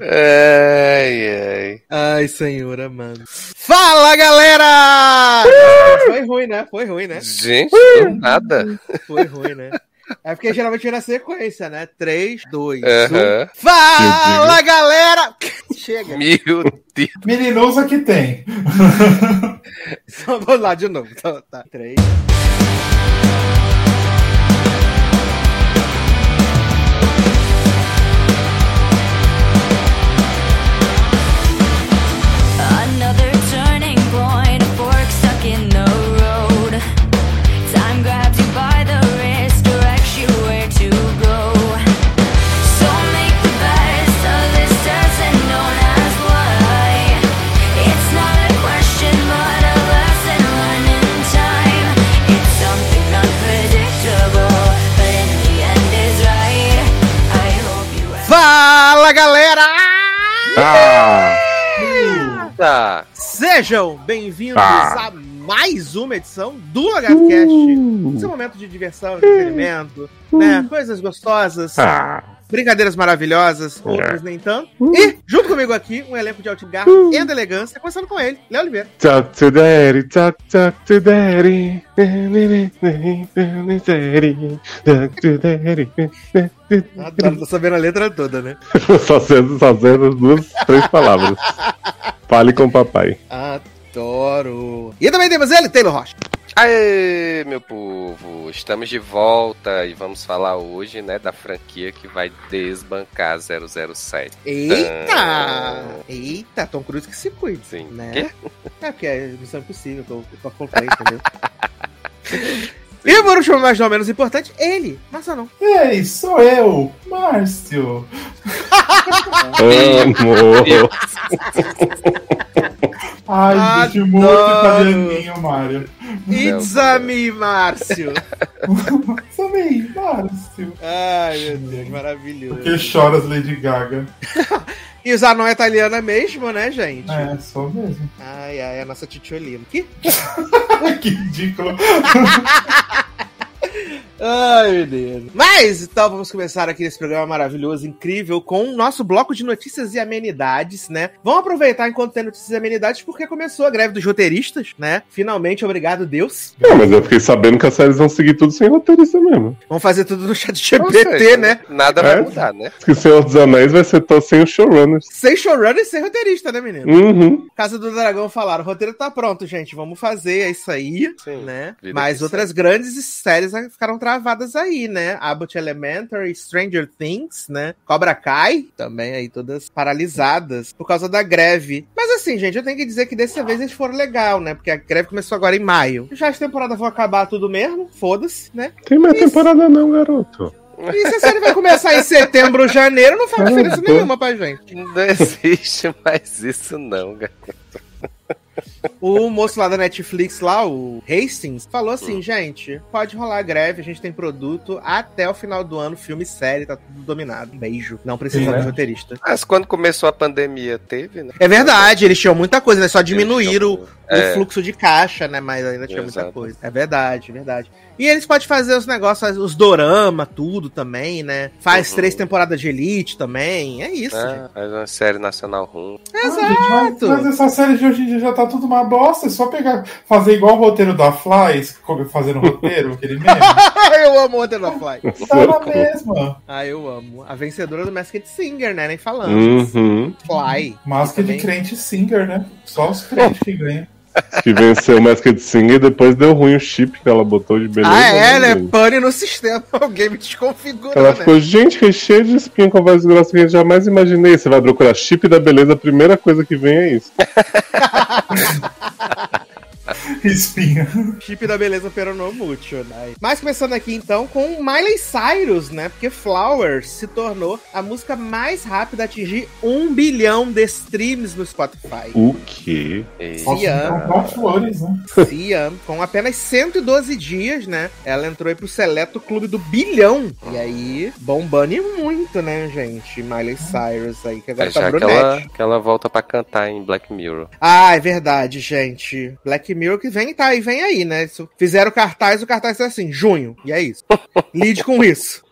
ai, ai. Ai, senhor amado. Fala, galera! Foi ruim, né? Foi ruim, né? Gente, nada. Foi ruim, né? É porque geralmente vem na sequência, né? 3, 2, 1. Aham. Fala, galera! Chega. Meu Deus. Meninosa que tem. Só vou lá de novo. Tá, tá. 3. Sejam bem-vindos Ah. a mais uma edição do LagartoCast. Esse é um momento de diversão, entretenimento, né? Coisas gostosas, ah, brincadeiras maravilhosas, outras nem tanto. E, junto comigo aqui, um elenco de alto garra e de elegância, começando com ele, Léo Oliveira. talk to daddy, talk, talk to daddy. Talk to daddy. Adoro, tô sabendo a letra toda, né? Só sendo, só sendo as duas, três palavras. Fale com o papai. Adoro. E também temos ele, Taylor Rocha. Aê, meu povo. Estamos de volta e vamos falar hoje, né, da franquia que vai desbancar 007. Eita! Eita, Tom Cruise que se cuide. Sim. Né? Quê? É porque é missão impossível, eu tô, eu tô comprei, entendeu? E por último, mas não menos importante, ele, Massa não. Ei, sou eu, Márcio. Amor. Ai, bicho muito Adoro. italianinho, Mário. It's a me, Márcio. Também, Márcio. Ai, meu Deus, maravilhoso. Que choras, Lady Gaga. E o Zanon é italiana mesmo, né, gente? É, sou mesmo. Ai, ai, a nossa titiolina. Que? que ridículo. Ai, meu Deus. Mas, então, vamos começar aqui nesse programa maravilhoso, incrível, com o nosso bloco de notícias e amenidades, né? Vamos aproveitar enquanto tem notícias e amenidades, porque começou a greve dos roteiristas, né? Finalmente, obrigado, Deus. Não, mas eu fiquei sabendo que as séries vão seguir tudo sem roteirista mesmo. Vamos fazer tudo no chat GPT, né? Nada É? vai mudar, né? Que Senhor dos Anéis vai ser todo sem os showrunners. Sem showrunner e sem roteirista, né, menino? Uhum. Casa do Dragão falaram, o roteiro tá pronto, gente, vamos fazer, é isso aí, Sim. né? Vida Mas outras grandes séries ficaram travadas aí, né? Abbott Elementary, Stranger Things, né? Cobra Kai, também aí todas paralisadas por causa da greve. Mas assim, gente, eu tenho que dizer que dessa vez eles foram legal, né? Porque a greve começou agora em maio. Já as temporadas vão acabar tudo mesmo, foda-se, né? Tem mais Isso. temporada não, garoto. E se a série vai começar em setembro ou janeiro, não faz diferença tô. nenhuma pra gente. Não existe mais isso, não, cara. O moço lá da Netflix, lá, o Hastings, falou assim, gente, pode rolar greve, a gente tem produto até o final do ano, filme e série, tá tudo dominado. Beijo. Não precisa Sim, de né? roteirista. Mas quando começou a pandemia, teve, né? É verdade, eles tinham muita coisa, né? Só diminuíram o, É. fluxo de caixa, né? Mas ainda tinha muita Exato. coisa. É verdade, é verdade. E eles podem fazer os negócios, os dorama, tudo também, né? Faz Uhum. três temporadas de Elite também. É isso, gente. É, faz uma série nacional ruim. Ah, gente, mas, Exato. mas essa série de hoje em dia já tá tudo uma bosta. É só pegar, fazer igual o roteiro da Flies, fazendo roteiro, aquele meme. eu amo Hunter the Fly. Tá na mesma. Ah, eu amo. A vencedora do Masked Singer, né? Nem falando. Uhum. Fly. Máscara de Também. crente singer, né? Só os crentes que ganham. Que venceu o Masked Singer e depois deu ruim o chip que ela botou de beleza. ah, é, né? gente? Pane no sistema. Alguém me desconfigurou, Ela né? ficou, gente, recheio de espinha com voz grossa que eu jamais imaginei. Você vai procurar chip da beleza, a primeira coisa que vem é isso. Espinha. Chip da beleza peronomútil, né? Mas começando aqui então com Miley Cyrus, né? Porque Flowers se tornou a música mais rápida a atingir um bilhão de streams no Spotify. O quê? E- Sim. Posso Cia. comprar flores, né? Cia, com apenas 112 dias, né? Ela entrou aí pro seleto clube do bilhão. E aí, bombando e muito, né, gente? Miley Cyrus aí, que agora É tá já que brunete. ela, que ela volta pra cantar em Black Mirror. Ah, é verdade, gente. Black Mirror que vem, tá, e vem aí, né? Isso- Fizeram cartaz, o cartaz tá assim, junho. E é isso. Lide com isso.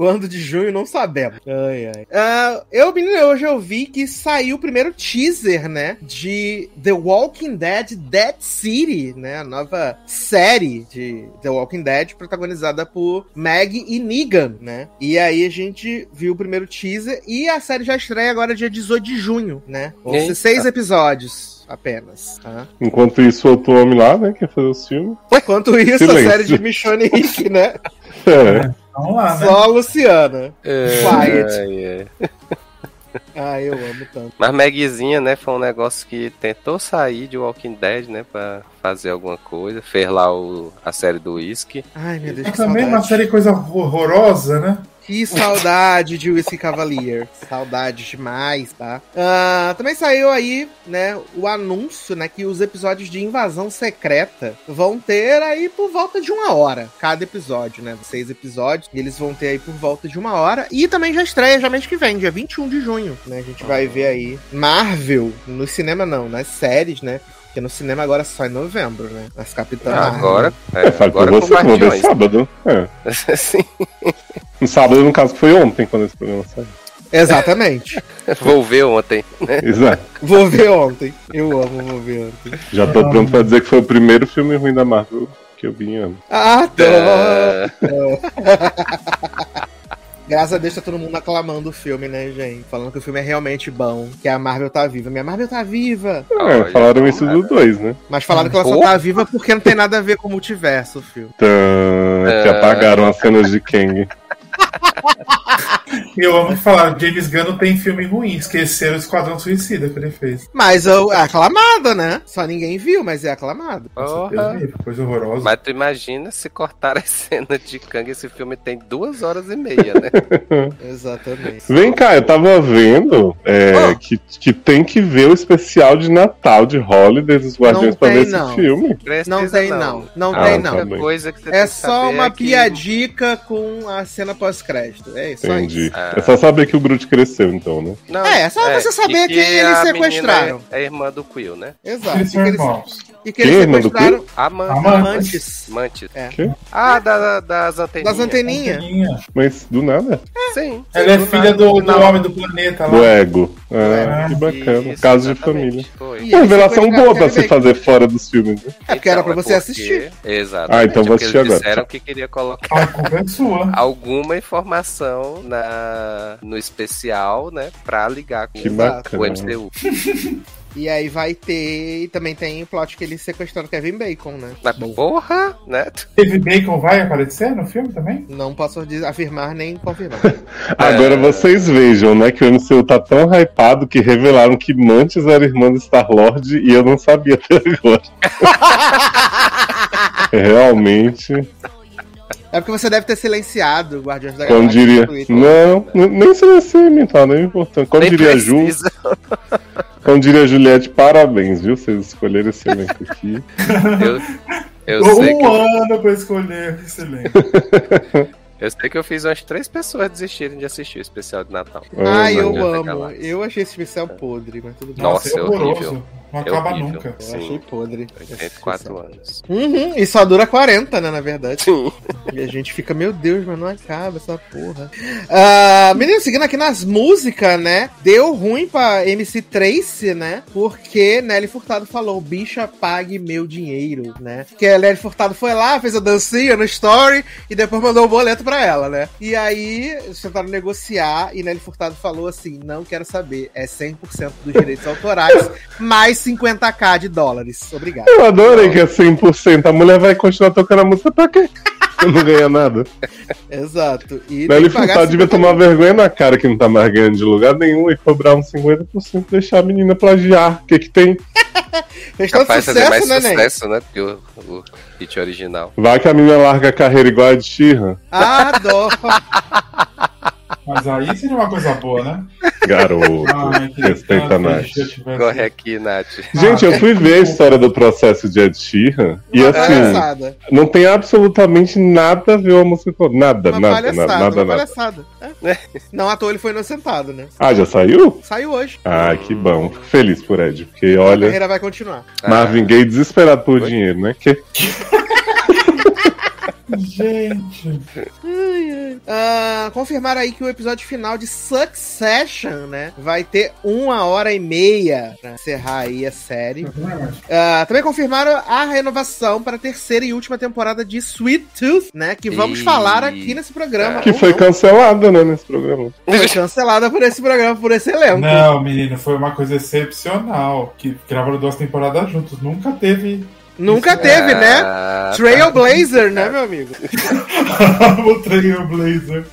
Quando de junho, não sabemos. Ai, ai. Ah, eu, menino, hoje eu vi que saiu o primeiro teaser, né? De The Walking Dead Dead City, né? A nova série de The Walking Dead, protagonizada por Maggie e Negan, né? E aí a gente viu o primeiro teaser e a série já estreia agora dia 18 de junho, né? Vão ser seis episódios apenas, tá? Enquanto isso, o outro homem lá, né, quer fazer os filmes. Enquanto isso, Silêncio. a série de Michonne Rick, né? É. Vamos lá, né? Só a Luciana. É, Quiet. ai. Ah, eu amo tanto. Mas Magzinha, né, foi um negócio que tentou sair de Walking Dead, né, pra fazer alguma coisa. Fez lá o, a série do Whisky. Ai, meu Deus, Mas que também uma saudade. série coisa horrorosa, né? Que saudade de Whiskey Cavalier. Saudade demais, tá? Ah, também saiu aí, né, o anúncio, né, que os episódios de Invasão Secreta vão ter aí por volta de uma hora. Cada episódio, né? Seis episódios. E eles vão ter aí por volta de uma hora. E também já estreia, já mês que vem, dia 21 de junho, né? A gente vai ver aí Marvel, no cinema não, nas séries, né? Porque no cinema agora só em novembro, né? As Capitã Marvel. agora, é, É, sabe agora você, vou ver sábado. É. Sim, No sábado, no caso, foi ontem quando esse programa saiu. Exatamente. vou ver ontem. Exato. Vou ver ontem. Eu amo, vou ver ontem. Já tô pronto pra dizer que foi o primeiro filme ruim da Marvel que eu vi em ano. Ah, tô. É, Graças a Deus tá todo mundo aclamando o filme, né, gente? Falando que o filme é realmente bom, que a Marvel tá viva. Minha Marvel tá viva! É, Olha, falaram isso tomara. do 2, né? Mas falaram que ela só tá viva porque não tem nada a ver com o multiverso o filme. Tã, que É. apagaram as cenas de Kang. E eu amo falar, James Gunn não tem filme ruim, esqueceram o Esquadrão Suicida que ele fez. Mas é aclamada, né? Só ninguém viu, mas é aclamado. Deus livre, coisa horrorosa. Mas tu imagina se cortar a cena de Kang, esse filme tem duas horas e meia, né? Exatamente. Vem cá, eu tava vendo é, Ah. que, que tem que ver o especial de Natal de Holiday dos Guardiões Não pra tem, ver esse não. filme. Precisa Não tem, não. Não Ah, tem, tá não. bem. coisa que você É tem que só saber uma é que- piadica com a cena pós-crédito. É isso. isso. Entendi. Ah. É só saber que o Groot cresceu, então, né? Não, É, só você saber e que eles sequestraram. É, é irmã do Quill, né? Exato. Eles E são que eles, irmãos. e que eles mano, do sequestraram A Mantis. amantes. Mantis. É. Quê? Ah, da, das anteninhas. Das anteninhas. Mas do nada. Sim. Ela é do filha nada, do, do homem do planeta Do lá. ego. Ah, É. que bacana. Isso, Caso de família. Foi. E Uma eles revelação boa pra se fazer fora dos filmes. Né? É porque era pra Então, você é assistir. Exato. Ah, então vou assistir eles agora. disseram que queria colocar A culpa é sua. alguma informação na, no especial, né? Pra ligar com Que o bacana. MCU. E aí vai ter. Também tem o plot que eles sequestraram Kevin Bacon, né? Mas porra, né? Teve Bacon vai aparecer no filme também? Não posso afirmar nem confirmar. Agora É. vocês vejam, né, que o MCU tá tão hypado que revelaram que Mantis era irmã do Star-Lord e eu não sabia até agora. Realmente, É porque você deve ter silenciado o Guardiões da como Galáxia diria. Twitter. Não, n- nem se você mental, nem é importante. Como Nem diria a Ju, precisa. como diria Juliette, parabéns, viu? Vocês escolheram esse elenco aqui. Eu, eu, um que ano pra escolher. Excelente. eu sei que eu fiz umas três pessoas desistirem de assistir o especial de Natal. Ai, eu da amo. Eu achei esse especial podre, mas tudo bem. Nossa, é é horroroso. Não É acaba horrível. nunca. Eu Sim. achei podre. esse 84 especial. anos. Uhum, e só dura 40, né, na verdade. Sim. E a gente fica, meu Deus, mas não acaba essa porra. Ah, menino, seguindo aqui nas músicas, né? Deu ruim pra MC Trace, né? Porque Nelly Furtado falou: bicha, pague meu dinheiro, né? Que a Nelly Furtado foi lá, fez a dancinha no story e depois mandou o boleto pra ela, né? E aí, eles tentaram negociar e Nelly Furtado falou assim: não quero saber, é 100% dos direitos autorais, mais 50k de dólares. Obrigado. Eu adorei que é 100%. A mulher vai continuar tocando a música pra quê? Não ganha nada. Exato. E Nelly Furtado devia 50 tomar vergonha na cara que não tá mais ganhando de lugar nenhum e cobrar uns 50% e deixar a menina plagiar. O que que tem? Fez tanto Capaz sucesso, mais né, sucesso, né? Porque o, o hit original. Vai que a menina larga a carreira igual a de Sheeran. Adoro. Mas aí seria uma coisa boa, né? Garoto. Ai, Respeita a Nath. tivesse- Corre aqui, Nath. Gente, eu fui ver a história do processo de Ed Sheeran e Uma assim, palhaçada. não tem absolutamente nada a ver com a música. Nada, Uma nada, nada, nada, uma nada. palhaçada. É. Não à toa ele foi inocentado, né? Ah, já saiu? Saiu hoje. Ah, que bom. Fico feliz por Ed, porque A olha, carreira vai continuar. Marvin Gaye desesperado por Oi? dinheiro, né? Que... Gente. Ah, confirmaram aí que o episódio final de Succession, né? Vai ter uma hora e meia pra encerrar aí a série. Ah, também confirmaram a renovação para a terceira e última temporada de Sweet Tooth, né? Que vamos Eita. falar aqui nesse programa. Que ou foi não. cancelada, né, nesse programa. Foi cancelada por esse programa, por esse elenco. Não, menino, foi uma coisa excepcional. Que gravaram duas temporadas juntos. Nunca teve. Nunca teve, né? Ah, Trailblazer, né, meu amigo? o Trailblazer.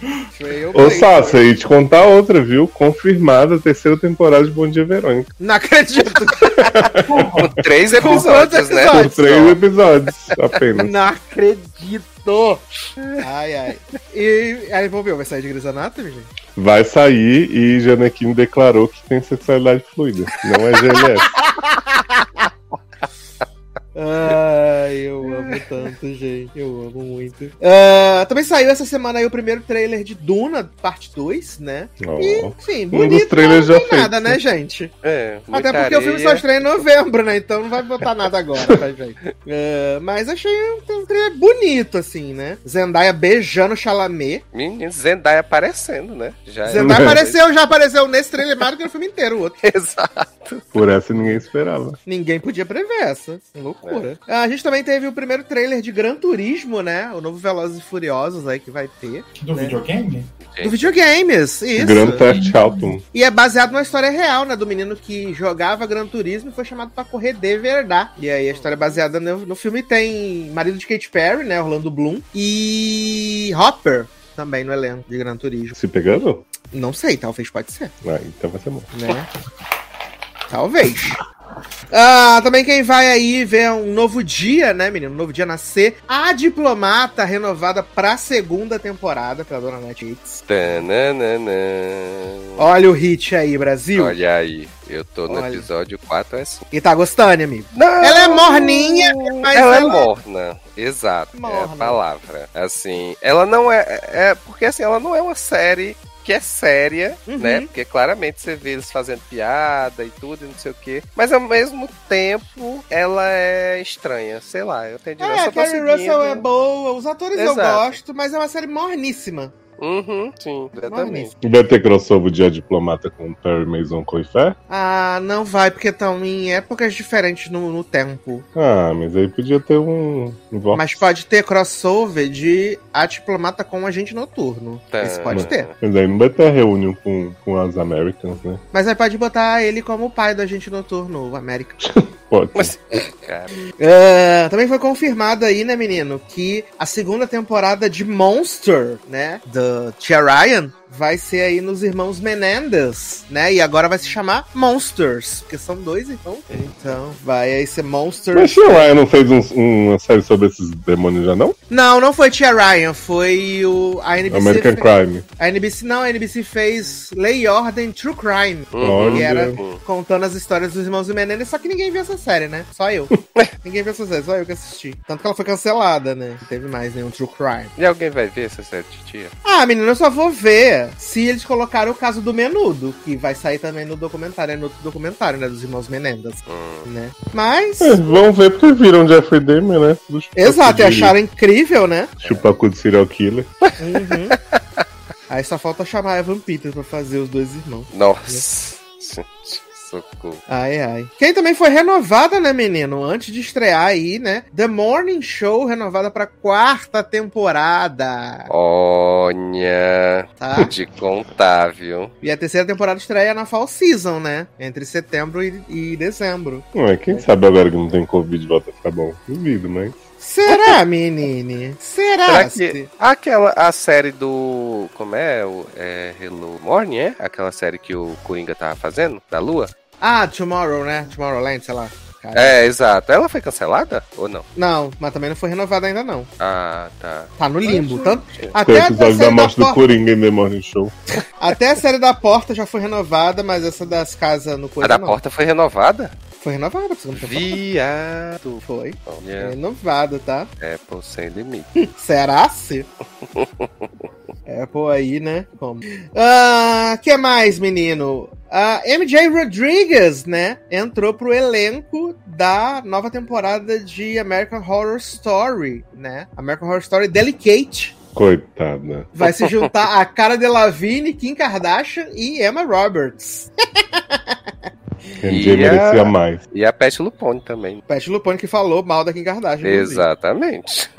Ô. Sasha, e te contar outra, viu? Confirmada a terceira temporada de Bom Dia Verônica. Não acredito. Com três episódios, né? Por três episódios apenas. Não acredito. Ai, ai. E aí, vamos ver, vai sair de Grey's Anatomy, gente? Vai sair e Janequine declarou que tem sexualidade fluida. Não é GLS. Ai, eu amo tanto, gente. Eu amo muito. Ah, também saiu essa semana aí o primeiro trailer de Duna, parte 2, né? Ó. E, enfim, Um bonito, dos trailers não já tem feitos, nada, né, gente? É, Até porque o filme só areia. estreia em novembro, né? Então não vai botar nada agora pra gente. Ah, mas achei um, um trailer bonito, assim, né? Zendaya beijando Chalamet. Menino, Zendaya aparecendo, né? Já é- Zendaya apareceu, já apareceu nesse trailer mais do que no filme inteiro, o outro. Exato. Por essa ninguém esperava. Ninguém podia prever essa. Loucura. Ah, A gente também teve o primeiro trailer de Gran Turismo, né? O novo Velozes e Furiosos aí que vai ter. Do Né? videogame? Do videogames, isso. Grand Theft Auto. E é baseado numa história real, né? Do menino que jogava Gran Turismo e foi chamado pra correr de verdade. E aí a história é baseada no, no filme tem marido de Katy Perry, né? Orlando Bloom. E Hopper também no elenco de Gran Turismo. Se pegando? Não sei, talvez pode ser, Ah, então vai ser bom. né? Talvez. Ah, também quem vai aí ver um novo dia, né, menino? Um novo dia nascer. A Diplomata renovada pra segunda temporada pela dona Netflix. Tananana. Olha o hit aí, Brasil. Olha aí, eu tô no Olha. episódio 4 assim. E tá gostando, amigo? Não! Ela é morninha, mas ela, ela- é morna, exato, é Morna. a palavra. Assim, ela não é, é porque assim, ela não é uma série que é séria, Uhum. né? Porque claramente você vê eles fazendo piada e tudo, e não sei o quê. Mas ao mesmo tempo, ela é estranha, sei lá, eu entendi. eu É, só a Carrie. Russell é boa, os atores eu Exato. gosto, mas é uma série morníssima. Uhum, sim, exatamente. Vai ter crossover de A Diplomata com Perry Mason Coifé? Ah, não vai, porque estão em épocas diferentes no, no tempo. Ah, mas aí podia ter um. voto. Mas pode ter crossover de A Diplomata com Agente Noturno. Tá. Esse pode ter. Mas aí não vai ter a reunião com, com as Americans, né? Mas aí pode botar ele como o pai do Agente Noturno, o América. Pode. Mas, cara, Ah, também foi confirmado aí, né, menino, que a segunda temporada de Monster, né, do Tia Ryan, vai ser aí nos Irmãos Menendez, né, e agora vai se chamar Monsters, porque são dois irmãos. Então, vai aí ser Mas Monsters. o Ryan não fez um- uma série sobre esses demônios já, não? Não, não foi Tia Ryan, foi o a NBC. American fe- Crime. A NBC não, a NBC fez Lei e Ordem True Crime. uhum, Que era contando as histórias dos irmãos Menendez, só que ninguém viu essa série, né? Só eu. ninguém viu essa série, só eu que assisti. Tanto que ela foi cancelada, né? Não teve mais nenhum True Crime. E alguém vai ver essa série de tia? Ah, menino, eu só vou ver se eles colocaram o caso do Menudo, que vai sair também no documentário, é no outro documentário, né? Dos irmãos Menendez, Hum. né? Mas. É, vamos ver porque viram Jeffrey Dahmer, né? Exato, e de- acharam incrível, né? Chupacu de serial killer. Uhum. Aí só falta chamar Evan Peters pra fazer os dois irmãos. Nossa, gente, socorro. Ai, ai. Quem também foi renovada, né, menino? Antes de estrear aí, né? The Morning Show, renovada pra quarta temporada. Olha, Tá? de contar, viu? E a terceira temporada estreia na Fall Season, né? Entre setembro e, e dezembro. Não é, quem sabe agora que não tem Covid volta a ficar bom? Duvido, mas. Será, menine? Será? Será se- que aquela a série do como é o é, Hello Morning é aquela série que o Coringa tava fazendo da Lua? Ah, Tomorrow, né? Tomorrowland, sei lá. Cara. É, exato. Ela foi cancelada ou não? Não, mas também não foi renovada ainda, não. Ah, tá. Tá no limbo. Tanto... Até, o a episódio da série da morte do porta... Coringa em The Morning Show. Até a série da Porta já foi renovada, mas essa das casas no A Coisa da não. porta foi renovada? Foi renovada, a segunda temporada. Viado. Foi. Olha, Renovado, tá? Apple sem limite. Será se? Apple aí, né? Como? Ah, que mais, menino? A MJ Rodriguez, né? Entrou pro elenco da nova temporada de American Horror Story, né? American Horror Story Delicate. Coitada. Vai se juntar a Cara Delevingne, Kim Kardashian e Emma Roberts. E a- merecia mais. E a Pet Lupone também. Pat Lupone que falou mal da Kim Kardashian. Exatamente.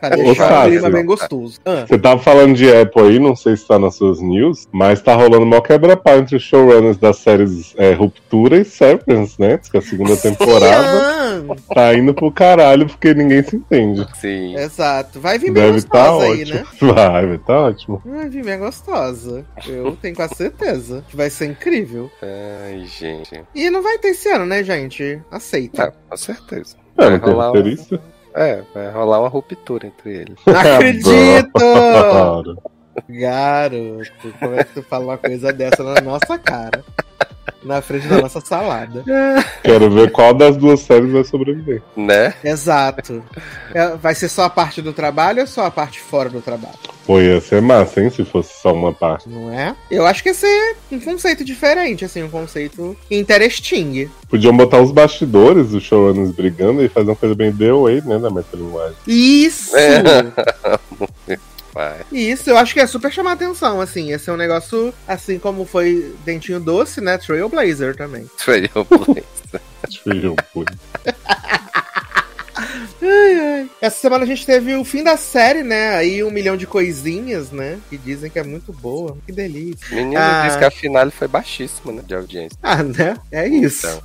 Pra deixar o clima bem gostoso. Ah, Você tava falando de Apple aí, não sei se tá nas suas news, mas tá rolando mó quebra-pau entre os showrunners das séries é, Ruptura e Serpents, né? Diz que a segunda temporada tá indo pro caralho porque ninguém se entende. Sim. Exato. Vai vir bem Deve estar aí, ótimo. né? Vai, vai tá ótimo. Vai vir bem gostosa. Eu tenho quase certeza que vai ser incrível. Ai, gente. E não vai ter esse ano, né, gente? Aceita. Ah, com certeza. É, Vai não tem rolar um-? É, vai rolar uma ruptura entre eles. Não acredito! Garoto, como é que tu fala uma coisa dessa na nossa cara? Na frente da nossa salada. Quero ver qual das duas séries vai sobreviver. Né? Exato. É, Vai ser só a parte do trabalho ou só a parte fora do trabalho? Pô, ia ser massa, hein, se fosse só uma parte. Não é? Eu acho que ia ser um conceito diferente, assim, um conceito interesting. Podiam botar os bastidores, os showrunners brigando e fazer uma coisa bem The Way, né, da metalinguagem. Isso! É. Isso, eu acho que é super chamar atenção, assim. Ia ser um negócio, assim como foi Dentinho Doce, né? Trailblazer também. Trailblazer. Pô. Ai, ai. Essa semana a gente teve o fim da série, né? Aí um milhão de coisinhas, né? Que dizem que é muito boa. Que delícia. Menino Ah. disse que a finale foi baixíssima, né? De audiência. Ah, né? É isso. Então.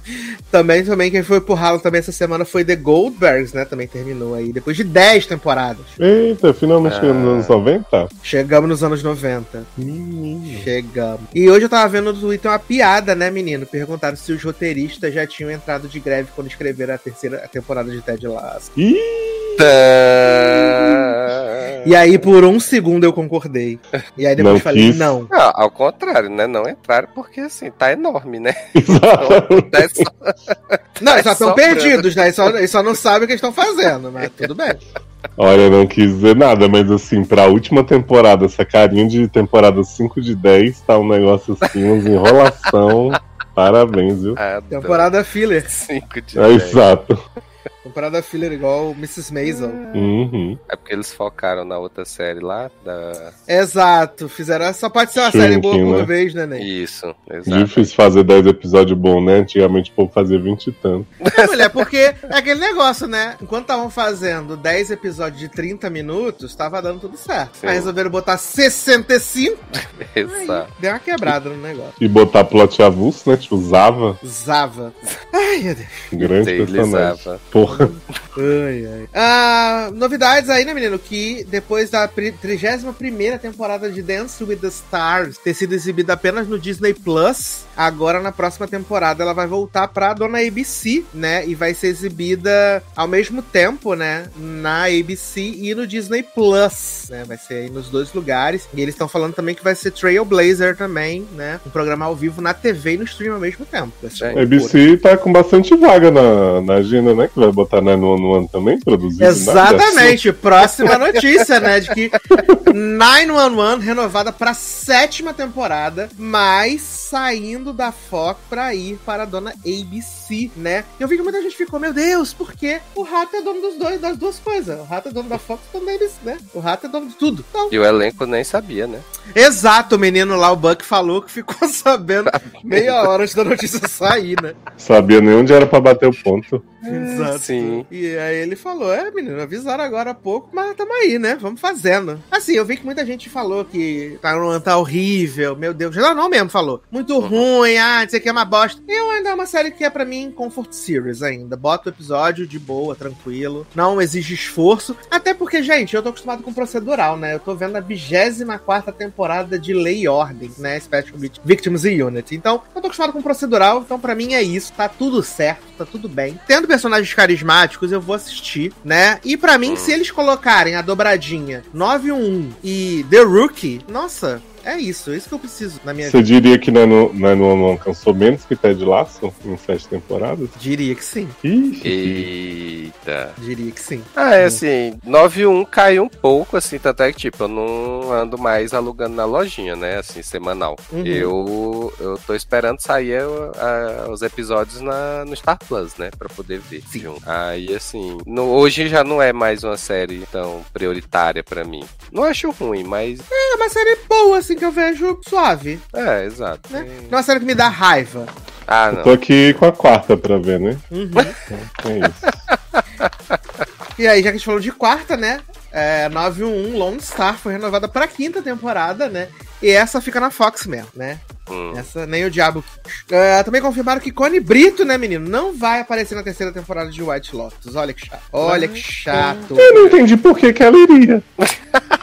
Também, também, quem foi pro ralo também essa semana foi The Goldbergs, né? Também terminou aí, depois de 10 temporadas. Eita, finalmente Ah. chegando nos anos 90? Chegamos nos anos 90. Chegamos. E hoje eu tava vendo no Twitter uma piada, né, menino? Perguntaram se os roteiristas já tinham entrado de greve quando escreveram a terceira a temporada de Ted Lasso. Ih. E aí, por um segundo, eu concordei. E aí depois Não falei, quis. não. Ah, ao contrário, né? Não entraram porque, assim, tá enorme, né? É só- Não, eles só Tá estão sobrando. perdidos, né? Eles só, eles só não sabem o que eles estão fazendo, mas tudo bem. Olha, eu não quis dizer nada, mas assim, pra última temporada, essa carinha de temporada 5 de 10, tá um negócio assim, uns enrolação. Parabéns, viu? Ah, Temporada filler. 5 de É 10. exato. Temporada filler igual Mrs. Maisel. Uhum. É porque eles focaram na outra série lá, da... Exato. Fizeram. Só pode ser uma Shrinking, série boa por né? vez, né, Ney? Isso, exato. Difícil fazer 10 episódios bons, né? Antigamente o povo fazia 20 e tanto. Não, mulher, porque é aquele negócio, né? Enquanto estavam fazendo 10 episódios de 30 minutos, tava dando tudo certo. Sim. Aí resolveram botar 65, Exato. deu uma quebrada no negócio. E botar plot avulso, né? Tipo, Zava, Zava. Ai, meu Deus. grande personagem. Porra. Ai, ai. Ah, novidades aí, né, menino? Que depois da pri- 31 temporada de Dance with the Stars ter sido exibida apenas no Disney Plus, agora na próxima temporada ela vai voltar pra dona ABC, né? E vai ser exibida ao mesmo tempo, né? Na ABC e no Disney Plus, né? Vai ser aí nos dois lugares. E eles estão falando também que vai ser Trailblazer também, né? Um programa ao vivo na TV e no stream ao mesmo tempo. É, A. ABC tá com bastante vaga na, na agenda, né? Que vai botar 911 também, produzido. nada. Exatamente, próxima notícia, né? De que 911 renovada pra sétima temporada, mas saindo da Fox pra ir para a dona ABC, né? Eu vi que muita gente ficou, meu Deus, por quê? O rato é dono dos dois, das duas coisas. O rato é dono da Fox e dono da ABC, né? O rato é dono de tudo. Então, E o elenco nem sabia, né? exato, o menino lá, o Buck, falou que ficou sabendo meia hora antes da notícia sair, né? Sabia nem onde era pra bater o ponto. Exato. Sim. E aí ele falou: É, menino, avisaram agora há pouco, mas tamo aí, né? Vamos fazendo. Assim, eu vi que muita gente falou que tá, tá horrível, meu Deus. Não, não mesmo falou. Muito ruim, ah, isso aqui é uma bosta. Eu ainda é uma série que é pra mim Comfort Series ainda. Bota o episódio de boa, tranquilo. Não exige esforço. Até porque, gente, eu tô acostumado com procedural, né? Eu tô vendo a 24 temporada de Lei e Ordem, né? Special Vict- Victims Unit. Então, eu tô acostumado com procedural, então pra mim é isso. Tá tudo certo, tá tudo bem. Tendo personagens carismáticos, eu vou assistir, né? E pra mim, se eles colocarem a dobradinha 911 e The Rookie, nossa, É isso, é isso que eu preciso na minha Você vida. diria que 911 alcançou menos que Ted Lasso em sete temporadas? Diria que sim, Ih, Eita. diria que sim. Ah, é assim, 9.1 caiu um pouco, assim, tanto é que, tipo, eu não ando mais alugando na lojinha, né, assim, semanal. Uhum. Eu, eu tô esperando sair o- a- os episódios na, no Star Plus, né, pra poder ver. Sim. junto. Aí, assim, no- hoje já não é mais uma série tão prioritária pra mim. Não acho ruim, mas, É uma série boa, assim, que eu vejo suave. é, exato. Né? Não é uma série que me dá raiva. Ah, eu não. tô aqui com a quarta pra ver, né? Uhum. É isso. E aí, já que a gente falou de quarta, né? É, 911 Lone Star foi renovada pra quinta temporada, né? E essa fica na Fox mesmo, né? Hum. Essa nem o diabo. É, também confirmaram que Cone Brito, né, menino? Não vai aparecer na terceira temporada de White Lotus. Olha que chato. Olha que chato. Eu não entendi por que, que ela iria.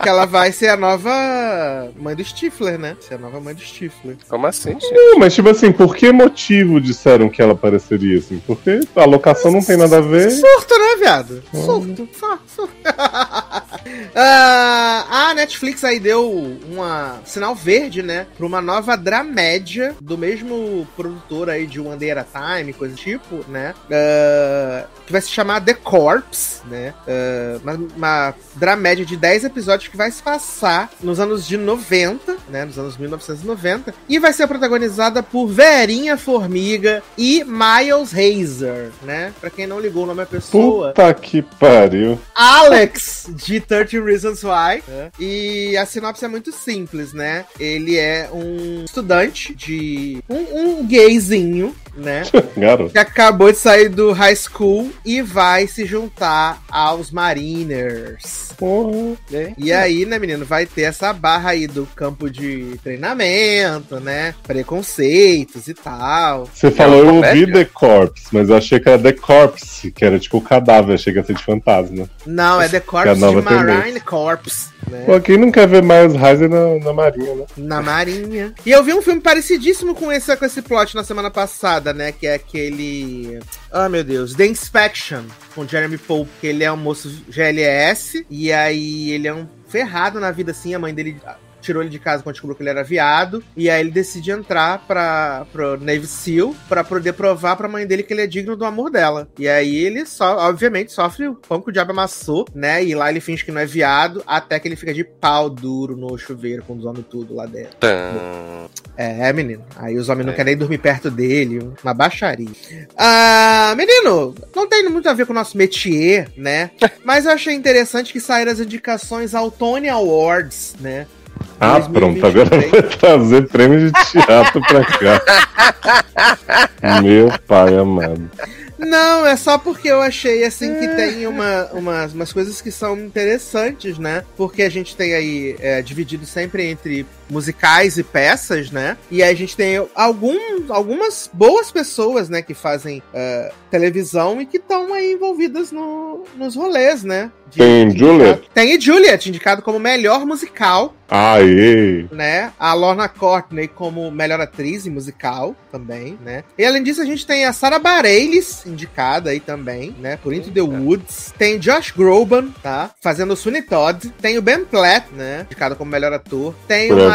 Que ela vai ser a nova mãe do Stifler, né? Ser a nova mãe do Stifler. Como assim, gente? Não, mas tipo assim, por que motivo disseram que ela apareceria assim? Porque a locação não tem nada a ver. Surto, né, viado? Surto. Só, surto. Ah, a Netflix aí deu uma sinal verde, né? Pra uma nova dramédia do mesmo produtor aí de One Day at a Time, coisa do tipo, né? Ah, que vai se chamar The Corpse, né? Ah, uma, uma dramédia de 10 episódios que vai se passar nos anos de 90, né? Nos anos 1990. E vai ser protagonizada por Verinha Formiga e Miles Hazer, né? Pra quem não ligou o nome da pessoa. Puta que pariu. Alex de 30 Reasons Why. né? E a sinopse é muito simples, né? Ele é um estudante de. um, um gayzinho, né? Garoto. Que acabou de sair do high school e vai se juntar aos Mariners. Porra. E aí, né, menino, vai ter essa barra aí do campo de treinamento, né? Preconceitos e tal. Você falou, eu ouvi? The Corpse, mas eu achei que era The Corpse, que era tipo o cadáver, achei que ia ser de fantasma. Não, é The Que Corpse a de Marine. Corpse, né? Pô, quem não quer ver Miles Heiser na, na marinha, né? Na Marinha. E eu vi um filme parecidíssimo com esse, com esse plot na semana passada, né? Que é aquele. Ah, meu Deus. The Inspection, com Jeremy Pope, que ele é um moço GLS. E aí ele é um ferrado na vida, assim. A mãe dele tirou ele de casa quando descobriu que ele era viado. E aí ele decide entrar pra, pro Navy SEAL pra poder provar pra mãe dele que ele é digno do amor dela. E aí ele só, obviamente, sofre o pão que o diabo amassou, né? E lá ele finge que não é viado, até que ele fica de pau duro no chuveiro com os homens tudo lá dentro. Tan. É, menino. Aí os homens não É. querem nem dormir perto dele, uma baixaria. Ah, menino, não tem muito a ver com o nosso métier, né? Mas eu achei interessante que saíram as indicações ao Tony Awards, né? Ah, 2023. pronto, agora vai trazer prêmio de teatro pra cá. Meu pai amado. Não, é só porque eu achei assim que tem uma, umas, umas coisas que são interessantes, né? Porque a gente tem aí é, dividido sempre entre musicais e peças, né? E a gente tem algum, algumas boas pessoas, né, que fazem é, televisão e que estão aí envolvidas no, nos rolês, né? De- Tem de- Juliet? Tem Juliet, indicado como melhor musical Aê! né? A Lorna Courtney como melhor atriz em musical também, né? E além disso, a gente tem a Sarah Bareilles indicada aí também, né? Por Into the Woods. Tem Josh Groban, tá? Fazendo o Sweeney Todd. Tem o Ben Platt, né? Indicado como melhor ator. Tem Por o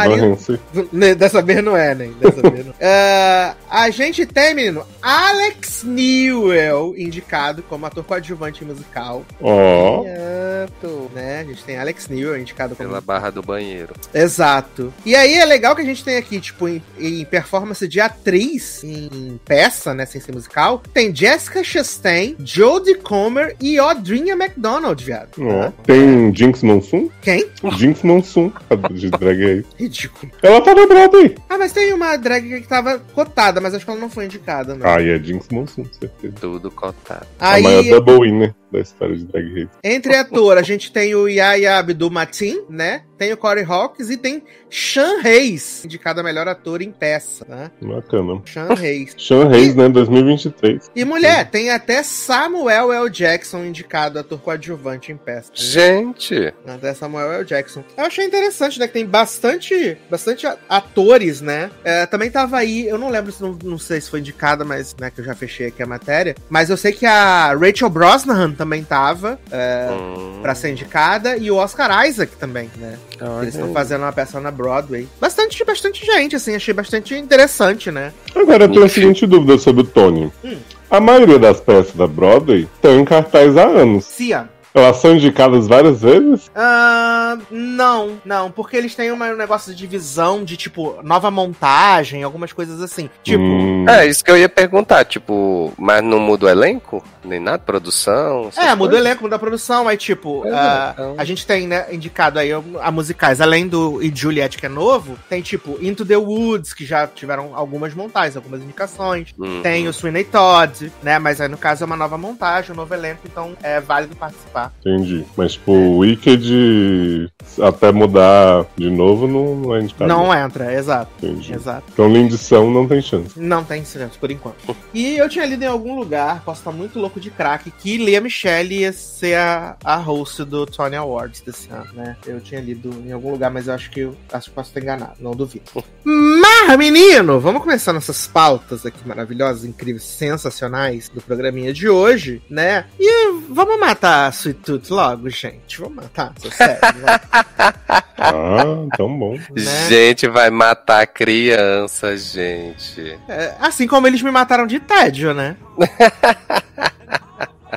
Né, Dessa vez não é, né? Dessa vez não. Ah, a gente tem, menino, Alex Newell indicado como ator coadjuvante musical. Ó. Exato. Né? A gente tem Alex Newell indicado como Pela barra do banheiro. Exato. E aí é legal que a gente tem aqui, tipo, em, em performance de atriz, em peça, né, sem ser musical, tem Jessica Chastain, Jodie Comer e Audrinha McDonald, viado. Ó. Tem Jinx Monsoon? Quem? Jinx Monsoon, a de drag aí. Ridículo. Ela tá na Broadway. Ah, mas tem uma drag que tava cotada, mas acho que ela não foi indicada, né? Ah, e é Jinx Monsoon, certeza. Tudo cotado. A Aí, maior double winner da história de Drag Race. entre ator, a gente tem o Yaya Abdul-Mateen, né? Tem o Corey Hawkins e tem Sean Hayes, indicado a melhor ator em peça, né? Bacana. Sean Hayes. Sean Hayes, né, 2023. E mulher, tem até Samuel L. Jackson indicado ator coadjuvante em peça. Gente, Até Samuel L. Jackson. Eu achei interessante, né? Que tem bastante, bastante atores, né? É, também tava aí, eu não lembro se não, não sei se foi indicada, mas mas, né, que eu já fechei aqui a matéria. Mas eu sei que a Rachel Brosnahan também tava é, Hum. pra ser indicada e o Oscar Isaac também, né? Olha Eles estão fazendo uma peça na Broadway. Bastante, bastante gente, assim, achei bastante interessante, né? Agora eu tenho a seguinte dúvida sobre o Tony. Hum. A maioria das peças da Broadway estão em cartaz há anos. Cia. Elas são indicadas várias vezes? Ah, não, não, porque eles têm uma- um negócio de divisão de, tipo, nova montagem, algumas coisas assim. Tipo, Hum, É, isso que eu ia perguntar, tipo, mas não muda o elenco? Nem nada? Produção? É, muda o elenco, muda a produção, aí tipo, É, ah, então. a gente tem, né, indicado aí a musicais, além do e Juliet, que é novo, tem tipo Into the Woods, que já tiveram algumas montagens, algumas indicações. Uhum. Tem o Sweeney Todd, né, mas aí no caso é uma nova montagem, um novo elenco, então é válido participar. Entendi. Mas, tipo, o Wicked, até mudar de novo, não, não é indicado. Não entra, exato, Entendi. exato. Então, lindição não tem chance. Não tem silêncio, por enquanto. E eu tinha lido em algum lugar, posso estar muito louco de craque, que Lea Michele ia ser a, a host do Tony Awards desse ano, né? Eu tinha lido em algum lugar, mas eu acho que eu acho que posso estar enganado, não duvido. Mas, menino, vamos começar nossas pautas aqui maravilhosas, incríveis, sensacionais do programinha de hoje, né? E vamos matar a Sweet Tooth logo, gente. Vamos matar, essa série, Ah, tão bom. né? Gente, vai matar criança, gente. É, assim como eles me mataram de tédio, né?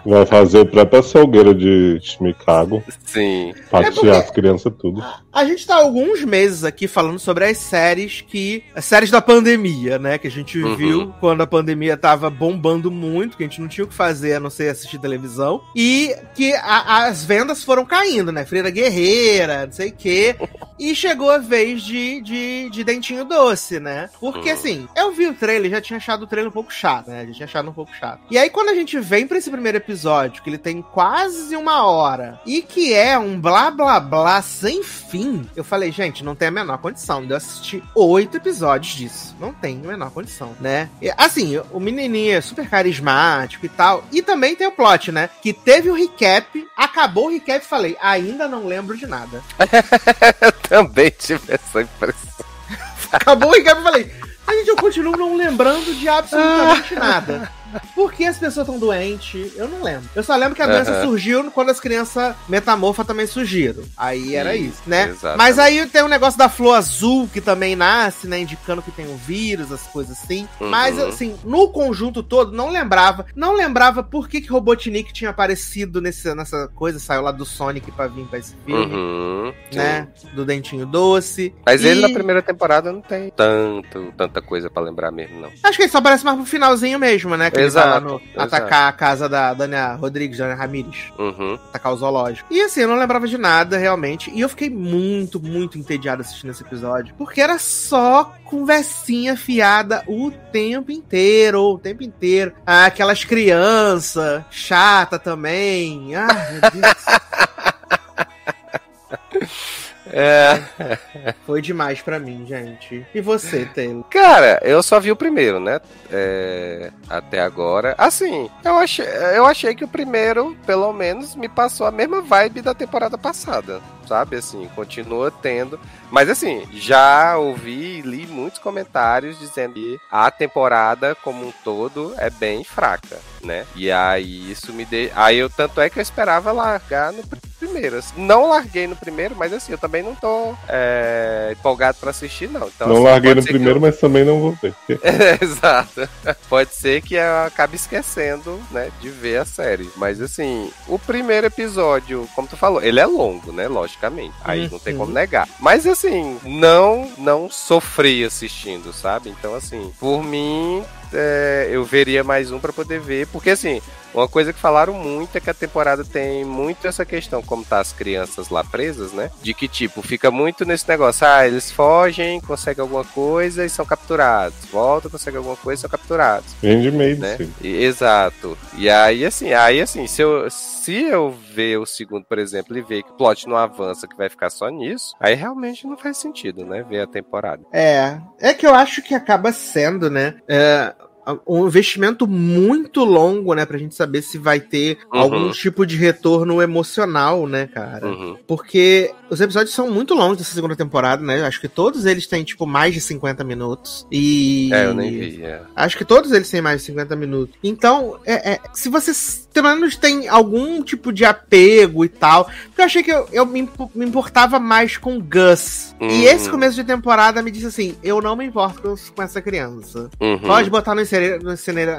Vai fazer o próprio açougueiro de Chicago, Sim. fatiar porque- as crianças tudo. A gente tá há alguns meses aqui falando sobre as séries que. As séries da pandemia, né? Que a gente Uhum. viu quando a pandemia tava bombando muito, que a gente não tinha o que fazer a não ser assistir televisão. E que a- as vendas foram caindo, né? Freira Guerreira, não sei o quê. E chegou a vez de, de, de Dentinho Doce, né? Porque Uhum. assim, eu vi o trailer, já tinha achado o trailer um pouco chato, né? Já tinha achado um pouco chato. E aí, quando a gente vem pra esse primeiro episódio, que ele tem quase uma hora, e que é um blá blá blá sem fim, eu falei, gente, não tem a menor condição de eu assistir oito episódios disso. Não tem a menor condição, né? E, assim, o menininho é super carismático e tal. E também tem o plot, né? Que teve o recap, acabou o recap e falei, ainda não lembro de nada. Eu também tive essa impressão. Acabou o recap e falei, a gente, eu continuo não lembrando de absolutamente nada. Por que as pessoas estão doentes? Eu não lembro. Eu só lembro que a doença Aham. surgiu quando as crianças metamorfas também surgiram. Aí era Sim, isso, né? exatamente. Mas aí tem o negócio da flor azul que também nasce, né? Indicando que tem um vírus, as coisas assim. Uhum. Mas, assim, no conjunto todo, não lembrava. Não lembrava por que, que Robotnik tinha aparecido nesse, nessa coisa, saiu lá do Sonic pra vir pra esse filme. Uhum, sim. Né? Do Dentinho Doce. Mas E- ele na primeira temporada não tem tanto, tanta coisa pra lembrar mesmo, não. Acho que ele só aparece mais pro finalzinho mesmo, né? Que Exato, no, exato. atacar a casa da Dania Rodrigues, Dania Ramírez. Uhum. Atacar o zoológico. E assim, eu não lembrava de nada, realmente. E eu fiquei muito, muito entediado assistindo esse episódio. Porque era só conversinha fiada o tempo inteiro. O tempo inteiro. Ah, aquelas crianças chata também. Ah, meu Deus. É. Foi demais pra mim, gente. E você, Taylor? Cara, eu só vi o primeiro, né? É, até agora. Assim, eu achei, eu achei que o primeiro, pelo menos, me passou a mesma vibe da temporada passada. Sabe, assim, continua tendo. Mas assim, já ouvi e li muitos comentários dizendo que a temporada como um todo é bem fraca, né? E aí isso me deu. Aí eu tanto é que eu esperava largar no primeiro. Assim. Não larguei no primeiro, mas assim, eu também não tô é, empolgado pra assistir, não. Então, não assim, larguei no primeiro, eu- mas também não vou ver. Exato. Pode ser que eu acabe esquecendo, né, de ver a série. Mas assim, o primeiro episódio, como tu falou, ele é longo, né, logicamente. Aí não tem Uhum. como negar. Mas assim, não, não sofri assistindo, sabe? Então assim, por mim, é, eu veria mais um pra poder ver, porque assim, uma coisa que falaram muito é que a temporada tem muito essa questão, como tá as crianças lá presas, né? De que, tipo, fica muito nesse negócio, ah, eles fogem, conseguem alguma coisa e são capturados. Voltam, conseguem alguma coisa e são capturados, Handmaid, né? sim. E- exato. E aí, assim, aí assim, se eu, se eu ver o segundo, por exemplo, e ver que o plot não avança, que vai ficar só nisso, aí realmente não faz sentido, né? Ver a temporada. É, é que eu acho que acaba sendo, né? é, um investimento muito longo, né? Pra gente saber se vai ter Uhum. algum tipo de retorno emocional, né, cara? Uhum. Porque os episódios são muito longos dessa segunda temporada, né? Acho que todos eles têm, tipo, mais de 50 minutos. E. É, eu nem vi. É. Acho que todos eles têm mais de 50 minutos. Então, é, é, se vocês pelo menos tem algum tipo de apego e tal. Porque eu achei que eu, eu me, impo- me importava mais com o Gus. Uhum. E esse começo de temporada me disse assim: eu não me importo com, com essa criança. Uhum. Pode botar no,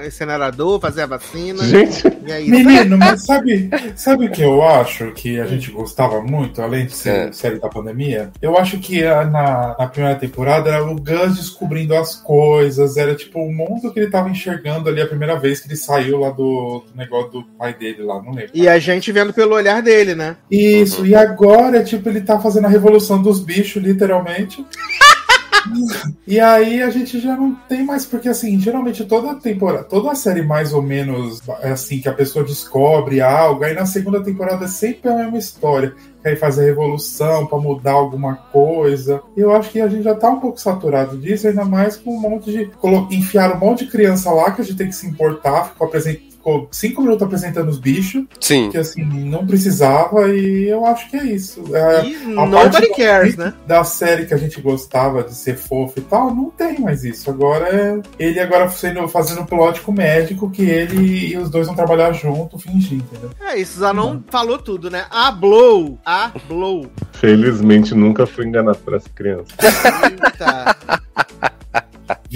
incinerador, fazer a vacina. Gente, E é. Menino, mas sabe, sabe o que eu acho que a gente gostava muito, além de ser É. série da pandemia? Eu acho que na, na primeira temporada era o Gus descobrindo as coisas, era tipo o mundo que ele tava enxergando ali a primeira vez que ele saiu lá do, do negócio do pai dele lá, não lembro. E a gente vendo pelo olhar dele, né? Isso, e agora, tipo, ele tá fazendo a revolução dos bichos, literalmente. E aí a gente já não tem mais, porque assim, geralmente toda temporada, toda a série mais ou menos é assim, que a pessoa descobre algo, aí na segunda temporada é sempre a mesma história. Que aí faz a revolução pra mudar alguma coisa. Eu acho que a gente já tá um pouco saturado disso, ainda mais com um monte de. Enfiaram um monte de criança lá que a gente tem que se importar, ficou, apresen- ficou cinco minutos apresentando os bichos Sim. que assim, não precisava e eu acho que é isso. É, E a nobody parte cares, né? da série que a gente gostava de ser fofo e tal, não tem mais isso. Agora é ele agora sendo, fazendo plot com o médico que ele e os dois vão trabalhar junto, fingir, entendeu? É isso, Zanon falou tudo, né? A Blow, a Blow. felizmente nunca fui enganado por essa criança. Eita.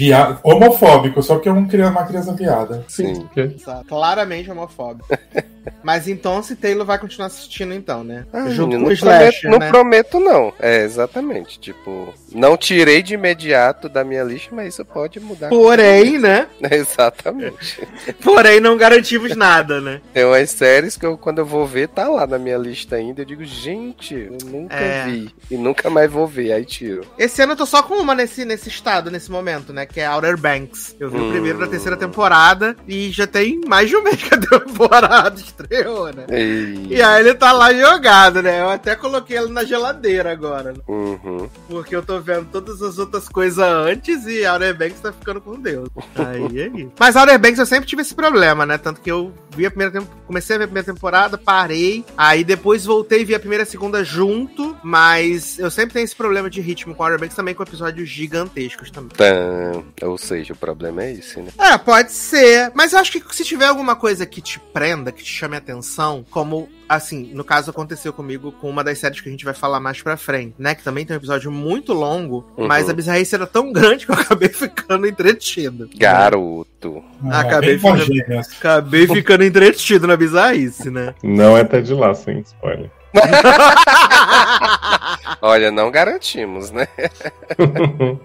Via... Homofóbico, só que é um, cria- uma criança viada. Sim. Tá Claramente homofóbico. Mas então, se Taylor vai continuar assistindo, então, né? Ah, Junto não com o prometo, Slasher, não né? prometo, não. É, exatamente. Tipo, não tirei de imediato da minha lista, mas isso pode mudar. Porém, né? Exatamente. Porém, não garantimos nada, né? Tem umas séries que eu, quando eu vou ver, tá lá na minha lista ainda. Eu digo, gente, eu nunca É. vi. E nunca mais vou ver. Aí tiro. Esse ano eu tô só com uma nesse, nesse estado, nesse momento, né? Que é Outer Banks. Eu vi o Hum. primeiro da terceira temporada e já tem mais de um mês que a temporada estreou, né? E... E aí ele tá lá jogado, né? Eu até coloquei ele na geladeira agora, né? Uhum. Porque eu tô vendo todas as outras coisas antes e Outer Banks tá ficando com Deus. Aí é isso. Mas Outer Banks eu sempre tive esse problema, né? Tanto que eu vi a primeira comecei a ver a primeira temporada, parei, aí depois voltei e vi a primeira e a segunda junto, mas eu sempre tenho esse problema de ritmo com Outer Banks também com episódios gigantescos também. Tã. Ou seja, o problema é esse, né? É, pode ser. Mas eu acho que se tiver alguma coisa que te prenda, que te chame a atenção, como, assim, no caso aconteceu comigo com uma das séries que a gente vai falar mais pra frente, né? Que também tem um episódio muito longo, Uhum. mas a bizarrice era tão grande que eu acabei ficando entretido. Garoto. Acabei bem com ficando-. Acabei ficando entretido na bizarrice, né? Não é até de lá, sem spoiler. Olha, não garantimos, né?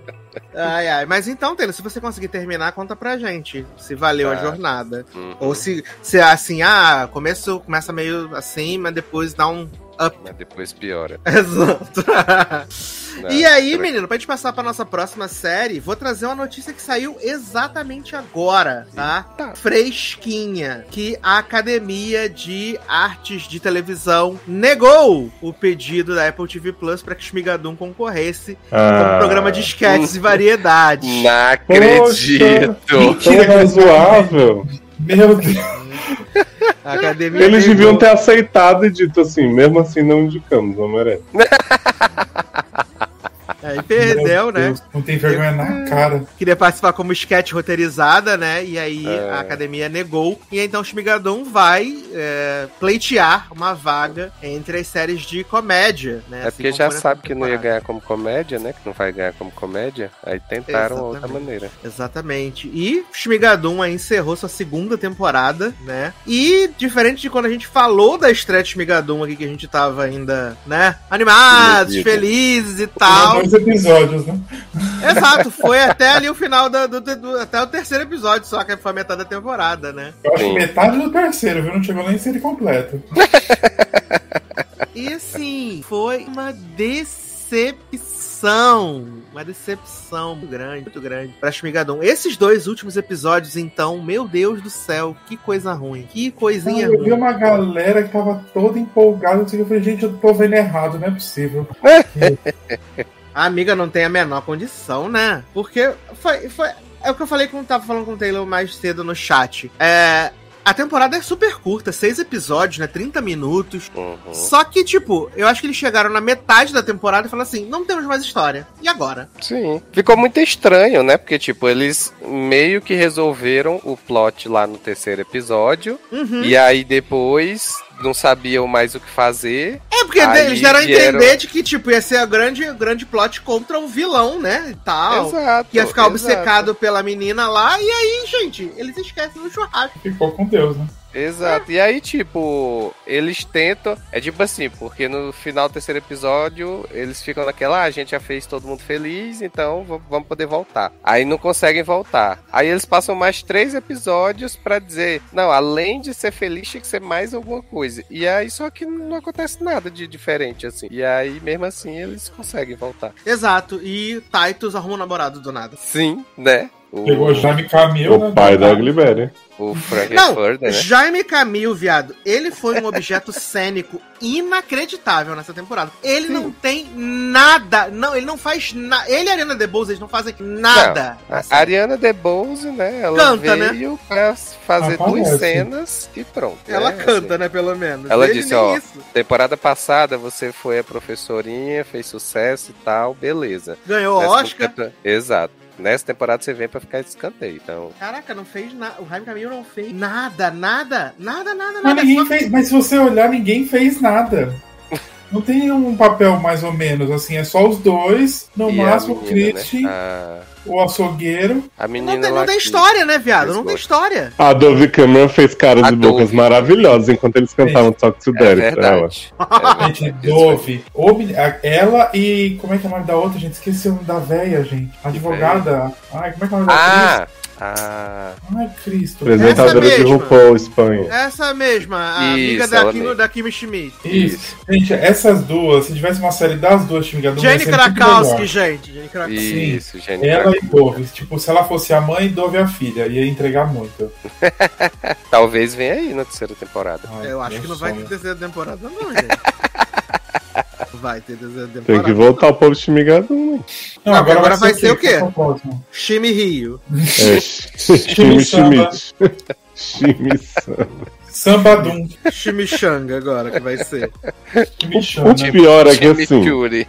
ai, ai. Mas então, Taylor, se você conseguir terminar, conta pra gente se valeu a Tá. jornada. Uhum. Ou se, se é assim, ah, começo, começa meio assim, mas depois dá um up. Mas depois piora. Exato. Né? E aí, menino, pra gente passar pra nossa próxima série, vou trazer uma notícia que saiu exatamente agora, tá? Fresquinha. Que a Academia de Artes de Televisão negou o pedido da Apple TV Plus pra que Shmigadum concorresse como Ah, programa de sketches e variedades. Não acredito. Tão razoável. Meu Deus. A Academia Eles deviam ter aceitado e dito assim, mesmo assim não indicamos, não merece. perdeu, Meu né? Deus, Não tem vergonha na cara. Queria participar como sketch roteirizada, né? E aí É. a academia negou. E então o Shmigadum vai é, pleitear uma vaga entre as séries de comédia, né? É assim porque já sabe que não ia ganhar como comédia, né? Que não vai ganhar como comédia. Aí tentaram outra Exatamente. maneira. Exatamente. E Shmigadum aí encerrou sua segunda temporada, né? E diferente de quando a gente falou da estreia de Shmigadum aqui, que a gente tava ainda, né? Animados, felizes e tal. dois episódios, né? Exato, foi até ali o final do, do- do- até o terceiro episódio, só que foi a metade da temporada, né? Eu acho Sim. que metade do terceiro, viu? Não chegou nem a ser completo. E assim, foi uma decepção. Uma decepção muito grande, muito grande pra Shmigadum. Esses dois últimos episódios, então, meu Deus do céu, que coisa ruim. Que coisinha eu vi ruim. uma galera que tava toda empolgada. não Eu falei, gente, eu tô vendo errado, não é possível. A amiga não tem a menor condição, né? Porque foi. foi é o que eu falei quando tava falando com o Taylor mais cedo no chat. É. A temporada é super curta, seis episódios, né? 30 minutos. Uhum. Só que, tipo, eu acho que eles chegaram na metade da temporada e falaram assim: não temos mais história. E agora? Sim. Ficou muito estranho, né? Porque, tipo, eles meio que resolveram o plot lá no terceiro episódio. Uhum. E aí depois não sabiam mais o que fazer. É porque Aí eles deram a vieram- entender de que, tipo, ia ser a grande, grande plot contra o vilão, né? E tal. Exato. Que ia ficar exato. obcecado pela menina lá. E aí, gente, eles esquecem do churrasco. Ficou com Deus, né? Exato. E aí, tipo, eles tentam. É tipo assim, porque no final do terceiro episódio, eles ficam naquela, ah, a gente já fez todo mundo feliz, então vamos poder voltar. Aí não conseguem voltar. Aí eles passam mais três episódios pra dizer, não, além de ser feliz, tinha que ser mais alguma coisa. E aí, só que não acontece nada de diferente, assim. E aí, mesmo assim, eles conseguem voltar. Exato. E Titus arruma um namorado do nada. Sim, né? O, Pegou Jaime Camil, né? O pai da Glibéria. o Frank Não, Furter, né? Jaime Camil, viado, ele foi um objeto cênico inacreditável nessa temporada. Ele não tem nada, não, ele não faz nada. Ele e a Ariana DeBose, eles não fazem nada. A assim. Ariana DeBose, né? Ela Canta, né? veio pra fazer Aparece. duas cenas e pronto. Ela né? canta, Assim, né, pelo menos. Ela Ele disse, ó, isso. temporada passada você foi a professorinha, fez sucesso e tal, beleza. Ganhou Nessa Oscar. temporada- Exato. Nessa temporada você vem pra ficar de escanteio. Então, Caraca, não fez nada. O Jaime Camil não fez nada, nada, nada, nada, Mas, nada. ninguém Só- fez, mas se você olhar, ninguém fez nada. Não tem um papel mais ou menos, assim, é só os dois, no e a máximo o Christian, né? A, o açougueiro. a menina Não tem, não tem história, né, viado? Não tem história. A Dove Cameron fez caras A e bocas Dove. maravilhosas enquanto eles cantavam Talk to É Daddy. É Gente, verdade. Dove. o meni- a- Ela e. Como é que é o nome da outra, gente? Esqueci o nome da véia, gente. Advogada. Ai, como é que é o nome da Ah, ah? Ai, Cristo. Apresentadora Essa de mesma. RuPaul Espanha. Essa mesma, a amiga Isso, da, Kim, mesma. da Kimi Schmidt. Isso. Gente, essas duas, se tivesse uma série das duas, Xingador, Jane Krakowski, gente. Jane Krakowski. Isso, gente. Ela e Dove. Tipo, se ela fosse a mãe, Dove a filha. Ia entregar muito. Talvez venha aí na terceira temporada. Ai, Eu acho que não vai ter sonho. terceira temporada, não, gente. Vai ter temporada. Tem que voltar o povo Chimigadum, né? Não, Não, agora vai ser o quê? Shimi Rio. É, Chimi Schmidt. Chimi Samba. Sambadum. Chimichanga agora que vai ser. O chama. pior é que assim,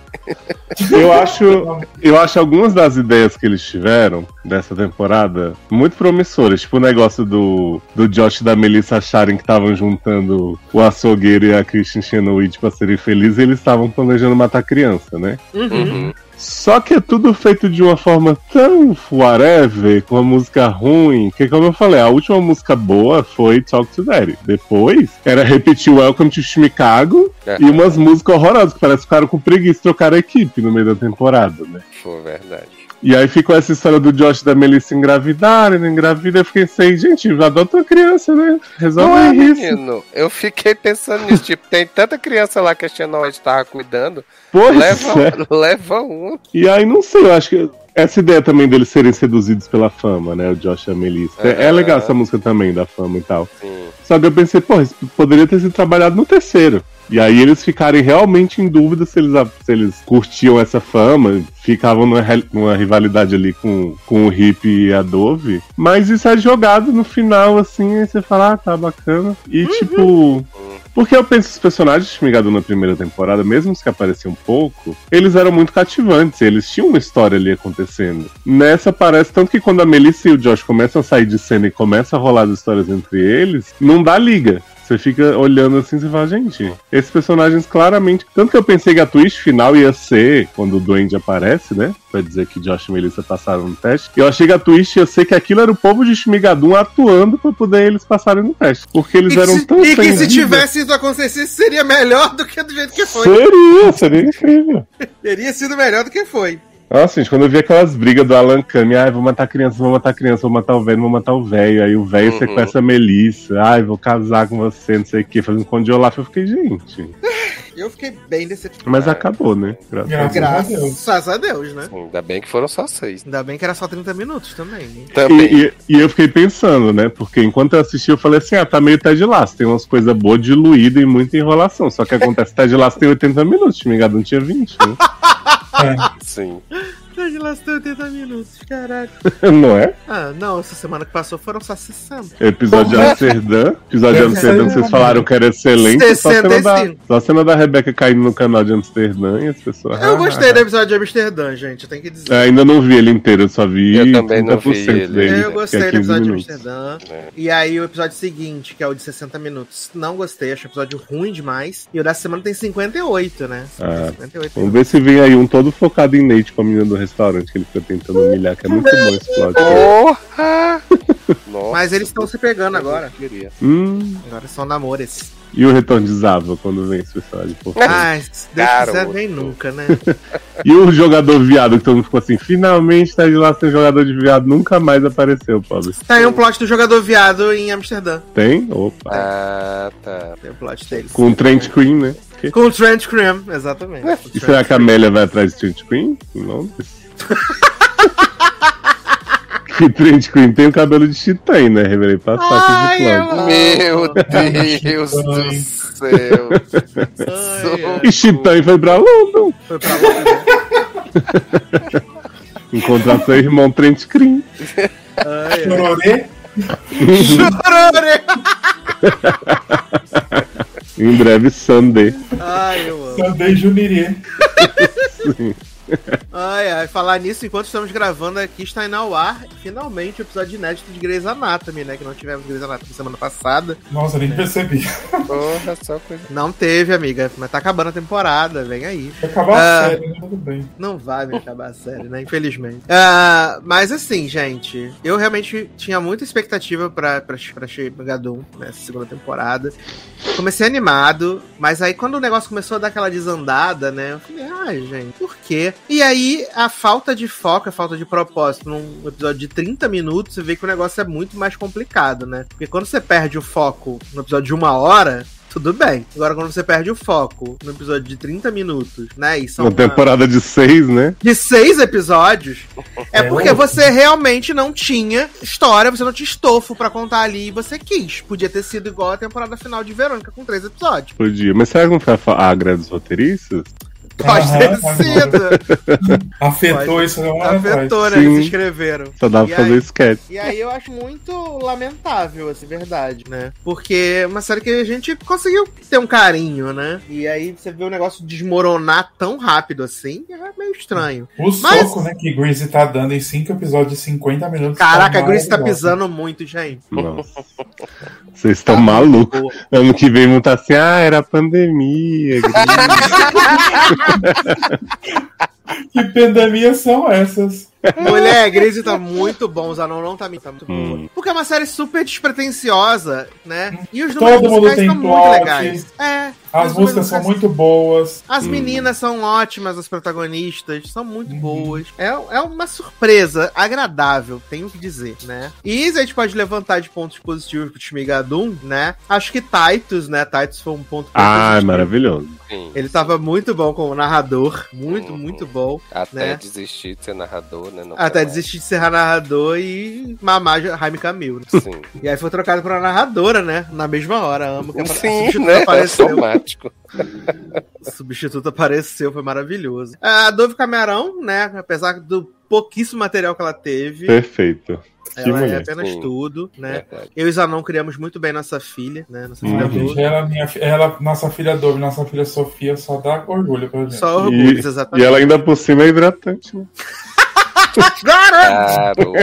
eu acho, eu acho algumas das ideias que eles tiveram dessa temporada muito promissoras. Tipo o negócio do, do Josh e da Melissa acharem que estavam juntando o açougueiro e a Christian Chenoweth pra serem felizes e eles estavam planejando matar criança, né? Uhum. Só que é tudo feito de uma forma tão whatever, com uma música ruim, que como eu falei, a última música boa foi Talk to Daddy. Depois era repetir Welcome to Chicago É. e umas músicas horrorosas, que parece que ficaram com preguiça de trocar a equipe no meio da temporada, né? Foi verdade. E aí ficou essa história do Josh e da Melissa engravidarem, não engravida, eu fiquei assim, gente, adota uma criança, né? Resolve Não é, isso. menino. Eu fiquei pensando nisso. Tipo, tem tanta criança lá que a Xenoid tava cuidando. Pois Leva, é. leva um. E aí, não sei, eu acho que essa ideia também deles serem seduzidos pela fama, né? O Josh e a Melissa. É, é legal essa música também, da fama e tal. Sim. Só que eu pensei, pô, isso poderia ter sido trabalhado no terceiro. E aí eles ficarem realmente em dúvida se eles, se eles curtiam essa fama, ficavam numa, numa rivalidade ali com, com o Hip e a Dove. Mas isso é jogado no final, assim, aí você fala, ah, tá bacana. E tipo. Porque eu penso os personagens de na primeira temporada, mesmo os que apareciam pouco, eles eram muito cativantes, eles tinham uma história ali acontecendo. Nessa parece tanto que quando a Melissa e o Josh começam a sair de cena e começam a rolar as histórias entre eles, não dá liga. Você fica olhando assim e fala, gente, esses personagens claramente. Tanto que eu pensei que a twist final ia ser quando o Duende aparece, né? Pra dizer que Josh e Melissa passaram no teste. Eu achei que a twist ia ser que aquilo era o povo de Shmigadum atuando pra poder eles passarem no teste. Porque eles E eram se, tão e que se vida. tivesse isso acontecido, seria melhor do que do jeito que foi. Seria, seria incrível. Teria sido melhor do que foi. Nossa, gente, quando eu vi aquelas brigas do Alan Kami, ai, vou matar criança, vou matar criança, vou matar o velho, vou matar o velho. Aí o velho Uhum. sequestra a Melissa, ai, vou casar com você, não sei o que, fazendo com de Olaf. Eu fiquei, gente. Eu fiquei bem decepcionado. Mas acabou, né? Graças a Deus. Graças a Deus. Graças a Deus, né? Ainda bem que foram só seis. Ainda bem que era só 30 minutos também. né? Também. E, e- e eu fiquei pensando, né? Porque enquanto eu assisti, eu falei assim: ah, tá meio Ted Lasso. Tem umas coisas boas diluídas e muita enrolação. Só que acontece que Ted Lasso tem 80 minutos, Shmigado não tinha 20, né? É. Sim. Ted Lasso tem 80 minutos, caralho. Não é? Ah, não, essa semana que passou foram só 60. Episódio de Amsterdã. Episódio de Amsterdã vocês falaram que era excelente. Só a cena da, 65. só a cena da Rebeca caindo no canal de Amsterdã e as pessoas. Eu ah, gostei do episódio de Amsterdã, gente, eu tenho que dizer. É, ainda não vi ele inteiro, eu só vi Eu também não 30% vi ele. dele. Eu que gostei é do 15 episódio de. Amsterdã. É. E aí o episódio seguinte, que é o de 60 minutos, não gostei, achei o episódio ruim demais. E o da semana tem 58, né? Ah, 58 Vamos ver se vem aí um todo focado em Nate com a menina do restaurante, que ele fica tentando humilhar, que é muito bom esse plot. Porra! Nossa, Mas eles estão se pegando agora. Hum, Agora são namores. e o retorno de Zava quando vem esse personagem? Por favor? Ai, se Deus quiser, vem nunca, né? E o jogador viado, que todo mundo ficou assim, finalmente tá de lá ser jogador de viado, nunca mais apareceu, pobre. Tá aí um plot do jogador viado em Amsterdã. Tem? Opa. Ah, tá. Tem o plot deles. Com o Trent Queen, né? Que- Com o Trent Cream, exatamente. E será que a Amélia vai atrás de Trent Queen? Em Londres? Que Trent Queen tem o cabelo de Chitãe, né? Revelei pra saco Ai, de plano. eu- Meu Deus do céu. Ai. E Chitãe foi pra London Foi pra lá. né? encontrar seu irmão Trent ai. Chororê, Chororê. Em breve, Sunday. Ai, eu amo. Sandei Junirê. Ai, ai. Falar nisso, enquanto estamos gravando aqui, está indo ao ar, finalmente, o episódio inédito de Grey's Anatomy, né? Que não tivemos Grey's Anatomy semana passada. Nossa, nem percebi. Porra, só coisa. Não teve, amiga. Mas tá acabando a temporada, vem aí. Vai acabar Ah. a série, né? Tudo bem. Não vai me acabar a série, né? Infelizmente. Ah, mas assim, gente, eu realmente tinha muita expectativa pra, pra, pra Gadum nessa segunda temporada. Comecei animado, mas aí quando o negócio começou a dar aquela desandada, né? Eu falei, ai, gente, por quê? E aí a falta de foco, a falta de propósito num episódio de 30 minutos, você vê que o negócio é muito mais complicado, né? Porque quando você perde o foco no episódio de uma hora. Tudo bem. Agora, quando você perde o foco no episódio de 30 minutos, né? E são Uma uma- temporada de seis, né? de seis episódios, é É porque você realmente não tinha história, você não tinha estofo pra contar ali e você quis. Podia ter sido igual a temporada final de Verônica, com três episódios. Podia. Mas será que não foi a, fa- a greve dos roteiristas? Pode ter Aham, sido. Afetou Pode. isso não atrás. Afetou, né? Sim. Eles escreveram. Só dava E pra fazer aí? sketch. E aí eu acho muito lamentável, assim, verdade, né? Porque é uma série que a gente conseguiu ter um carinho, né? E aí você vê o negócio desmoronar tão rápido assim, é meio estranho. O Mas- soco, né, que Greasy tá dando em cinco episódios de 50 minutos. Caraca, a tá Grace tá pisando muito, gente. Nossa. Vocês estão malucos. Ano que vem vão estar assim, ah, era pandemia. Que pandemias são essas? Mulher, a Grace tá muito bom, Zanon não tá, tá muito. Hum. Porque é uma série super despretensiosa, né? E os números Todo mundo musicais estão muito plot. legais. É. As músicas são muito boas. As Hum. meninas são ótimas, as protagonistas são muito Uhum. boas. É, é uma surpresa agradável, tenho que dizer, né? E a gente pode levantar de pontos positivos pro time Gadum, né? Acho que Titus, né? Titus foi um ponto ah, é maravilhoso. Ele tava muito bom como narrador, muito, Uhum. muito bom. Até né? desistir de ser narrador, né? Não Até quer mais. desistir de ser narrador e mamar Jaime Camil. Né? Sim. E aí foi trocado pra narradora, né? Na mesma hora. Amo que Sim, né? apareceu. Automático. O substituto apareceu, foi maravilhoso. A Dove Camarão, né? Apesar do pouquíssimo material que ela teve, Perfeito. Que ela é mulher. apenas Sim. tudo, né? Verdade. Eu e Zanon criamos muito bem nossa filha, né? Nossa Hum. filha Ai, gente, Dove. ela, minha, fi- ela, nossa filha Dove, nossa filha Sofia, só dá orgulho pra gente. Só orgulhos, E, exatamente. e ela ainda por cima é hidratante, né? Garoto.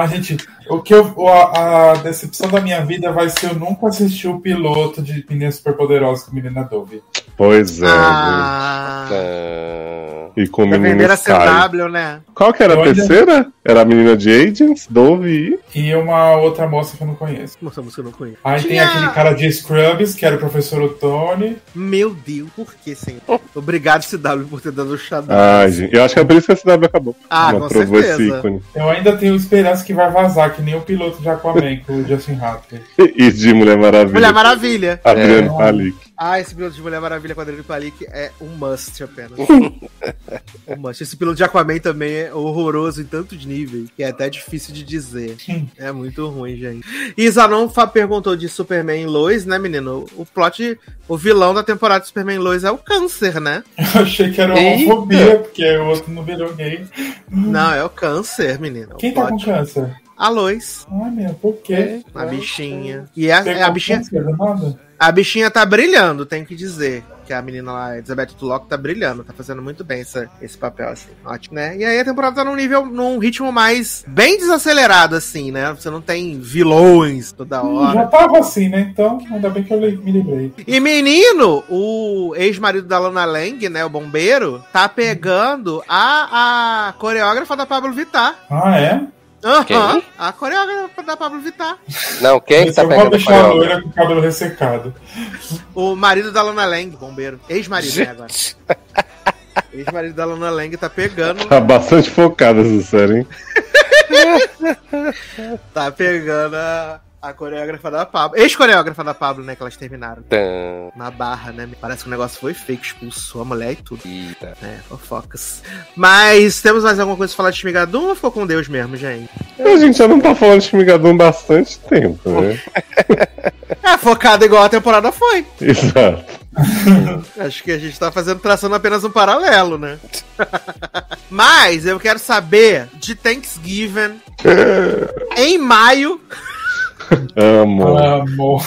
A gente, o que eu, a, a decepção da minha vida vai ser eu nunca assistir o piloto de Meninas Superpoderosas com Menina Dove. Pois é. Ah, Ah, E com a Sky. CW, né? Qual que era a Eu ainda- terceira? Era a menina de Agents, Dove e... E uma outra moça que eu não conheço. Essa música eu não conheço. Aí tem Tinha- aquele cara de Scrubs, que era o professor Otone. Meu Deus, por que, senhor? Obrigado, CW, por ter dado o xadrez. Ai, gente. Eu acho que é por isso que a CW acabou. Ah, Não com certeza. ícone. Eu ainda tenho esperança que vai vazar, que nem o piloto de Aquaman com o Justin Hartley. E de Mulher Maravilha. Mulher Maravilha. Adriano É. Palik. Ah, esse piloto de Mulher Maravilha com a Adriane Palik é um must apenas. um must. Esse piloto de Aquaman também é horroroso em tantos níveis, que é até difícil de dizer. É muito ruim, gente. E Zanon perguntou de Superman Lois, né, menino? O plot, o vilão da temporada de Superman Lois é o câncer, né? Eu achei que era uma Eita. homofobia, porque o outro não virou gay. Não, é o câncer, menino. Quem o tá com câncer? A Lois, Ai, meu, por quê? a bichinha. E a, É, a bichinha, a bichinha tá brilhando, tenho que dizer. Que a menina lá, Elizabeth Tulloch, tá brilhando, tá fazendo muito bem essa, esse papel, assim. Ótimo, né? E aí a temporada tá num nível, num ritmo mais bem desacelerado, assim, né? Você não tem vilões toda Hum, hora. Já tava assim, né? Então, ainda bem que eu me livrei. E menino, o ex-marido da Lana Lang, né, o bombeiro, tá pegando a, a coreógrafa da Pablo Vittar. Ah, é? Aham, Quem? a coreógrafa da Pablo Vittar. Não, quem que Esse tá eu vou pegando deixar a a loira com o cabelo ressecado. O marido da Lana Lang, bombeiro. Ex-marido, né, agora. Ex-marido da Lana Lang tá pegando, Tá bastante focada essa série, hein? tá pegando a, a coreógrafa da Pablo. Ex-coreógrafa da Pablo, né, que elas terminaram. Tan. Na barra, né? Parece que o negócio foi fake, expulsou a mulher e tudo. Eita. É, fofocas. Mas temos mais alguma coisa pra falar de Shmigadum ou ficou com Deus mesmo, gente? A gente já não tá falando de Shmigadum há bastante tempo, né? É, focado igual a temporada foi. Exato. Acho que a gente tá fazendo, traçando apenas um paralelo, né? Mas eu quero saber de Thanksgiving em maio Amo.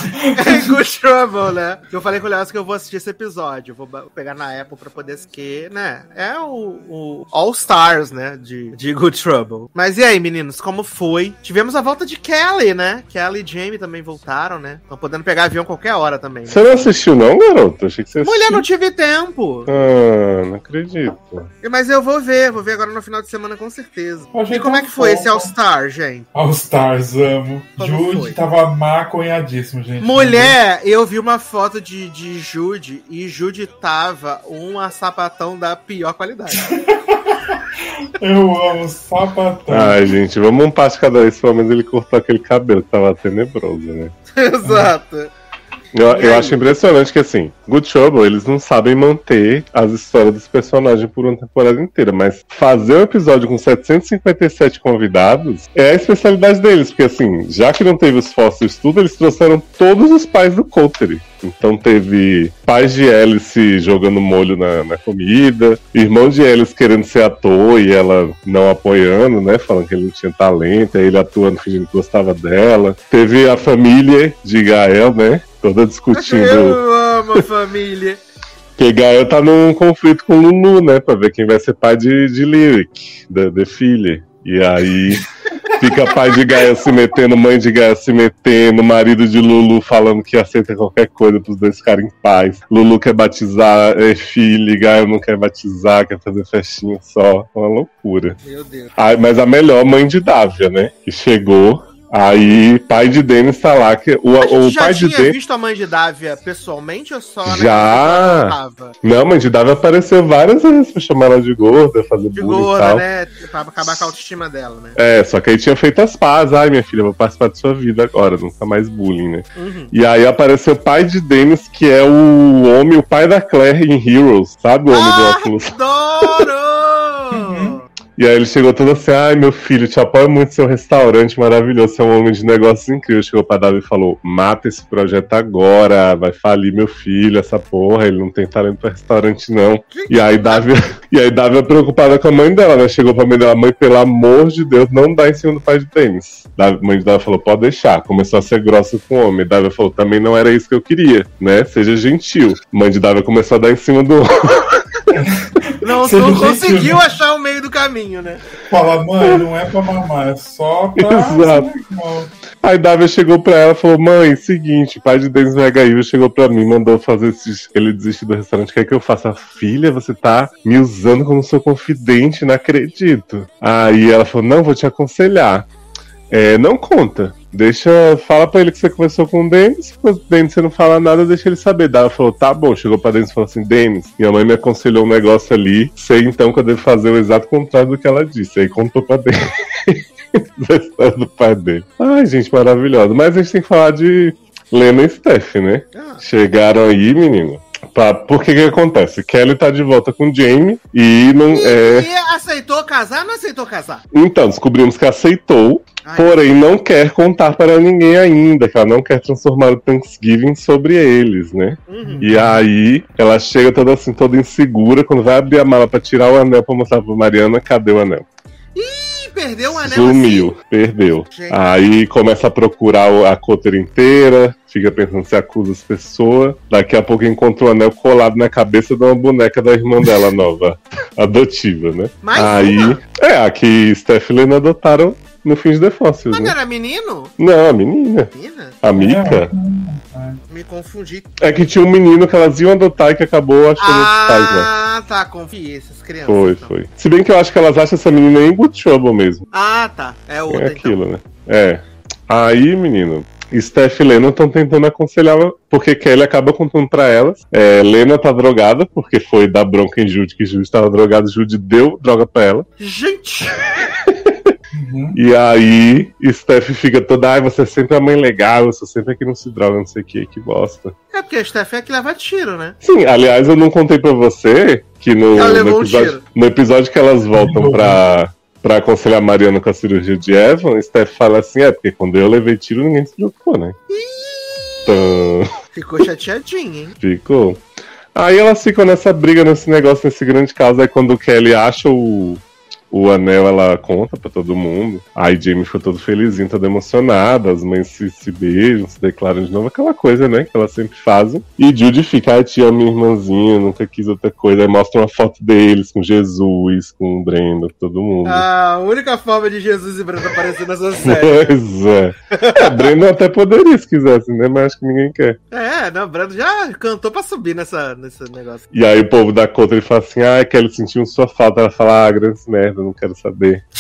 Good Trouble, né? Que eu falei com o Léo que eu vou assistir esse episódio. Vou pegar na Apple pra poder assistir, né? É o, o All Stars, né? De, de Good Trouble. Mas e aí, meninos, como foi? Tivemos a volta de Kelly, né? Kelly e Jamie também voltaram, né? Estão podendo pegar avião qualquer hora também. Né? Você não assistiu, não, garoto? Achei que você assistiu. Mulher, não tive tempo. Ah, não acredito. Mas eu vou ver, vou ver agora no final de semana com certeza. E como é que foi esse All Star, gente? All Stars, amo. Como Jude foi? Tava maconhadíssimo, gente. Mulher, eu vi uma foto de, de Jude e Jude tava uma sapatão da pior qualidade. Eu amo sapatão. Ai, gente, vamos um passo de cada vez. Pelo menos ele cortou aquele cabelo que tava tenebroso, né? Exato. Eu, eu acho impressionante que, assim, Good Trouble, eles não sabem manter as histórias dos personagens por uma temporada inteira, mas fazer um episódio com 757 convidados é a especialidade deles, porque, assim, já que não teve os fósseis tudo, eles trouxeram todos os pais do Coulter. Então teve pais de Alice jogando molho na, na comida, irmão de Alice querendo ser ator e ela não apoiando, né? Falando que ele não tinha talento, aí ele atuando fingindo que gostava dela. Teve a família de Gael, né? Toda discutindo. Eu amo família. Porque Gael tá num conflito com Lulu, né? Pra ver quem vai ser pai de, de Lyric, da, da filha. E aí fica pai de Gael se metendo, mãe de Gael se metendo, marido de Lulu falando que aceita qualquer coisa pros dois ficarem em paz. Lulu quer batizar é, filho, Gael não quer batizar, quer fazer festinha só. Uma loucura. Meu Deus. Ah, mas a melhor mãe de Dávia, né? Que chegou. Aí, pai de Denis tá lá. Que, o, A gente o já pai de tinha Denis. visto a mãe de Dávia pessoalmente ou só Já. Não, mãe de Dávia apareceu várias vezes pra chamar ela de gorda, fazer De bullying e gorda, tal. né? Pra acabar com a autoestima dela, né? É, só que aí tinha feito as pazes. Ai, minha filha, vou participar da sua vida agora, nunca mais bullying, né? Uhum. E aí apareceu o pai de Dennis, que é o homem, o pai da Claire em Heroes, sabe? O homem do Ah, óculos. Adoro! E aí ele chegou todo assim, ai meu filho, te apoio muito seu restaurante maravilhoso, você é um homem de negócios incrível. Chegou pra Davi e falou, mata esse projeto agora, vai falir meu filho, essa porra, ele não tem talento pra restaurante não. E aí Davi, e aí Davi é preocupada com a mãe dela, né? Chegou pra mãe dela, mãe, pelo amor de Deus, não dá em cima do pai de tênis. A mãe de Davi falou, pode deixar. Começou a ser grossa com o homem. Davi falou, também não era isso que eu queria, né? Seja gentil. Mãe de Davi começou a dar em cima do Não, não conseguiu achar o meio do caminho, né? Fala, mãe, não é pra mamar, é só pra. Exato. Aí Dávia chegou pra ela e falou: Mãe, seguinte, o pai de Denis Megaível chegou pra mim, mandou fazer esse, ele desistir do restaurante. Quer que eu faça? Filha, você tá me usando como seu confidente, não acredito. Aí ela falou: Não, vou te aconselhar. É, não conta. Deixa. Fala pra ele que você conversou com o Denis. Se o Denis você não fala nada, deixa ele saber. Dava falou: Tá bom. Chegou pra Denis e falou assim: Denis, minha mãe me aconselhou um negócio ali. Sei então que eu devo fazer o exato contrário do que ela disse. Aí contou pra Denis. da história do pai dele. Ai, gente, maravilhosa. Mas a gente tem que falar de Lena e Steph, né? Ah. Chegaram aí, menino. Pra, por que que acontece? Kelly tá de volta com Jamie e não é. E aceitou casar não aceitou casar? Então, descobrimos que aceitou, Ai. porém não quer contar para ninguém ainda, que ela não quer transformar o Thanksgiving sobre eles, né? Uhum. E aí, ela chega toda assim, toda insegura, quando vai abrir a mala pra tirar o anel pra mostrar pra Mariana, cadê o anel? Perdeu um anel Sumiu, perdeu. Gente. Aí começa a procurar o- a coter inteira, fica pensando se acusa as pessoas. Daqui a pouco encontra o anel colado na cabeça de uma boneca da irmã dela nova, adotiva, né? Mais Aí, uma? é, a que Steph e Lena adotaram no Fins de Fósseis, Mas não né? era menino? Não, a menina. Menina? A Mika. Me confundi. É que tinha um menino que elas iam adotar e que acabou achando os pais, né? Ah, tá, confia essas crianças. Foi, então. foi. Se bem que eu acho que elas acham essa menina em good trouble mesmo. Ah, tá. É É outra, então. aquilo, né? É. Aí, menino, Steph e Lena estão tentando aconselhar, porque Kelly acaba contando pra elas. É, Lena tá drogada, porque foi dar bronca em Jude, que Jude tava drogado, Jude deu droga pra ela. Gente! Uhum. E aí, Steph fica toda, ai, você é sempre a mãe legal, você sempre aqui não se droga, não sei o que, que bosta. É porque a Steph é que leva tiro, né? Sim, aliás, eu não contei pra você que no, no um episódio, tiro. no episódio que elas voltam pra, pra aconselhar a Mariana com a cirurgia de Evan, Steph fala assim, é, porque quando eu levei tiro, ninguém se preocupou, né? Então, Ficou chateadinha, hein? ficou. Aí elas ficam nessa briga, nesse negócio, nesse grande caso. Aí quando o Kelly acha o, o anel, ela conta pra todo mundo. Aí Jamie fica todo felizinho, todo emocionada. As mães se, se beijam, se declaram de novo. Aquela coisa, né, que elas sempre fazem. E Judy fica, ai, tia, minha irmãzinha, nunca quis outra coisa. Aí mostra uma foto deles com Jesus, com o Brenda, todo mundo. A única forma de Jesus e Brenda aparecer nessa série. Pois é. é. Brenda até poderia se quisesse, né? Mas acho que ninguém quer. É, não, o Brenda já cantou pra subir nessa, nesse negócio. E aí o povo da conta ele fala assim, ah, Kelly sentiu sua falta. Ela fala, ah, grandes merda, não quero saber.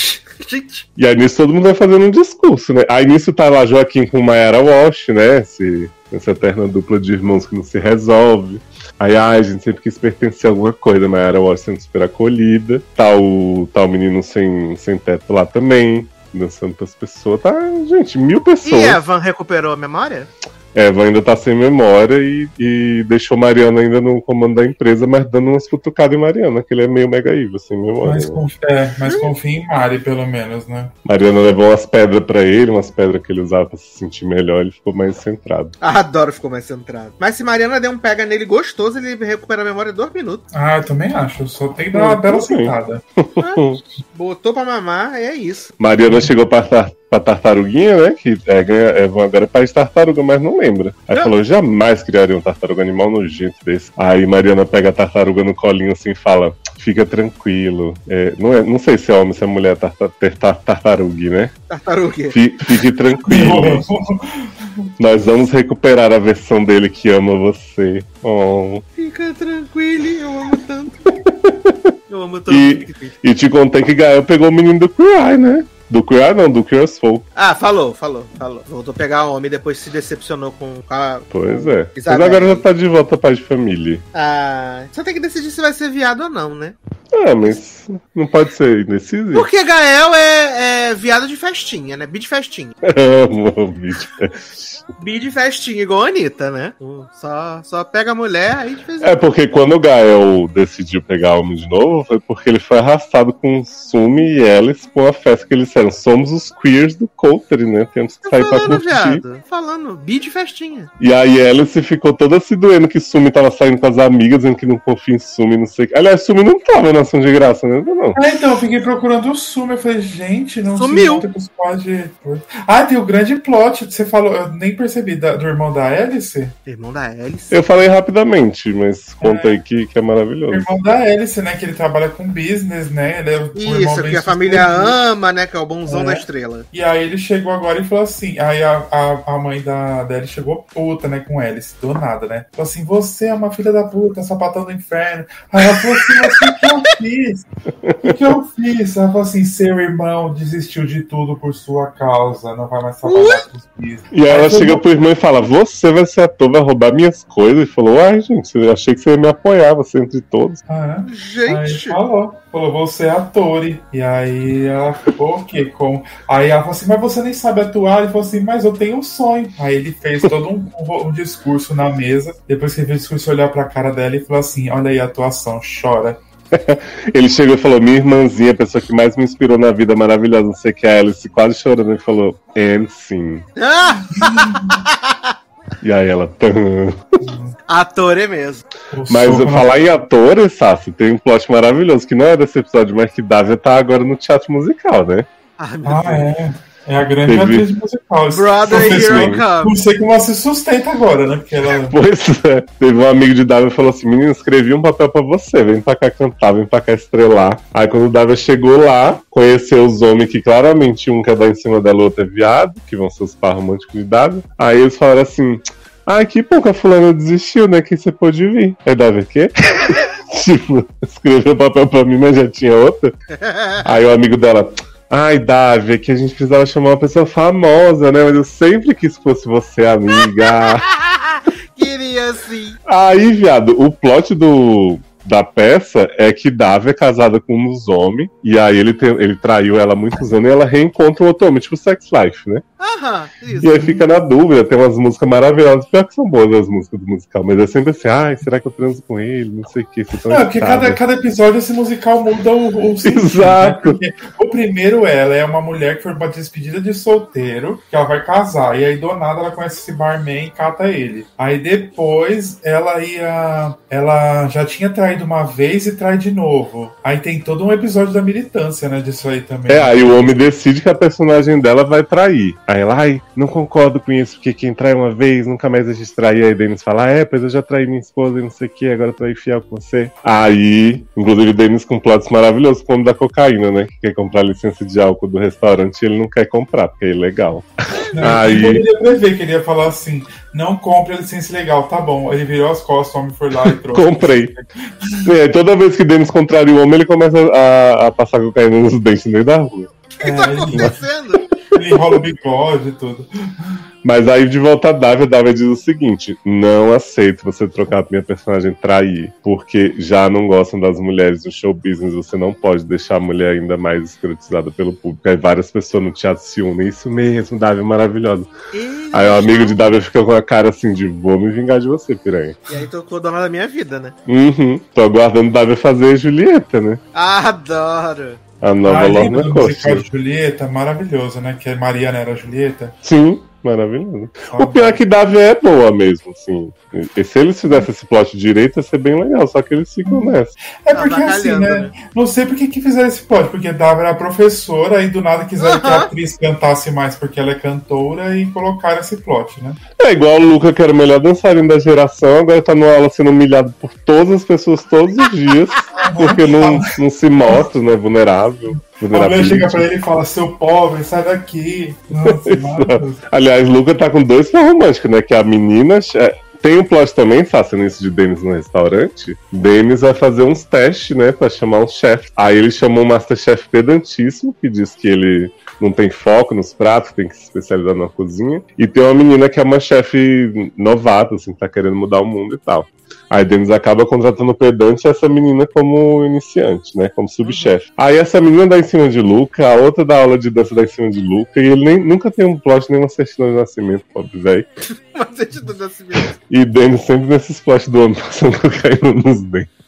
Gente, E aí nisso todo mundo vai fazendo um discurso, né? Aí nisso tá lá Joaquim com Mayara Walsh, né? Esse, essa eterna dupla de irmãos que não se resolve. Aí, ai, a gente sempre quis pertencer a alguma coisa, Mayara Walsh sendo super acolhida. Tá o, tá o menino sem, sem teto lá também, dançando pras pessoas. Tá, gente, mil e pessoas. Evan recuperou a memória? Eva ainda tá sem memória e, e deixou Mariana ainda no comando da empresa, mas dando umas cutucadas em Mariana, que ele é meio mega evil, sem memória. Mas, né? confia, é, mas confia em Mari, pelo menos, né? Mariana levou umas pedras pra ele, umas pedras que ele usava pra se sentir melhor, ele ficou mais centrado. Adoro, ficou mais centrado. Mas se Mariana der um pega nele gostoso, ele recupera a memória em dois minutos. Ah, eu também acho. Só tem que dar uma Eu bela sentada. Botou pra mamar, é isso. Mariana chegou pra, tar, pra tartaruguinha, né? Que é, Eva agora é país tartaruga, mas não lembra. Aí Não. falou, jamais criaria um tartaruga animal nojento desse. Aí Mariana pega a tartaruga no colinho assim e fala, fica tranquilo. É, não, é, não sei se é homem, se é mulher tarta, ter tar- tartaruga, né? Tartaruga. Fi- Fique tranquilo. Nós vamos recuperar a versão dele que ama você. Oh. Fica tranquilo, eu amo tanto. Eu amo tanto. E- E te contei que Gael pegou o menino do Eye, né? Do Queer Eye não, do Folk. Ah, falou, falou, falou. Voltou a pegar homem depois se decepcionou com a. Pois é. Mas Isabel. agora já tá de volta pai de família. Ah, só tem que decidir se vai ser viado ou não, né? Ah, mas não pode ser indeciso. Porque Gael é, é viado de festinha, né? Bi de festinha. Amo o vídeo. Bi de festinha, igual a Anitta, né? Só, só pega a mulher aí de vez em É porque quando o Gael decidiu pegar homem de novo, foi porque ele foi arrastado com Sumi e Alice pra uma festa que eles disseram: somos os queers do Coulter, né? Temos que Tô sair pra falando, curtir. viado. Falando, bi de festinha. E aí Alice ficou toda se doendo que Sumi tava saindo com as amigas, dizendo que não confia em Sumi, não sei o que. Aliás, Sumi não tava na ação de graça, né? Não. É, então, eu fiquei procurando o Sumo. Eu falei, gente, não Sumiu. se encontra com os pais de. Ah, tem o grande plot. Você falou, eu nem percebi, da- do irmão da Alice. Irmão da Alice. Eu falei rapidamente, mas conta aí que, que é O maravilhoso. irmão da Alice, né? Que ele trabalha com business, né? Ele é Isso, que a família ama, né? Que é o bonzão É. da estrela. E aí ele chegou agora e falou assim. Aí a, a, a mãe da, da Alice chegou puta, né, com Alice, do nada, né? Falou assim: você é uma filha da puta, sapatão do inferno. Aí ela falou assim, você fiz? O que, que eu fiz? Ela falou assim: seu irmão desistiu de tudo por sua causa, não vai mais trabalhar com os bis. E aí ela Aí chega bom. pro irmão e fala: Você vai ser ator, vai roubar minhas coisas. E falou: Ai, gente, eu achei que você ia me apoiar, você entre todos. Ah, é? Aí Gente, falou, falou, você é ator. E aí ela ficou o quê? Com... Aí ela falou assim, mas você nem sabe atuar. Ele falou assim, mas eu tenho um sonho. Aí ele fez todo um, um- um discurso na mesa. Depois que ele fez o discurso, olhou pra cara dela e falou assim: Olha aí a atuação, chora. Ele chegou e falou: Minha irmãzinha, a pessoa que mais me inspirou na vida maravilhosa, não sei o que, a Alice, quase chorando. Ele falou: And sim. ah, E aí ela. Ator é mesmo. Mas eu falar em atores, Sassi, tem um plot maravilhoso, que não é desse episódio, mas que Dávia tá agora no teatro musical, né? Ah, Deus. é. É a grande Teve- atriz musical. Brother, Professor, here I come. Não sei como ela se sustenta agora, né? Porque ela. Pois é. Teve um amigo de Dávia que falou assim: Menino, escrevi um papel pra você, vem pra cá cantar, vem pra cá estrelar. Aí quando o Dávia chegou lá, conheceu os homens que claramente um quer dar em cima dela, o outro é viado, que vão ser os par românticos de Dávia. Aí eles falaram assim: Ah, que bom que a fulana desistiu, né? Que você pôde vir. Aí Dávia, quê? tipo, escreveu papel pra mim, mas já tinha outra. Aí o amigo dela. Ai, Davi, é que a gente precisava chamar uma pessoa famosa, né? Mas eu sempre quis que fosse você, amiga. Queria sim. Aí, viado, o plot do, da peça é que Davi é casada com um dos homens, e aí ele, tem, ele traiu ela há muitos anos e ela reencontra o outro homem, tipo Sex Life, né? Aham, isso. E aí fica na dúvida, tem umas músicas maravilhosas, pior que são boas as músicas do musical, mas é sempre assim, ai, será que eu transo com ele? Não sei o que, Não, porque cada, cada episódio esse musical muda o, o sentido, Exato. né? O primeiro, ela é uma mulher que foi uma despedida de solteiro, que ela vai casar. E aí, do nada, ela conhece esse barman e cata ele. Aí depois, ela ia. Ela já tinha traído uma vez e trai de novo. Aí tem todo um episódio da militância, né? Disso aí também. É, aí o homem decide que a personagem dela vai trair. Aí ela, ai, não concordo com isso, porque quem trai uma vez nunca mais a gente trair. Aí Denis fala, é, pois eu já traí minha esposa e não sei o que, agora eu tô aí fiel com você. Aí, inclusive, Denis com plots maravilhosos, como da cocaína, né? Que quer comprar licença de álcool do restaurante e ele não quer comprar, porque é ilegal. Aí- Eu poderia prever que ele ia falar assim: não compre a licença legal, tá bom. Ele virou as costas, o homem foi lá e trouxe. Comprei. Aí, toda vez que Denis contraria o homem, ele começa a, a passar cocaína nos dentes no meio da rua. O que tá É, ele- acontecendo? Ele enrola o bigode e tudo. Mas aí de volta a Dávia, Dávia diz o seguinte: não aceito você trocar minha personagem trair, porque já não gostam das mulheres no show business, você não pode deixar a mulher ainda mais escrotizada pelo público. Aí várias pessoas no teatro se unem, isso mesmo, Dávia é maravilhosa. Aí o amigo de Dávia fica com a cara assim de vou me vingar de você, piranha. E aí tocou dona da minha vida, né? Uhum. Tô aguardando Dávia fazer Julieta, né? Adoro. A nova Ah, lembra Lorna musical Costa. de Julieta, maravilhoso, né? Que a Mariana era a Julieta. Sim, maravilhoso. O pior é que Davi é boa mesmo, assim. E se eles fizessem esse plot direito, ia ser bem legal, só que eles ficam nessa. É Tá porque assim, avacalhando, né? Não sei por que que fizeram esse plot, porque Dava era professora e do nada quiseram que a atriz cantasse mais porque ela é cantora e colocaram esse plot, né? É igual o Luca, que era o melhor dançarino da geração, agora tá numa aula sendo humilhado por todas as pessoas todos os dias, porque não, não se mostra, né? Vulnerável. A mulher chega pra ele e fala, seu pobre, sai daqui. Nossa. Aliás, Luca tá com dois par românticos, né? Que a menina. é, Tem um plot também, fazendo isso de Denis no restaurante. Denis vai fazer uns testes, né? Pra chamar um chefe. Aí ele chamou um Masterchef pedantíssimo, que diz que ele não tem foco nos pratos, tem que se especializar na cozinha. E tem uma menina que é uma chefe novata, assim, tá querendo mudar o mundo e tal. Aí Denis acaba contratando o pedante e essa menina como iniciante, né? Como subchefe. Aí essa menina dá em cima de Luca, a outra dá aula de dança dá em cima de Luca, e ele nem, nunca tem um plot nem uma certidão de nascimento, pobre velho. Mas é de nascimento. E Denis sempre nesses plots do homem passando cocaína nos dentes.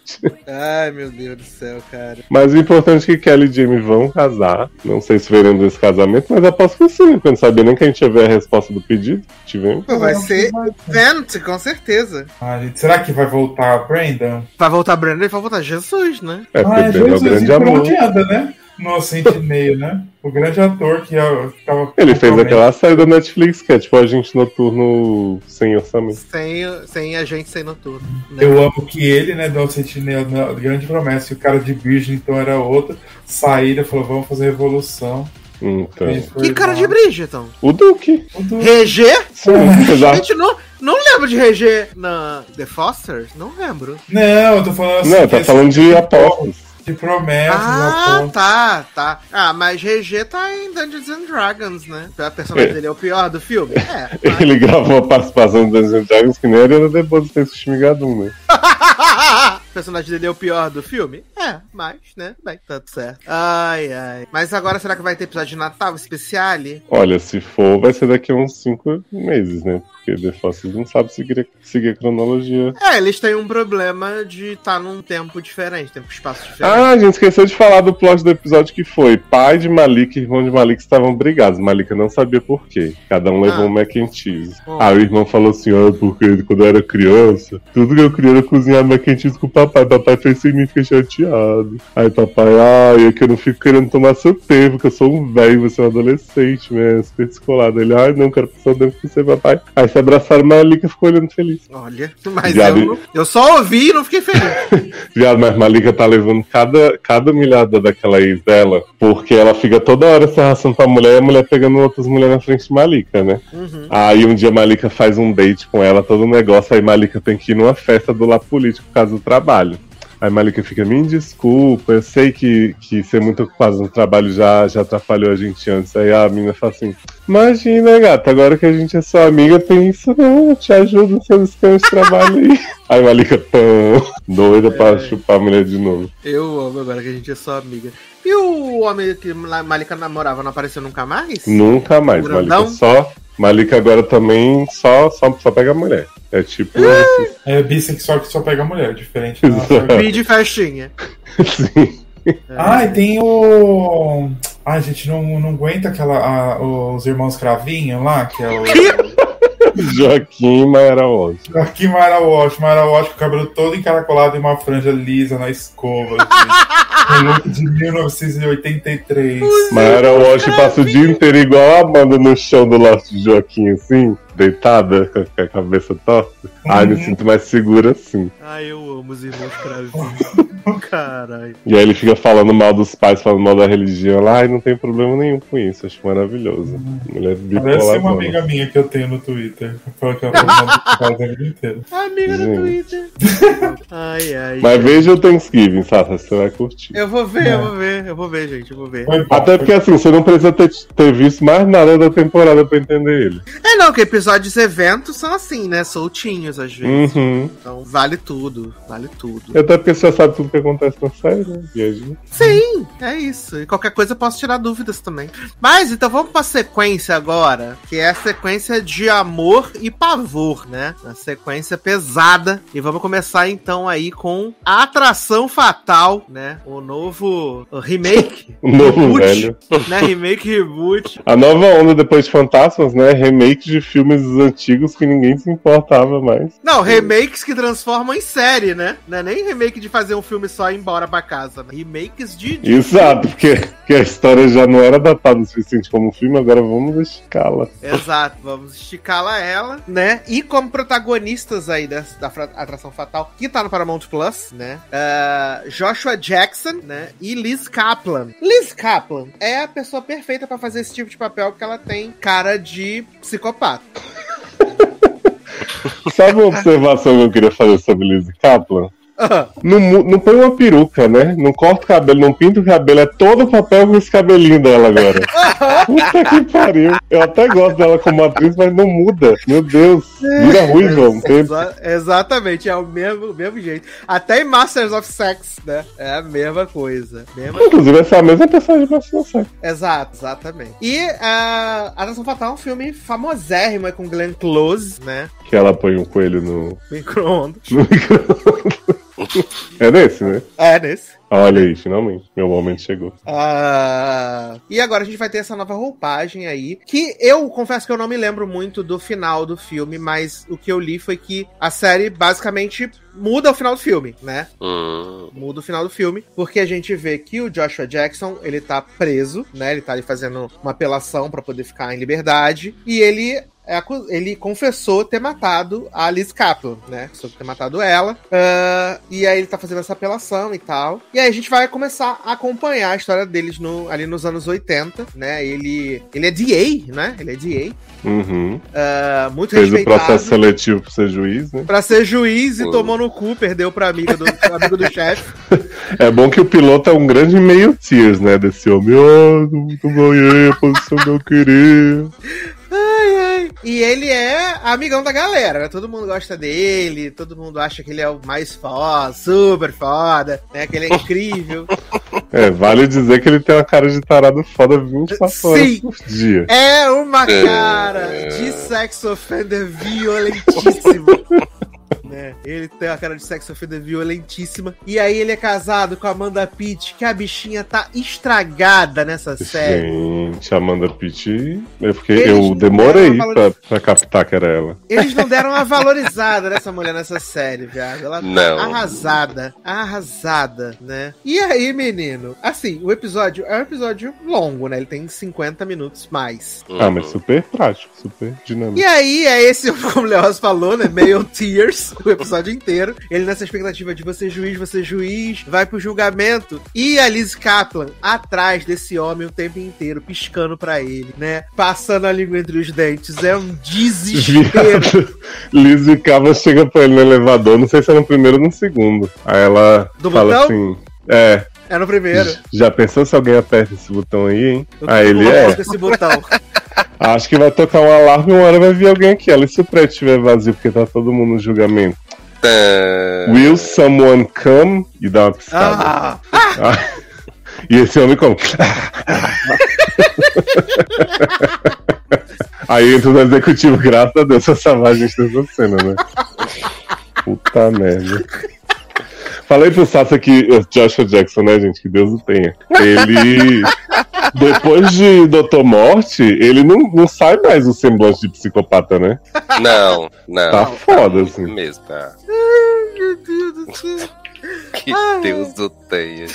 Ai, meu Deus do céu, cara. Mas o importante é que Kelly e Jamie vão casar. Não sei se veremos esse casamento, mas aposto que sim, não sabia nem que a gente ia ver a resposta do pedido. Tivemos. Vai ser Vent, com certeza. Ah, gente, será que vai voltar a Brandon? Vai voltar Brandon e vai voltar Jesus, né? É, porque Ah, o Brandon é o Jesus, grande amor. anda, né? No Sentinel, né? O grande ator que, é- que tava. Ele fez aquela série da Netflix, que é tipo Agente Noturno sem orçamento. Sem, sem agente sem noturno. né? Eu amo que ele, né, do Sentinel, na grande promessa, e o cara de Virgem então era outro, saíram e falou, vamos fazer revolução. Então. Que cara de Bridgeton? O Duque. O do- RG? Sim, exato. Gente, não, não lembro de RG na The Fosters? Não lembro. Não, eu tô falando assim. Não, tá falando de apostas. De promessas Ah, tá, tá. Ah, mas GG tá em Dungeons and Dragons, né? A personagem É. dele é o pior do filme? É. mas- Ele gravou a participação do Dungeons and Dragons que nem era depois do texto Shmigadum, né? personagem dele é o pior do filme? É, mas, né? Bem, tá tudo certo. Ai, ai. Mas agora será que vai ter episódio de Natal especiale? Olha, se for, vai ser daqui a uns cinco meses, né? Porque The Fossils não sabe seguir, seguir a cronologia. É, eles têm um problema de estar num tempo diferente, tempo espaço diferente. Ah, a gente esqueceu de falar do plot do episódio que foi. Pai de Malik e irmão de Malik estavam brigados. Malika não sabia por quê. Cada um levou Ah. um mac and cheese. Aí o irmão falou assim, ah, porque quando eu era criança, tudo que eu queria era cozinhar mac and cheese com o papai. Papai fez mim, fiquei chateado. Aí papai, ai, é que eu não fico querendo tomar seu tempo, que eu sou um velho, você é um adolescente, né? Super descolado. Ele, ai, não, quero passar o tempo com você, papai. Aí se abraçaram, Malika ficou olhando feliz. Olha, mas Viado. eu, eu só ouvi e não fiquei feliz. Viado, mas Malika tá levando cada, cada milhada daquela ex dela, porque ela fica toda hora se arrastando pra mulher e a mulher pegando outras mulheres na frente de Malika, né? Uhum. Aí um dia Malika faz um date com ela, todo um negócio, aí Malika tem que ir numa festa do lado político por causa do trabalho. Aí Malika fica, me desculpa, eu sei que, que ser muito ocupado no trabalho já, já atrapalhou a gente antes. Aí a menina fala assim, imagina, gata, agora que a gente é sua amiga, tem isso não, eu te ajudo nos seus esquemas de trabalho aí. Aí Malika, tão doida pra chupar a mulher de novo. Eu amo agora que a gente é só amiga. E o homem que Malika namorava não apareceu nunca mais? Nunca mais? Malika só. Malika agora também só, só, só pega mulher. É tipo. esses- É bissexual que só pega mulher, diferente. Vi de festinha. Sim. Ah, e tem o. Ai, gente, não, não aguenta aquela. a- os irmãos Cravinho lá, que é o. Joaquim Maera Walsh. Aqui Mara Wash, Mara Wash com o cabelo todo encaracolado e uma franja lisa na escova. Um look de 1983. Maera Walsh passa o dia inteiro igual a Amanda no chão do Lost de Joaquim, assim, deitada, com a cabeça torta. Ai, me sinto mais segura assim. Ai, eu amo os irmãos cravinhos. Caralho. E aí ele fica falando mal dos pais, falando mal da religião. Lá, ai, não tem problema nenhum com isso, acho maravilhoso. Mulher bipolar. Parece uma zona. amiga minha que eu tenho no Twitter. Foi que ela falou a vida inteira. Amiga do Gente. Twitter. Ai, ai. Mas veja o Thanksgiving, Sassa, você vai curtir. Eu vou ver, eu vou ver, eu vou ver, gente, eu vou ver. Até porque assim, você não precisa ter, ter visto mais nada da temporada pra entender ele. É não, que episódios eventos são assim, né? Soltinhos às vezes. Uhum. Então vale tudo, vale tudo. Até porque você já sabe tudo que acontece na série, né? Viagem. Sim, é isso. E qualquer coisa eu posso tirar dúvidas também. Mas então vamos pra sequência agora, que é a sequência de amor e pavor, né? A sequência pesada. E vamos começar então aí com a Atração Fatal, né? O novo remake. O novo reboot, velho. Né? Remake reboot. A nova onda depois de Fantasmas, né? Remake de filmes antigos que ninguém se importava mais. Não, remakes que transformam em série, né? Não é nem remake de fazer um filme só e ir embora pra casa. Né? Remakes de. de Exato, porque, porque a história já não era datada o suficiente como filme, agora vamos esticá-la. Exato, vamos esticá-la ela, né? E como protagonistas aí da fra- Atração Fatal, que tá no Paramount Plus, né? Ah, Joshua Jackson, né? E Liz Kaplan. Liz Kaplan é a pessoa perfeita pra fazer esse tipo de papel, porque ela tem cara de psicopata. Sabe uma observação que eu queria fazer sobre Lizzie Kaplan? Ah, Não, não põe uma peruca, né? Não corta o cabelo, não pinta o cabelo, é todo o papel com esse cabelinho dela agora. Puta que pariu. Eu até gosto dela como atriz, mas não muda. Meu Deus. Vira ruiva um tempo. exa- exatamente, é o mesmo, mesmo jeito. Até em Masters of Sex, né? É a mesma coisa. Mesma Inclusive, essa é a mesma personagem pra você. Exato, exatamente. E a Atração Fatal é um filme famosérrimo é com Glenn Close, né? Que ela põe um coelho no, Micro-ondas. no micro É desse, né? É, nesse. Olha aí, finalmente. Meu momento chegou. Ah, e agora a gente vai ter essa nova roupagem aí. Que eu confesso que eu não me lembro muito do final do filme, mas o que eu li foi que a série basicamente muda o final do filme, né? Hum, muda o final do filme, porque a gente vê que o Joshua Jackson, ele tá preso, né? Ele tá ali fazendo uma apelação pra poder ficar em liberdade, e ele é ele confessou ter matado a Liz Kaplan, né? Sobre ter matado ela. Ah, e aí ele tá fazendo essa apelação e tal. E aí a gente vai começar a acompanhar a história deles no, ali nos anos 80, né? Ele, ele é DA, né? Ele é DA. Uhum. ah, muito Fez o respeitado. processo seletivo pra ser juiz, né? Pra ser juiz e Pô. tomou no cu, perdeu pra amiga do, amigo do chefe. É bom que o piloto é um grande meio tears, né? Desse homem, ah, não, não ganhei a posição que eu queria. Ai, ai. E ele é amigão da galera, né? Todo mundo gosta dele, todo mundo acha que ele é o mais foda, super foda, né? Que ele é incrível. É, vale dizer que ele tem uma cara de tarado foda 24 horas Sim. por dia. É uma É. cara de sex offender violentíssimo. Né? Ele tem uma cara de sex offender violentíssima. E aí ele é casado com a Amanda Pitt, que a bichinha tá estragada nessa série. Gente, Amanda Pitt. Eu, fiquei, Eles eu demorei deram pra, pra captar que era ela. Eles não deram uma valorizada nessa mulher nessa série, viado. Ela tá Não. arrasada, arrasada, né? E aí, menino? Assim, o episódio é um episódio longo, né? Ele tem 50 minutos mais. Ah, mas super prático, super dinâmico. E aí, é esse, como o Leoz falou, né? Meio tears, o episódio inteiro. Ele nessa expectativa de você juiz, você juiz, vai pro julgamento. E a Liz Kaplan atrás desse homem o tempo inteiro, piscando pra ele, né? Passando a língua entre os dentes. É um desespero. Liz e Cava chega pra ele no elevador, não sei se é no primeiro ou no segundo. Aí ela Do fala botão? assim: É, É no primeiro. já pensou se alguém aperta esse botão aí, hein? Eu Aí ele louco é. esse botão. Acho que vai tocar um alarme e uma hora vai vir alguém aqui. Ela, e se o prédio estiver vazio porque tá todo mundo no julgamento? Tã. Will someone come? E dá uma piscada. Ah, Ah, E esse homem como? Aí entra no executivo, graças a Deus, essa gente dessa cena, né? Puta merda. Falei pro Sassa que o Joshua Jackson, né, gente? Que Deus o tenha. Ele. Depois de Doutor Morte, ele não, não sai mais o semblante de psicopata, né? Não, não. Tá foda, assim. Mesmo, tá. meu Deus do céu. Que Ai. Deus o tenha.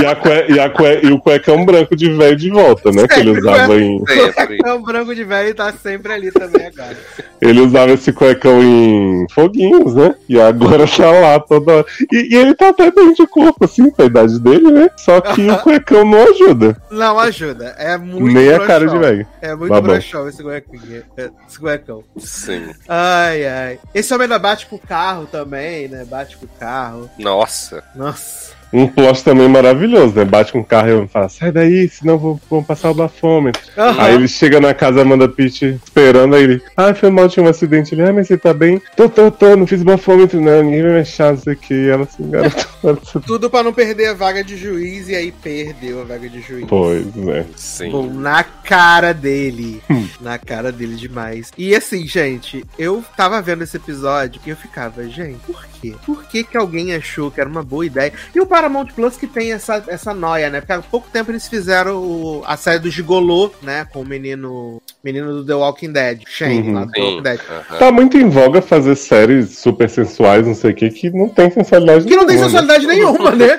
E, a cue- e, a cue- e o cuecão branco de velho de volta, né? Que ele Sempre, usava em. Sempre. É um branco de velho tá sempre ali também agora. Ele usava esse cuecão em foguinhos, né? E agora tá lá toda hora. E, e ele tá até bem de corpo, assim, pra idade dele, né? Só que o cuecão não ajuda. Não ajuda. É muito nem a cara de broxão. velho. É muito broxão esse cuequinho. Esse cuecão. Sim. Ai, ai. Esse homem ainda bate com o carro também, né? Bate com o carro. Nossa. Nossa. Um plot também maravilhoso, né? Bate com o carro e fala, sai daí, senão vou, vou passar o bafômetro. Aham. Aí ele chega na casa, Amanda Pitt esperando, aí ele, ah, foi mal, tinha um acidente. Ele, ah, mas você tá bem? Tô, tô, tô, não fiz bafômetro não, ninguém vai me achar, não sei o que. E ela assim, garoto, Tudo pra não perder a vaga de juiz e aí perdeu a vaga de juiz. Pois, né? Sim. Bom, na cara dele. Hum. na cara dele demais. E assim, gente, eu tava vendo esse episódio e eu ficava, gente, por quê? Por que que alguém achou que era uma boa ideia? E o Paramount Plus que tem essa, essa noia, né? Porque há pouco tempo eles fizeram o- a série do Gigolô, né? Com o menino, menino do The Walking Dead, Shane, Uhum. lá do The. Walking Dead. Aham. Tá muito em voga fazer séries super sensuais, não sei o que, que não tem sensualidade Que não tem nenhuma, né? sensualidade nenhuma, né?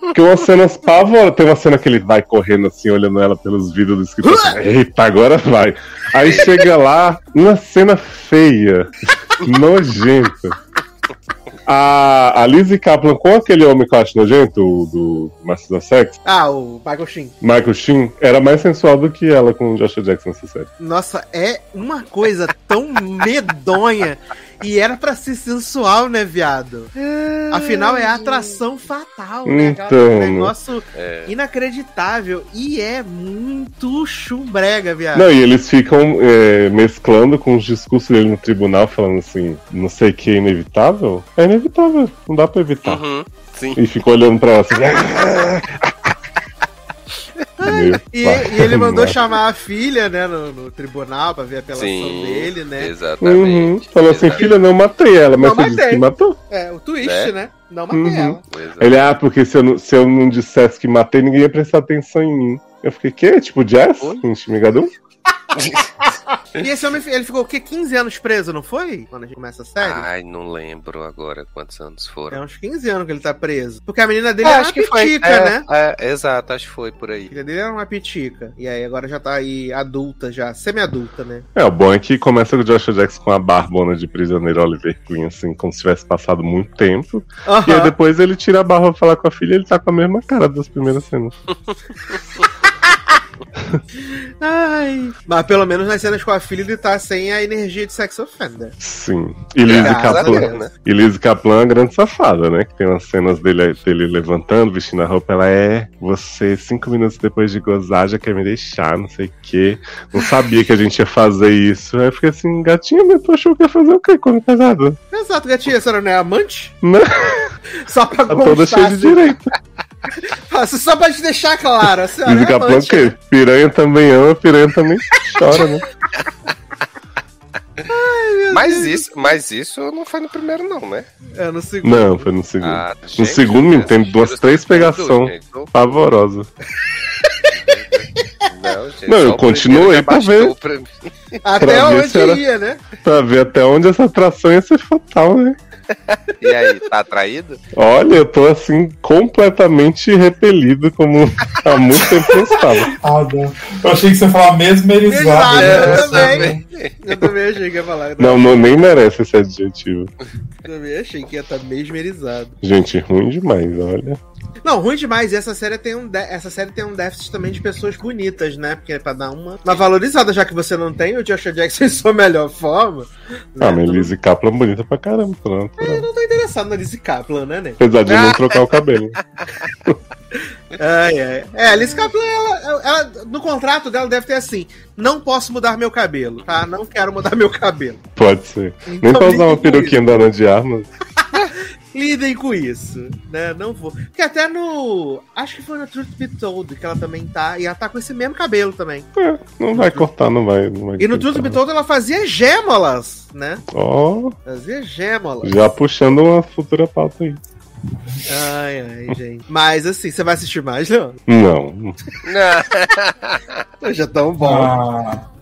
Porque umas cenas pavor, tem uma cena que ele vai correndo assim, olhando ela pelos vidros do escritório. assim, Eita, agora vai. Aí chega lá, uma cena feia, nojenta. A, a Lizzie Kaplan com aquele homem que eu acho nojento, o do Masters of Sex, Ah, o Michael Sheen. Michael Sheen, era mais sensual do que ela com o Joshua Jackson nessa série. Nossa, é uma coisa tão medonha. E era pra ser sensual, né, viado? Afinal, é atração fatal, né? Então, um negócio É. inacreditável. E é muito chumbrega, viado. Não, e eles ficam é, mesclando com os discursos dele no tribunal, falando assim, não sei o que é inevitável. É inevitável, não dá pra evitar. Uhum. Sim. E ficou olhando pra ela assim. E, e ele mandou chamar a filha, né, no, no tribunal pra ver a apelação Sim. dele, né? Uhum. Exatamente. Falou assim, filha, não matei ela, mas Não você disse matei. que matou. É, o twist, Né? né? Não matei Uhum. ela. Exatamente. Ele, ah, porque se eu, não, se eu não dissesse que matei, ninguém ia prestar atenção em mim. Eu fiquei, que? Tipo jazz? Oi? E esse homem, ele ficou o quê? 15 anos preso, não foi? Quando a gente começa a série? Ai, não lembro agora quantos anos É foram. uns 15 anos que ele tá preso. Porque a menina dele É, era uma pitica, é, né? É, exato, acho que foi por A aí. filha dele era uma pitica. E aí agora já tá aí adulta, já, semi-adulta, né? É, o bom é que começa com o Joshua Jackson com a barbona de prisioneiro Oliver Queen, assim, como se tivesse passado muito tempo. E aí depois ele tira a barba pra falar com a filha e ele tá com a mesma cara das primeiras cenas. Ai. Mas pelo menos nas cenas com a filha ele tá sem a energia de sex offender. Sim. E Lizzie Kaplan. Deus. né? E Lizzie Kaplan é uma grande safada, né? Que tem umas cenas dele, dele levantando, vestindo a roupa. Ela é, você, cinco minutos depois de gozar, já quer me deixar, não sei o quê. Não sabia que a gente ia fazer isso. Aí eu fiquei assim, gatinha, mas tu achou que ia fazer o quê quando casado? Exato, gatinha, a senhora não é amante? Não, Só pra tá toda cheia de assim, direito. Só pra te deixar claro, a senhora Lizzie é Kaplan o amante. quê? Piranha também ama, piranha também chora, né? Mas isso, mas isso não foi no primeiro, não, né? É, no segundo. Não, foi no segundo. Ah, no gente, segundo, tem assistiram duas, três. Não, pavorosa. não, gente, Não, eu continuei pra ver. pra. Até Pra onde era- ia, né? Pra ver até onde essa atração ia ser fatal, né? E aí, tá atraído? Olha, eu tô assim, completamente repelido, como há muito tempo eu estava. Ah. Eu achei que você ia falar mesmerizado. Mesmerizado, né? eu também. Eu também achei que ia falar. Não, não, nem merece esse adjetivo. Eu também achei que ia estar mesmerizado. Gente, ruim demais, olha. Não, ruim demais. E essa série tem um, de- essa série tem um déficit também de pessoas bonitas, né? Porque é pra dar uma, uma valorizada, já que você não tem o Joshua Jackson em sua melhor forma. Ah, né? mas Lizzie Kaplan é bonita pra caramba, tá natural. Eu não tô interessado na Lizzie Kaplan, né, né? Apesar de não trocar o cabelo. Ai, ai. É, a Liz Kaplan, ela, ela- no contrato dela deve ter assim: não posso mudar meu cabelo, tá? Não quero mudar meu cabelo. Pode ser. Nem Então, pra usar uma peruquinha da Ana de Armas. Lidem com isso, né? Não vou. Porque até no. Acho que foi no Truth Be Told que ela também tá. E ela tá com esse mesmo cabelo também. É, não vai cortar, não vai. Não vai E no Truth Be Told ela fazia gêmeolas, né? Ó, Fazia gêmeolas. já puxando uma futura pauta aí. Ai, ai, gente. Mas assim, você vai assistir mais, não? Não. Não, Já tão bom. Ah, não.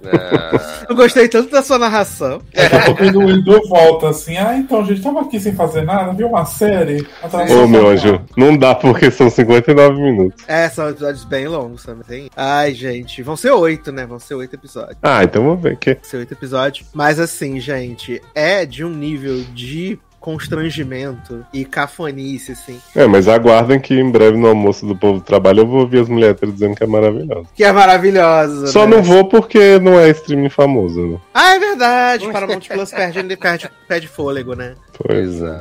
Eu gostei tanto da sua narração. daqui a pouco o Edu, Edu volta assim. Ah, então, gente, tava aqui sem fazer nada, viu uma série? Ô, meu anjo, não dá porque são 59 minutos. É, são episódios bem longos também. Ai, gente, vão ser oito, né? Vão ser oito episódios. Ah, então vamos ver que. Vão ser oito episódios. Mas assim, gente, é de um nível de constrangimento e cafonice, assim. É, mas aguardem que em breve no almoço do povo do trabalho eu vou ouvir as mulheres dizendo que é maravilhoso. Que é maravilhosa. Só né? não vou porque não é streaming famoso, né? Ah, é verdade. Paramount Plus perde, perde, perde fôlego, né? Pois é.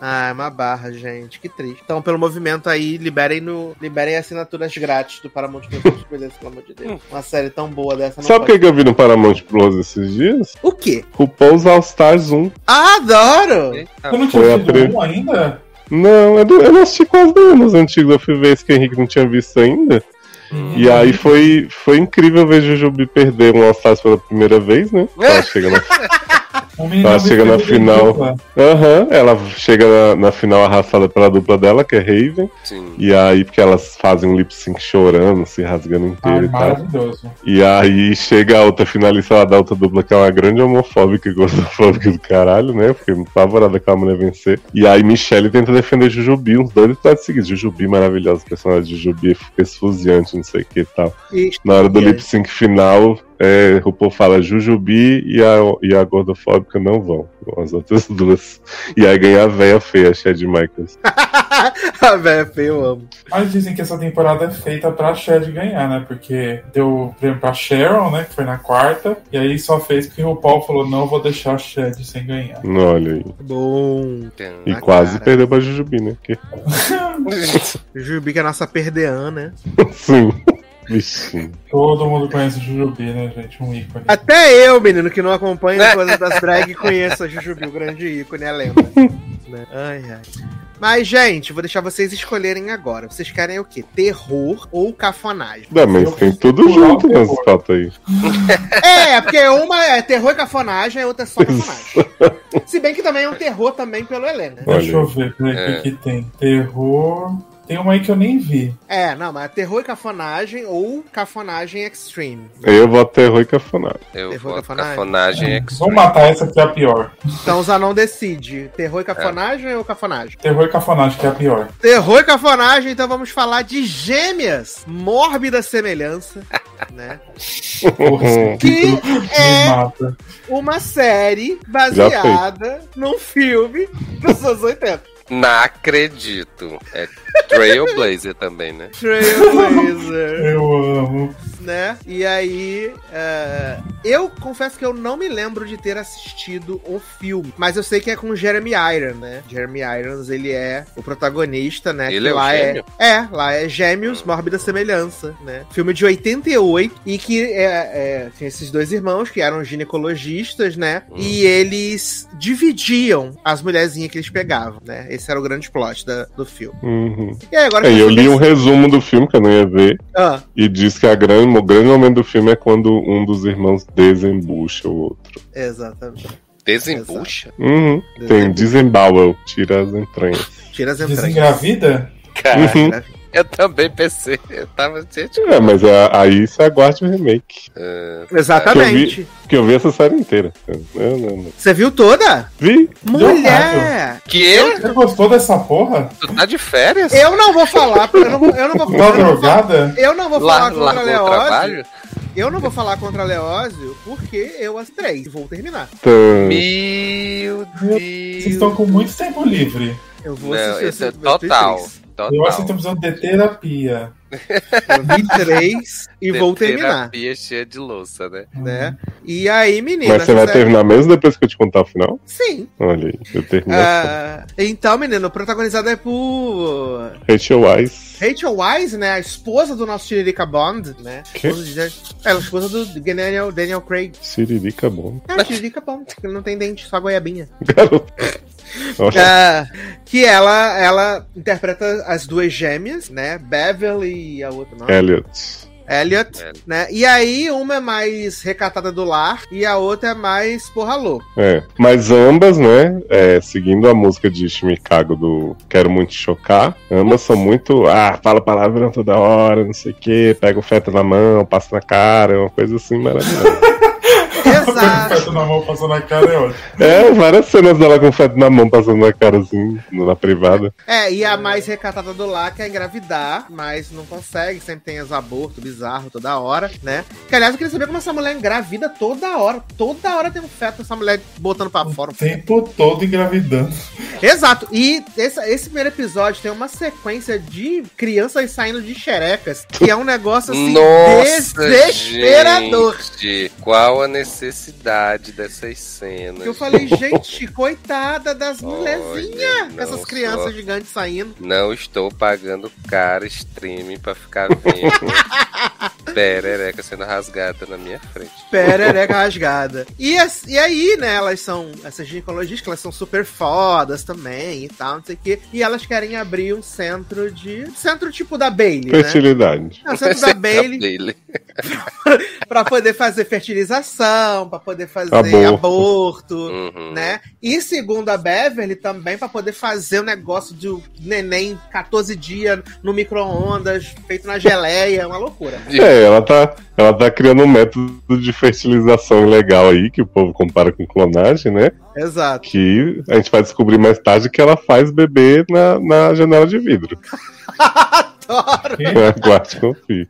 Ah, é uma barra, gente. Que triste. Então, pelo movimento aí, liberem, no, liberem assinaturas grátis do Paramount Plus. Beleza, pelo amor de Deus. Uma série tão boa dessa não Sabe o que que eu vi no Paramount Plus esses dias? O quê? RuPaul's All Stars 1. Ah, adoro! Eita, Eu não tinha tido pre- um ainda? Não, eu não, eu não assisti quase nenhum nos antigos. Eu fui ver esse que o Henrique não tinha visto ainda. E aí foi, foi incrível ver Jujubi perder um All Stars pela primeira vez, né? Ela chega na, Ela chega na final. Aham, ela chega na, na final arrastada pela dupla dela, que é Raven. Sim. E aí, porque elas fazem um lip sync chorando, se rasgando inteiro Ai, e tal. maravilhoso. E aí chega a outra finalista lá da outra dupla, que é uma grande homofóbica e gordofóbica do caralho, né? Eu fiquei muito favorada com a mulher vencer. E aí Michelle tenta defender Jujubi, uns dois episódios seguidos. Jujubi maravilhosa, o personagem de Jujubi esfuziante, não sei o que e tal. E- Na hora do lip sync final, é, RuPaul fala Jujubi e a, e a gordofóbica não vão. As outras duas. E aí ganha a véia feia, a Chad Michaels. a véia feia, eu amo. Mas dizem que essa temporada é feita pra Shed ganhar, né? Porque deu prêmio pra Sharon, né? Que foi na quarta. E aí só fez porque o Paul falou: não vou deixar a Shed sem ganhar. Olha aí. Bom. E quase cara. perdeu pra Jujubi, né? Porque... Jujubi que é a nossa perdeã, né? Sim. Bichinho. Todo mundo conhece o Jujubi, né, gente? Um ícone. Até eu, menino, que não acompanha coisas das drag, conheço a Jujubi, o grande ícone, a lenda. né? Ai, ai. Mas, gente, vou deixar vocês escolherem agora. Vocês querem o quê? Terror ou cafonagem? Não, mas tem tudo junto o terror. nessa pauta aí. É, porque uma é terror e cafonagem, a outra é só cafonagem. Se bem que também é um terror também pelo Helena. Olha Deixa eu ver peraí, o É. que, que tem. Terror. Tem uma aí que eu nem vi. É, não, mas é terror e cafonagem ou cafonagem extreme. Eu voto terror e cafonagem. Eu Terror vou cafonagem? cafonagem Vamos extreme. matar essa que é a pior. Então o Zanon decide. Terror e cafonagem ou cafonagem? Terror e cafonagem que é a pior. Terror e cafonagem, então vamos falar de gêmeas. Mórbida semelhança, né? Que é uma série baseada num filme dos anos 80. Não acredito. É Trailblazer também, né? Trailblazer, Eu amo. Né? E aí, é, eu confesso que eu não me lembro de ter assistido o filme, mas eu sei que é com Jeremy Irons, né? Jeremy Irons, ele é o protagonista, né? Ele que é o lá gêmeo? é, é, lá é Gêmeos, Mórbida Semelhança, né? Filme de 88 e que é, é, tinha esses dois irmãos que eram ginecologistas, né? Hum. E eles dividiam as mulherzinhas que eles pegavam, né? Esse era o grande plot da- do filme. Uhum. E aí, agora É, eu li um resumo do filme que eu não ia ver. Ah, E diz que a grande, o grande momento do filme é quando um dos irmãos desembucha o outro. exatamente. Desembucha? Uhum. Tem desembowel, tira as entranhas. Tira as entranhas. Desengravida? Cara, Uhum. eu também pensei. Eu tava, gente. É, mas a- aí você aguarde o remake. ah, Exatamente. Porque eu vi essa série inteira. Não, não, não. Você viu toda? Vi? Mulher! que? Você gostou dessa porra? Tu tá de férias? Eu não vou falar, eu não vou, eu não vou, Tá eu não vou, drogada? eu não vou Lá, falar contra Leózio. trabalho? Eu não vou falar contra Leózio porque eu as três vou terminar. Meu Vocês estão Deus. com muito tempo livre. Eu vou Não, assistir esse é eu total. Eu acho que estão precisando de terapia. Eu vi três e vou terminar, Terapia cheia de louça, né? né? E aí, menina, Mas você vai terminar mesmo depois que eu te contar o final? Sim. Olha aí, eu termino. Ah, então, menino, protagonizado é por Rachel Weisz. Rachel Wise, né? A esposa do nosso Tiririca Bond, né? Que? De- Ela é a esposa do Daniel, Daniel Craig. Siririca bom. É, Tiririca Bond, que não tem dente, só goiabinha. Garoto. Ah, que ela, ela interpreta as duas gêmeas, né? Beverly e a outra não. Elliot. Elliot, Elliot. né? E aí, uma é mais recatada do lar e a outra é mais porra louca. É. Mas ambas, né? é, seguindo a música de Chicago do Quero Muito Chocar, ambas são muito. Ah, fala palavrão toda hora, não sei o quê, pega o feto na mão, passa na cara, uma coisa assim maravilhosa. Exato. Feto na mão passando na cara é ótimo. é, várias cenas dela com feto na mão, passando na cara assim, na privada. É, e a mais recatada do lar quer engravidar, mas não consegue, sempre tem os abortos bizarros toda hora, né? Que aliás, eu queria saber como essa mulher engravida toda hora. Toda hora tem um feto, essa mulher botando pra fora. O tempo todo engravidando. Exato. E esse, esse primeiro episódio tem uma sequência de crianças saindo de xerecas, que é um negócio assim Nossa, desesperador. gente, qual a necessidade dessas cenas? Que eu falei, gente, coitada das mulherzinhas, essas crianças gigantes saindo. Não estou pagando caro streaming pra ficar vendo perereca sendo rasgada na minha frente. Perereca rasgada. E, as- e aí, né, elas são, essas ginecologistas, elas são super fodas também e tal, não sei o quê. E elas querem abrir um centro de. Centro tipo da Bailey, né? Fertilidade. É, o centro da Bailey Bailey. pra poder fazer fertilização, pra poder fazer Aborto. aborto. Uhum. Né? E segundo a Beverly, também pra poder fazer o negócio do neném 14 dias no micro-ondas, feito na geleia, uma loucura. É, ela tá, ela tá criando um método de fertilização legal aí, que o povo compara com clonagem, né? Exato. Que a gente vai descobrir mais tarde que ela faz bebê na, na janela de vidro. Adoro. Guarde e confie.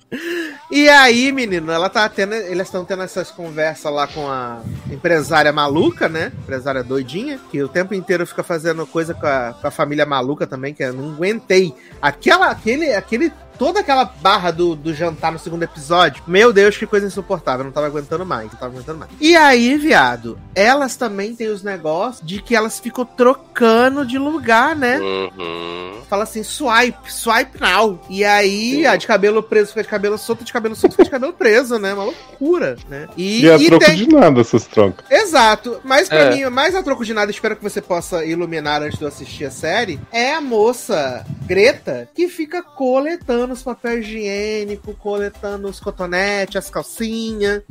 E aí, menino, ela tá tendo. Eles estão tendo essas conversas lá com a empresária maluca, né? Empresária doidinha, que o tempo inteiro fica fazendo coisa com a, com a família maluca também, que eu não aguentei. Aquela, aquele, aquele. Toda aquela barra do, do jantar no segundo episódio. Meu Deus, que coisa insuportável. Eu não tava aguentando mais. Não tava aguentando mais. E aí, viado, elas também têm os negócios de que elas ficam trocando de lugar, né? Uhum. fala assim, swipe, swipe now. E aí, a de cabelo preso fica de cabelo solto, de cabelo solto fica de cabelo preso, né? Uma loucura, né? E, E a e troco tem- de nada essas trocas. Exato. Mas pra É. mim, mais a troco de nada, espero que você possa iluminar antes de eu assistir a série, é a moça Greta que fica coletando os papéis higiênicos, coletando os cotonetes, as calcinhas,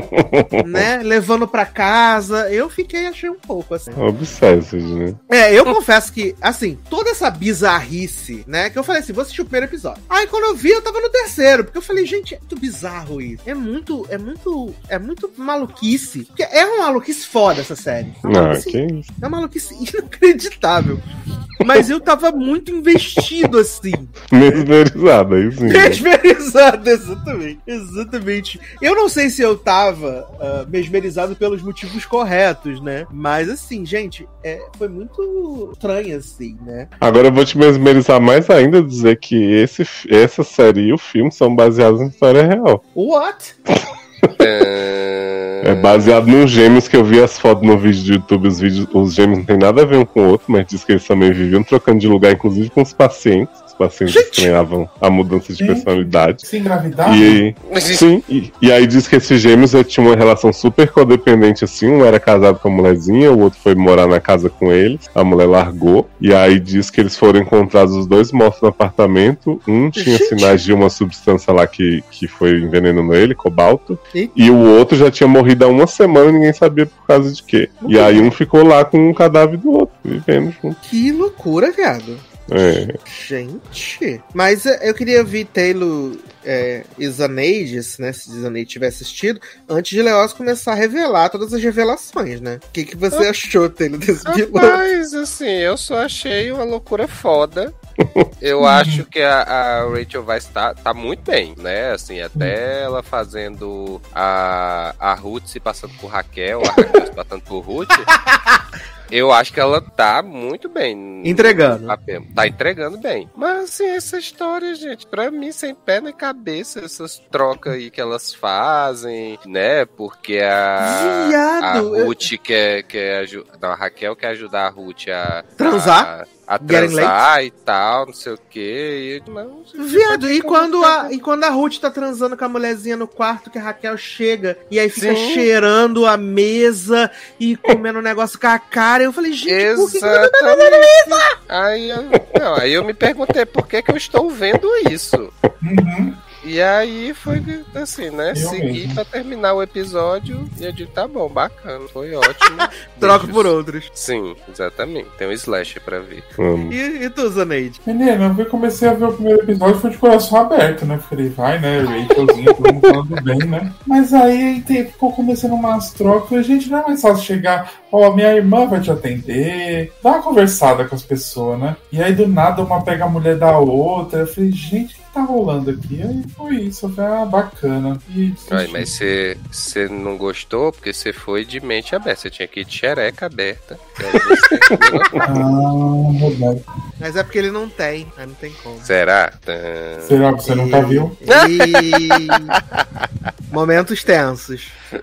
né? Levando pra casa. Eu fiquei, achei um pouco assim. Obsessed, né? É, eu confesso que, assim, toda essa bizarrice, né? Que eu falei assim, vou assistir o primeiro episódio. Aí quando eu vi, eu tava no terceiro, porque eu falei, gente, é muito bizarro isso. É muito, é muito, é muito maluquice. Porque é uma maluquice foda essa série. É uma Ah, que é uma maluquice inacreditável. Mas eu tava muito investido assim. Mesmerizada, sim. né? Mesmerizado, exatamente. Exatamente. Eu não sei se eu tava ah, mesmerizado pelos motivos corretos, né? Mas assim, gente, é, foi muito estranho, assim, né? Agora eu vou te mesmerizar mais ainda dizer que esse, essa série e o filme são baseados em história real. What? É baseado nos gêmeos que eu vi as fotos no vídeo do YouTube. Os, vídeos, os gêmeos não tem nada a ver um com o outro, mas diz que eles também viviam trocando de lugar, inclusive com os pacientes. Os pacientes Gente! estranhavam a mudança de Gente! personalidade. Se engravidar? E aí, sim, e, e aí diz que esses gêmeos eh, tinham uma relação super codependente assim, um era casado com a mulherzinha, o outro foi morar na casa com eles, a mulher largou, e aí diz que eles foram encontrados os dois mortos no apartamento, um tinha Gente! sinais de uma substância lá que, que foi envenenando ele, cobalto, Eita. e o outro já tinha morrido há uma semana e ninguém sabia por causa de quê. E aí um ficou lá com o cadáver do outro, vivendo junto. Que loucura, viado. É, Gente. Mas é, eu queria ver Taylor é, Isaneidis, né? Se Isaneide tiver assistido, antes de Leoz começar a revelar todas as revelações, né? O que, que você achou, Taylor, desse vilão? Rapaz, assim, eu só achei uma loucura foda. Eu acho que a, a Rachel vai estar tá muito bem, né? Assim, até ela fazendo a, a Ruth se passando por Raquel, a Raquel se passando por Ruth. Eu acho que ela tá muito bem. Entregando. papel. Tá entregando bem. Mas assim, essa história, gente, pra mim, sem pé nem cabeça, essas trocas aí que elas fazem, né? Porque a. Viado, A eu- Ruth quer, quer aju- Não, a Raquel quer ajudar a Ruth a. Transar? A, transar e tal, não sei o quê. E, não, Viado, e quando, a, e quando a Ruth tá transando com a mulherzinha no quarto, que a Raquel chega e aí fica Sim. cheirando a mesa e comendo um negócio com a cara, eu falei, gente, por que que Exatamente. Aí eu, não, aí eu me perguntei por que, que eu estou vendo isso. Uhum. E aí foi assim, né? Eu Segui mesmo. pra terminar o episódio e eu digo, tá bom, bacana, foi ótimo. troca Beijos. por outros? Sim, exatamente. Tem um slasher pra ver. E, e tu, Zaneide? Menino, eu vi- comecei a ver o primeiro episódio foi de coração aberto, né? Falei, vai, né? Rachelzinha, todo mundo falando bem, né? Mas aí tem- ficou começando umas trocas. Falei, gente, não é mais fácil chegar, ó, minha irmã vai te atender. Dá uma conversada com as pessoas, né? E aí do nada uma pega a mulher da outra. Eu falei, gente, tá rolando aqui? Aí foi isso. Ah, bacana. E. Ai, mas você você não gostou porque você foi de mente aberta. Você tinha que ir de xereca aberta. E. Ah, verdade. Mas é porque ele não tem, aí não tem como. Será? Será que você nunca viu? E... Momentos tensos.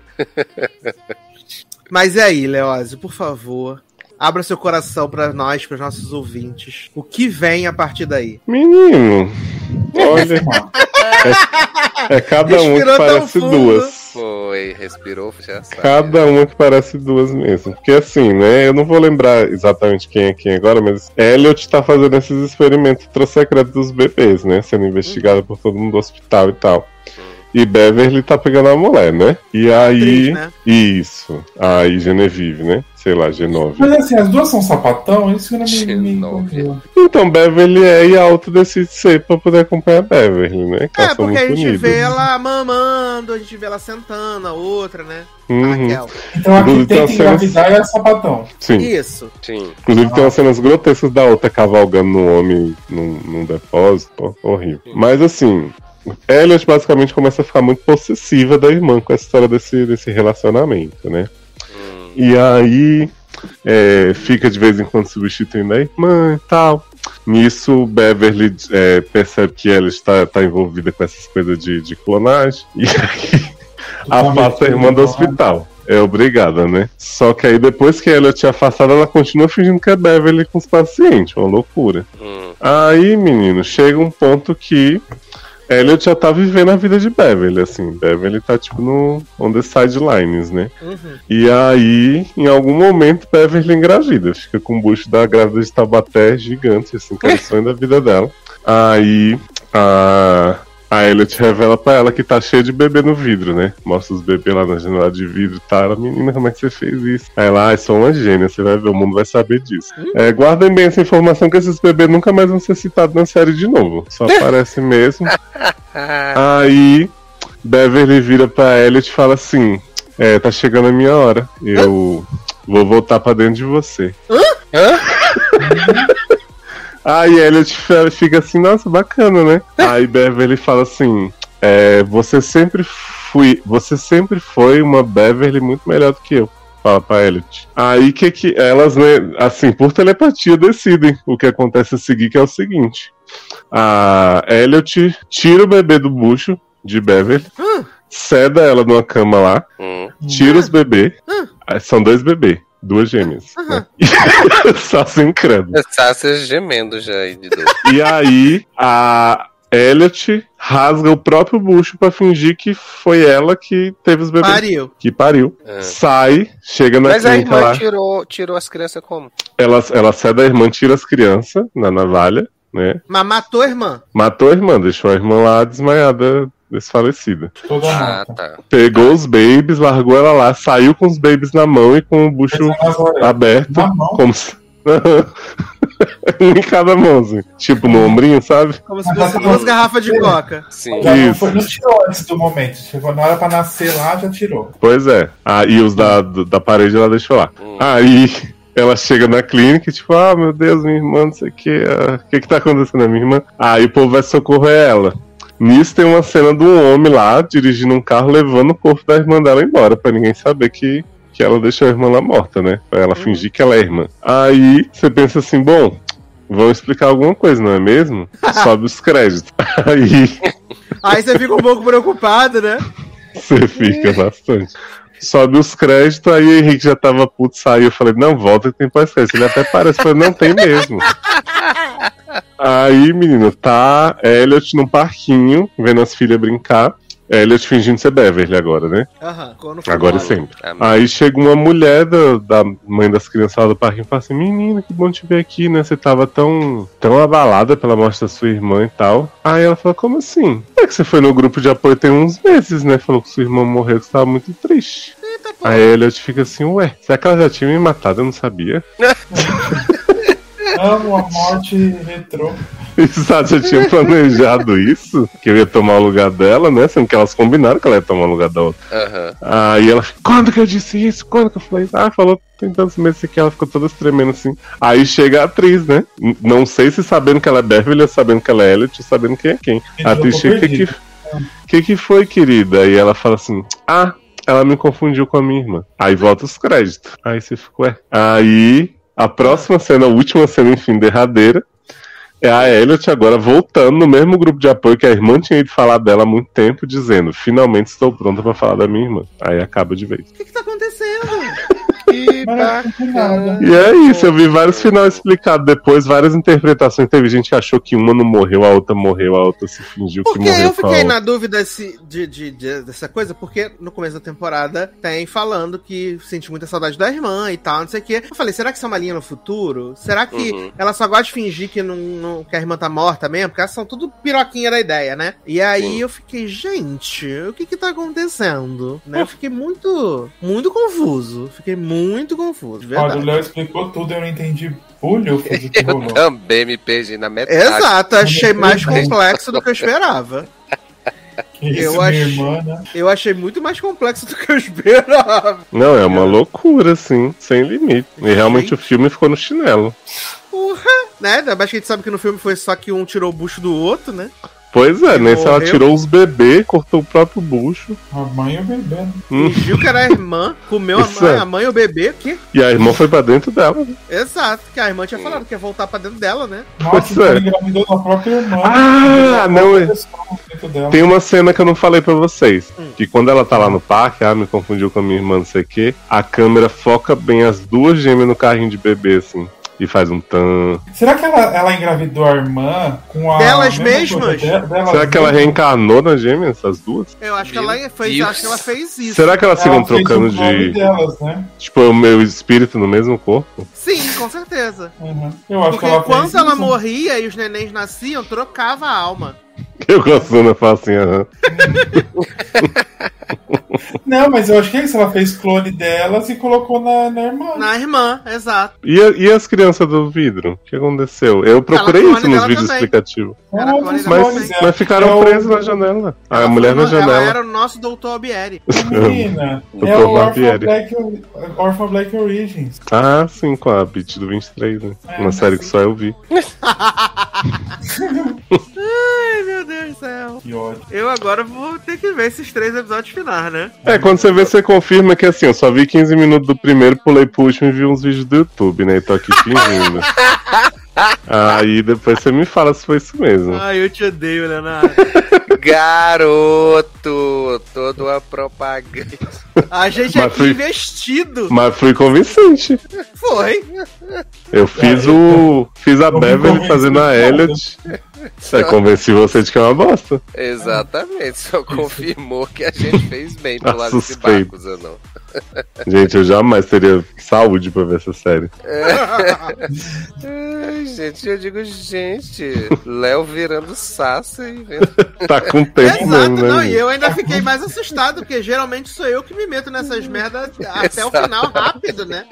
Mas e aí, Leózio, por favor, abra seu coração pra nós, para nossos ouvintes. O que vem a partir daí? Menino, olha, é cada um Respirou que tão parece fundo. duas. Foi, respirou, já sabe. Cada uma que parece duas mesmo. Porque assim, né? Eu não vou lembrar exatamente quem é quem agora, mas Elliot tá fazendo esses experimentos secretos dos bebês, né? Sendo investigado por todo mundo do hospital e tal. E Beverly tá pegando a mulher, né? E aí. Atriz, né? Isso. Aí Genevieve, né? Sei lá, Genove. Mas assim, as duas são sapatão, isso que não me, me. Então Beverly é e a outra decide ser pra poder acompanhar a Beverly, né? Que É, porque a gente unidas. vê ela mamando, a gente vê ela sentando, a outra, né? A Uhum. Raquel. Então a que Inclusive, tem umas cenas- engravidar é sapatão. Sim. Isso. Sim. Inclusive tem umas cenas grotescas da outra cavalgando num homem num, num depósito. Pô, horrível. Mas assim, Elliot basicamente começa a ficar muito possessiva da irmã com essa história desse, desse relacionamento, né? Hum. E aí é, fica de vez em quando substituindo a irmã e tal. Nisso, Beverly é, percebe que ela está, está envolvida com essas coisas de, de clonagem. E aí afasta a irmã do hospital. É obrigada, né? Só que aí depois que ela tinha afastado, ela continua fingindo que é Beverly com os pacientes. Uma loucura. Hum. Aí, menino, chega um ponto que Elliot já tá vivendo a vida de Beverly, assim. Beverly tá, tipo, no on the sidelines, né? Uhum. E aí, em algum momento, Beverly engravida. Fica com o bucho da grávida de Tabaté gigante, assim, que é o sonho da vida dela. Aí, a, a Elliot revela pra ela que tá cheio de bebê no vidro, né? Mostra os bebês lá na janela de vidro e tal. Ela, menina, como é que você fez isso? Aí ela, ah, sou uma gênia, você vai ver, o mundo vai saber disso. É, guardem bem essa informação que esses bebês nunca mais vão ser citados na série de novo. Só aparece mesmo. Aí, Beverly vira pra Elliot e fala assim: É, tá chegando a minha hora. Eu vou voltar pra dentro de você. Hã? Aí Elliot fica assim, nossa, bacana, né? Aí Beverly fala assim: é, você sempre fui, você sempre foi uma Beverly muito melhor do que eu. Fala pra Elliot. Aí que que elas, né, assim, por telepatia decidem o que acontece a seguir, que é o seguinte. A Elliot tira o bebê do bucho de Beverly, ceda ela numa cama lá, Hum. tira os bebês. Aí São dois bebês, duas gêmeas. né? Só se incrédulo. Tá se gemendo já aí de dor. E aí a Elliot rasga o próprio bucho pra fingir que foi ela que teve os bebês. Pariu. Que pariu. É. Sai, chega na Mas a clínica irmã lá. tirou, tirou as crianças como? Ela, ela cede a irmã, tira as crianças na navalha, né? Mas matou a irmã. Matou a irmã, deixou a irmã lá desmaiada, desfalecida. Toda Ah, tá. Pegou os babies, largou ela lá, saiu com os babies na mão e com o bucho orelhas. aberto. Na mão? Como se. um em cada mão, assim. Tipo no ombrinho, sabe? Como se fosse duas garrafas de coca. Sim. Já Isso. foi, não tirou antes do momento. Chegou na hora pra nascer lá, já tirou. Pois é. Ah, e os da, da parede ela deixou lá. Hum. Aí ela chega na clínica e tipo, ah, meu Deus, minha irmã, não sei o que. O que que tá acontecendo, minha irmã? Aí o povo vai socorrer ela. Nisso tem uma cena de um homem lá dirigindo um carro levando o corpo da irmã dela embora, pra ninguém saber que, que ela deixou a irmã lá morta, né? Pra ela fingir que ela é irmã. Aí você pensa assim, bom, vão explicar alguma coisa, não é mesmo? Sobe os créditos. Aí Aí você fica um pouco preocupado, né? Você fica bastante. Sobe os créditos, aí o Henrique já tava puto, saiu. Eu falei, não, volta que tem pós-crédito. Ele até parece, falei, não tem mesmo. Aí, menino, tá Elliot num parquinho, vendo as filhas brincar. Elliot fingindo ser Beverly agora, né? Aham. Quando foi Agora e sempre. Amém. Aí chega uma mulher da, da mãe das crianças lá do parquinho e fala assim: Menina, que bom te ver aqui, né? Você tava tão, tão abalada pela morte da sua irmã e tal. Aí ela fala: Como assim? É que você foi no grupo de apoio tem uns meses, né? Falou que sua irmã morreu, que você tava muito triste. Eita. Aí Elliot fica assim: Ué, será que ela já tinha me matado? Eu não sabia. Amo a morte retrô. Exato, já tinha planejado isso, que eu ia tomar o lugar dela, né? Sendo que elas combinaram que ela ia tomar o lugar da outra. Aham. Aí ela quando que eu disse isso? Quando que eu falei isso? Ah, falou tem tantos meses que ela ficou toda tremendo assim. Aí chega a atriz, né? Não sei se sabendo que ela é Beverly, ou sabendo que ela é Elliot, ou sabendo quem é quem. Gente, A eu atriz chega, o que que, que que foi, querida? E ela fala assim, ah, ela me confundiu com a minha irmã. Aí volta os créditos. Aí você fica, ué. Aí, a próxima cena, a última cena, enfim, derradeira, é a Elliot agora voltando no mesmo grupo de apoio que a irmã tinha ido falar dela há muito tempo, dizendo: Finalmente estou pronta pra falar da minha irmã. Aí acaba de vez. O que que tá acontecendo? Que nada. E é isso, eu vi vários finais explicados depois, várias interpretações. Teve gente que achou que uma não morreu, a outra morreu, a outra se fingiu que Porque morreu. eu fiquei na dúvida se, de, de- de- dessa coisa, porque no começo da temporada tem falando que sente muita saudade da irmã e tal, não sei o quê. Eu falei, será que isso é uma linha no futuro? Será que Uhum. ela só gosta de fingir que, não, não- que a irmã tá morta mesmo? Porque elas são tudo piroquinha da ideia, né? E aí Sim. eu fiquei, gente, o que que tá acontecendo? Né? Eu fiquei muito, muito confuso. Fiquei muito confuso, de Olha, o verdade. Léo explicou tudo, eu não entendi bulho do que Eu também me perdi na metade. Exato, achei mais complexo do que eu esperava. Que Eu acho- irmã, né? Eu achei muito mais complexo do que eu esperava. Não, é uma loucura, assim, sem limite. E realmente o filme ficou no chinelo. Porra! Né? Mas que a gente sabe que no filme foi só que um tirou o bucho do outro, né? Pois é, nesse ela morreu. tirou os bebês, cortou o próprio bucho. A mãe e o bebê. né? Hum. Fingiu que era a irmã, comeu a mãe, é. a mãe e o bebê. Que? E a irmã foi pra dentro dela. né? Exato, que a irmã tinha falado que ia voltar pra dentro dela, né? Nossa, Pois então é. ele engravidou da própria irmã. Ah, não, é-. Tem uma cena que eu não falei pra vocês. Hum. Que quando ela tá lá no parque, ah, me confundiu com a minha irmã, não sei o quê. A câmera foca bem as duas gêmeas no carrinho de bebê, assim. E faz um tan. Será que ela, ela engravidou a irmã com a. Delas mesma mesmas? de- delas Será que ela reencarnou nas gêmeas, as duas? Eu acho que ela fez, Deus. acho que ela fez isso. Será que elas Ela ficam trocando de. delas, né? Tipo, o meu espírito no mesmo corpo? Sim, com certeza. Uhum. Eu acho Porque que ela fez quando ela isso. morria e os nenéns nasciam, trocava a alma. Eu gosto eu falo assim, aham. Não, mas eu acho que é isso. Ela fez clone delas e colocou na, na irmã. Na irmã, exato. E, a- e as crianças do vidro? O que aconteceu? Eu procurei isso nos vídeos também. explicativos. Era Mas, é. mas ficaram É o- presos na janela. A Ela mulher foi na no- Ela janela. era o nosso Doutor Albieri. Menina, Doutor é o Orphan. Black, Orphan Black Origins. Ah, sim, com a Beat do 23, né? É, Uma série que só eu vi. Ai, meu Deus do céu. Que ódio. Eu agora vou ter que ver esses três episódios finais, né? É, quando você vê, você confirma que assim, eu só vi 15 minutos do primeiro, pulei pro último e vi uns vídeos do YouTube, né? E tô aqui fingindo. Aí depois você me fala se foi isso mesmo. Ai, eu te odeio, Leonardo. Garoto! Toda uma propaganda. A gente Mas aqui fui- investido. Mas fui convincente. Foi. Eu fiz eu o. Fiz a eu Beverly fazendo a. Elliot. É, convenci você de que é uma bosta. Exatamente, só confirmou que a gente fez bem Ah, pular desse suspeito. barco, Zanão. Gente, eu jamais teria saúde pra ver essa série. Ai, gente, eu digo, gente, Léo virando Sassa e vendo. Tá com tempo Exato, mesmo, né? não, e eu ainda fiquei mais assustado, porque geralmente sou eu que me meto nessas merdas até o final rápido, né?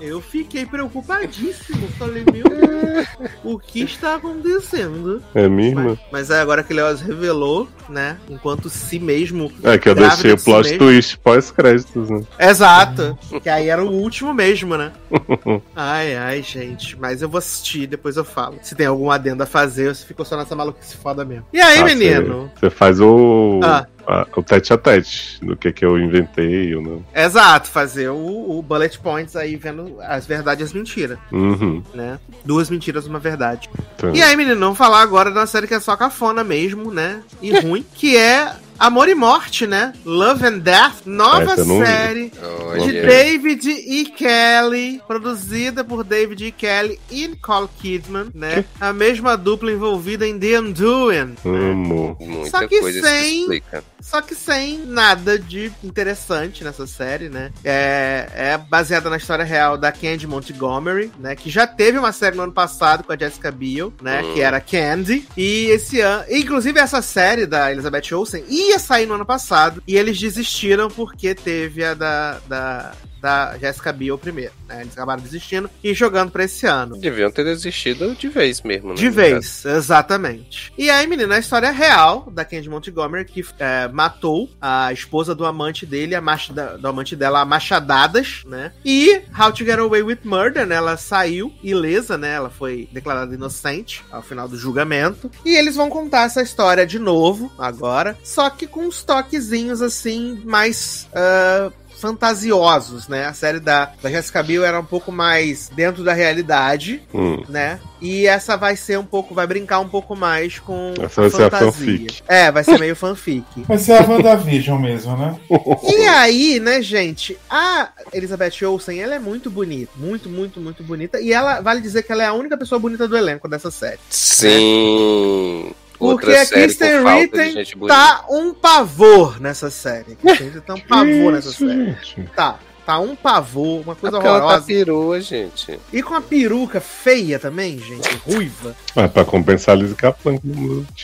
Eu fiquei preocupadíssimo. Falei, meu Deus, o que está acontecendo? É irmã. Mas, mas é agora que Leoz revelou, né? Enquanto si mesmo. É que eu deixei o si plot mesmo. twist pós-créditos, né? Exato. Que aí era o último mesmo, né? Ai, ai, gente. Mas eu vou assistir, depois eu falo. Se tem algum adendo a fazer ou se ficou só nessa maluquice foda mesmo. E aí, Ah, menino? Você você faz o. Ah. A- o tete a tete do que, que eu inventei ou não. Exato, fazer o, o bullet points aí, vendo as verdades e as mentiras, Uhum. né? Duas mentiras, uma verdade. Então, E aí, menino, vamos falar agora de uma série que é só cafona mesmo, né? E ruim, que é Amor e Morte, né? Love and Death, nova Essa série de Olha, David E. Kelly, produzida por David E. Kelly e Nicole Kidman, né? A mesma dupla envolvida em The Undoing. né? Amo. muita Só que coisa se sem- explica. Só que sem nada de interessante nessa série, né? É, é baseada na história real da Candy Montgomery, né? Que já teve uma série no ano passado com a Jessica Biel, né? Hum. Que era Candy. E esse ano. Inclusive, essa série da Elizabeth Olsen ia sair no ano passado. E eles desistiram porque teve a da. da da Jessica Biel primeiro, né? Eles acabaram desistindo e jogando pra esse ano. Deviam ter desistido de vez mesmo, né? De vez, exatamente. E aí, menina, a história real da Candy Montgomery, que é, matou a esposa do amante dele, a macha, do amante dela, a machadadas, né? E How to Get Away with Murder, né? Ela saiu ilesa, né? Ela foi declarada inocente ao final do julgamento. E eles vão contar essa história de novo, agora, só que com uns toquezinhos, assim, mais... ah, fantasiosos, né? A série da, da Jessica Biel era um pouco mais dentro da realidade, Hum. né? E essa vai ser um pouco, vai brincar um pouco mais com Essa vai ser a fantasia. fanfic. É, vai ser meio fanfic. Vai ser a WandaVision mesmo, né? E aí, né, gente, a Elizabeth Olsen, ela é muito bonita, muito, muito, muito bonita, e ela, vale dizer que ela é a única pessoa bonita do elenco dessa série. Sim. Porque Outra a Kristen Ritten tá um pavor nessa série. Kristen tá um pavor nessa série. Tá, tá um pavor, uma É coisa porque ela tá horrorosa. perua, gente. E com a peruca feia também, gente, ruiva. Ah, pra compensar a Liz Kaplan.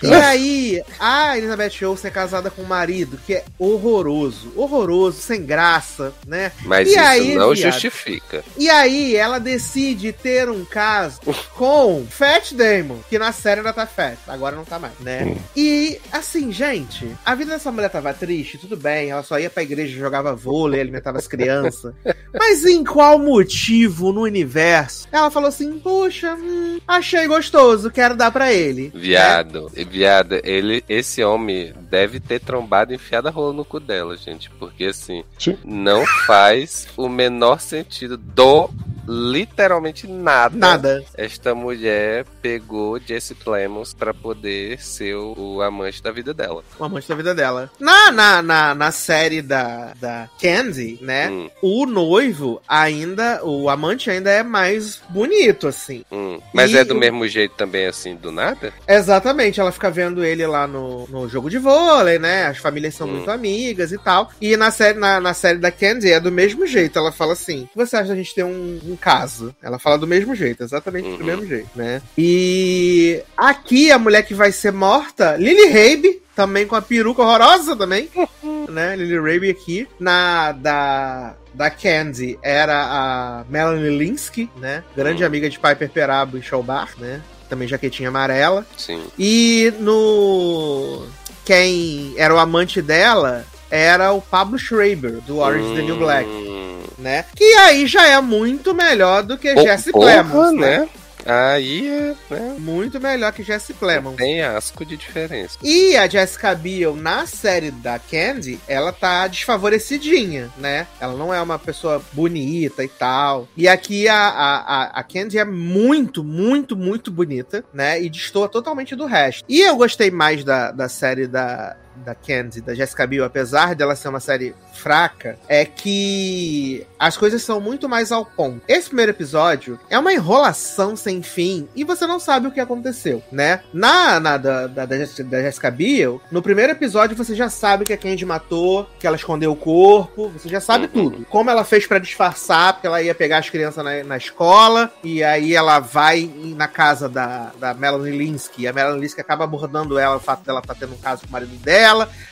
E aí, a Elizabeth Olsen é casada com um marido que é horroroso, horroroso, sem graça, né? Mas E isso aí, não viado? justifica. E aí, ela decide ter um caso com Fat Damon, que na série ainda tá fat, agora não tá mais, né? Hum. E, assim, gente, a vida dessa mulher tava triste, tudo bem, ela só ia pra igreja, jogava vôlei, alimentava as crianças. Mas em qual motivo no universo ela falou assim: Poxa, hum, achei gostoso, quero dar pra ele. Viado, viado, ele, esse homem deve ter trombado e enfiado a rola no cu dela, gente. Porque assim, Sim. não faz o menor sentido do literalmente nada. Nada. Esta mulher pegou Jesse Plemons pra poder ser o, o amante da vida dela. O amante da vida dela. Na, na, na, na série da, da Candy, né? Hum, O noivo ainda, o amante ainda é mais bonito, assim. hum. Mas E é do o- mesmo jeito também, assim, do nada? Exatamente, ela fica vendo ele lá no, no jogo de vôlei, né? As famílias são Hum. muito amigas e tal. E na série, na, na série da Candy é do mesmo jeito. Ela fala assim: que você acha da gente ter um, um caso? Ela fala do mesmo jeito, exatamente do Uhum. mesmo jeito, né? E aqui a mulher que vai ser morta, Lily Rabe, também com a peruca horrorosa também, né? Lily Rabe aqui. Na da. Da Candy era a Melanie Linsky, né? Grande Hum. amiga de Piper Perabo e Showbar, né? Também jaquetinha amarela. Sim. E no. Quem era o amante dela era o Pablo Schreiber, do Orange is the New Black, Hum. né? Que aí já é muito melhor do que Jesse Plemons, né? né? Aí é, né? Muito melhor que Jesse Plemons. Tem asco de diferença. E a Jessica Biel, na série da Candy, ela tá desfavorecidinha, né? Ela não é uma pessoa bonita e tal. E aqui a, a, a- a Candy é muito, muito, muito bonita, né? E destoa totalmente do resto. E eu gostei mais da, da série da, da Candy, da Jessica Biel, apesar dela ser uma série fraca, é que as coisas são muito mais ao ponto. Esse primeiro episódio é uma enrolação sem fim e você não sabe o que aconteceu, né? Na, na da, da, da Jessica- da Jessica Biel, no primeiro episódio você já sabe que a Candy matou, que ela escondeu o corpo, você já sabe Uhum. tudo. Como ela fez pra disfarçar, porque ela ia pegar as crianças na, na escola e aí ela vai na casa da, da Melanie Linsky e a Melanie Linsky acaba abordando ela, o fato dela estar tendo um caso com o marido dela,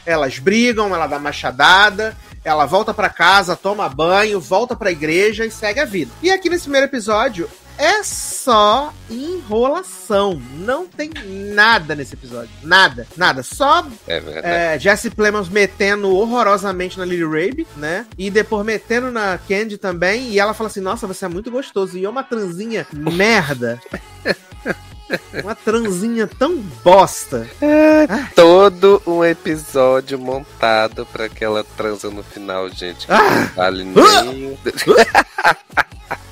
elas brigam, ela dá machadada, ela volta pra casa, toma banho, volta pra igreja e segue a vida. E aqui nesse primeiro episódio é só enrolação. Não tem nada nesse episódio. Nada, nada. Só É é, Jesse Plemons metendo horrorosamente na Lily Rabe, né? E depois metendo na Candy também. E ela fala assim: Nossa, você é muito gostoso. E é uma transinha merda. Uma transinha tão bosta. Todo um episódio montado pra aquela transa no final, gente. Ah! não vale nem.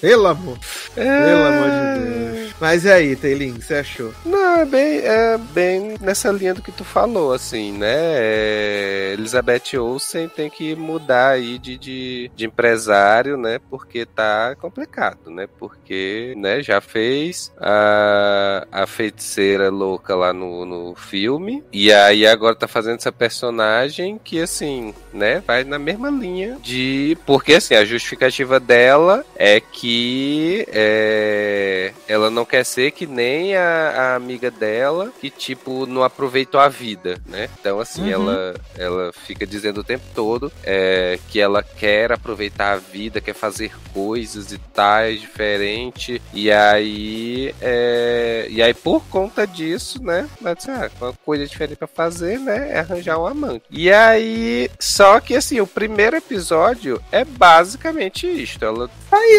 Pelo amor. Pelo amor de Deus. Mas e aí, Teilin, o que você achou? Não, é bem, é bem nessa linha do que tu falou, assim, né? É, Elizabeth Olsen tem que mudar aí de, de, de empresário, né? Porque tá complicado, né? Porque, né, já fez a, a feiticeira louca lá no, no filme, e aí agora tá fazendo essa personagem que, assim, né, vai na mesma linha de. Porque, assim, a justificativa dela é que é, ela não quer ser que nem a, a amiga dela, que, tipo, não aproveitou a vida, né? Então, assim, Uhum. ela, ela fica dizendo o tempo todo é, que ela quer aproveitar a vida, quer fazer coisas e tais diferente. E aí, é, e aí por conta disso, né? Disse, ah, uma coisa diferente pra fazer, né? É arranjar um amante. E aí, só que assim, o primeiro episódio é basicamente isto. Ela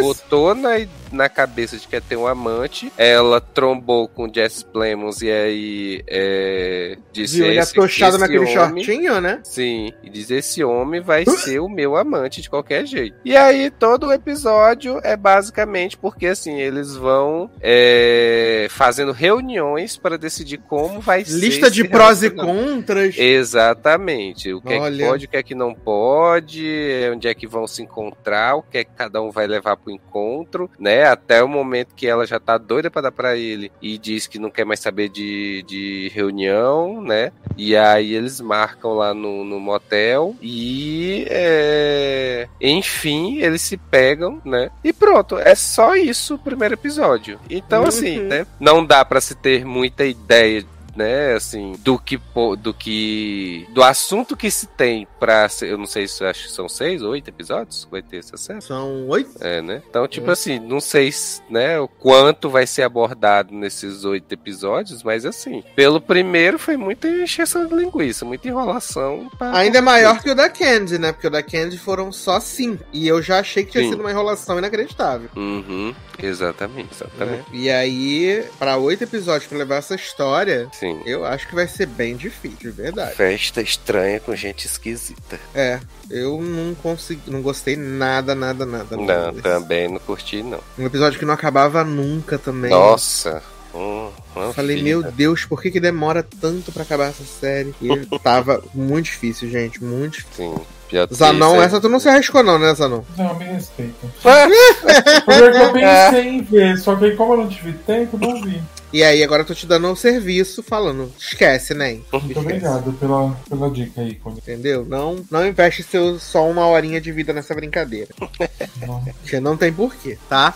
botou na, na cabeça de que ia ter um amante. Ela trombou com Jess Plemons e aí é, disse Viu ele esse- atochado naquele homem- shortinho, né? Sim, e diz esse homem vai ser o meu amante de qualquer jeito. E aí todo o episódio é basicamente porque assim eles vão é, fazendo reuniões para decidir como vai ser Lista de prós e contras. Exatamente. O que é que Olha. pode, o que é que não pode, onde é que vão se encontrar, o que é que cada um vai levar pro encontro, né? Até o momento que ela já tá doida pra dar pra ele e diz que não quer mais saber de, de reunião, né? E aí eles marcam lá no, no motel e é, enfim, eles se pegam, né? E pronto, é só isso o primeiro episódio. Então, assim, Uhum. né? Não dá pra se ter muita ideia né, assim, do que do que do assunto que se tem pra ser, eu não sei se acho que são seis ou oito episódios vai ter esse acesso. São oito. É, né? Então, tipo É. assim, não sei, se, né, o quanto vai ser abordado nesses oito episódios, mas assim, pelo primeiro foi muita encheção de linguiça, muita enrolação. Ainda é maior que o da Candy, né? Porque o da Candy foram só cinco. E eu já achei que tinha Sim. sido uma enrolação inacreditável. Uhum, exatamente, exatamente. né? E aí, pra oito episódios pra levar essa história, Sim. Sim. Eu acho que vai ser bem difícil, de verdade. Festa estranha com gente esquisita. É, eu não consegui, não gostei nada, nada, nada. Não, desse. também não curti, não. Um episódio que não acabava nunca também. Nossa. Hum, Falei, meu Deus, por que, que demora tanto pra acabar essa série? E tava muito difícil, gente, muito difícil. Sim. Zanon, isso é- essa tu não se arriscou não, né, Zanon? Não, me respeita. Porque eu pensei em ver, só que como eu não tive tempo, não vi. E aí, agora eu tô te dando um serviço falando, esquece, né? Muito obrigado pela, pela dica aí, Cone. Entendeu? Não, não investe seu, só uma horinha de vida nessa brincadeira. Porque não tem porquê, tá?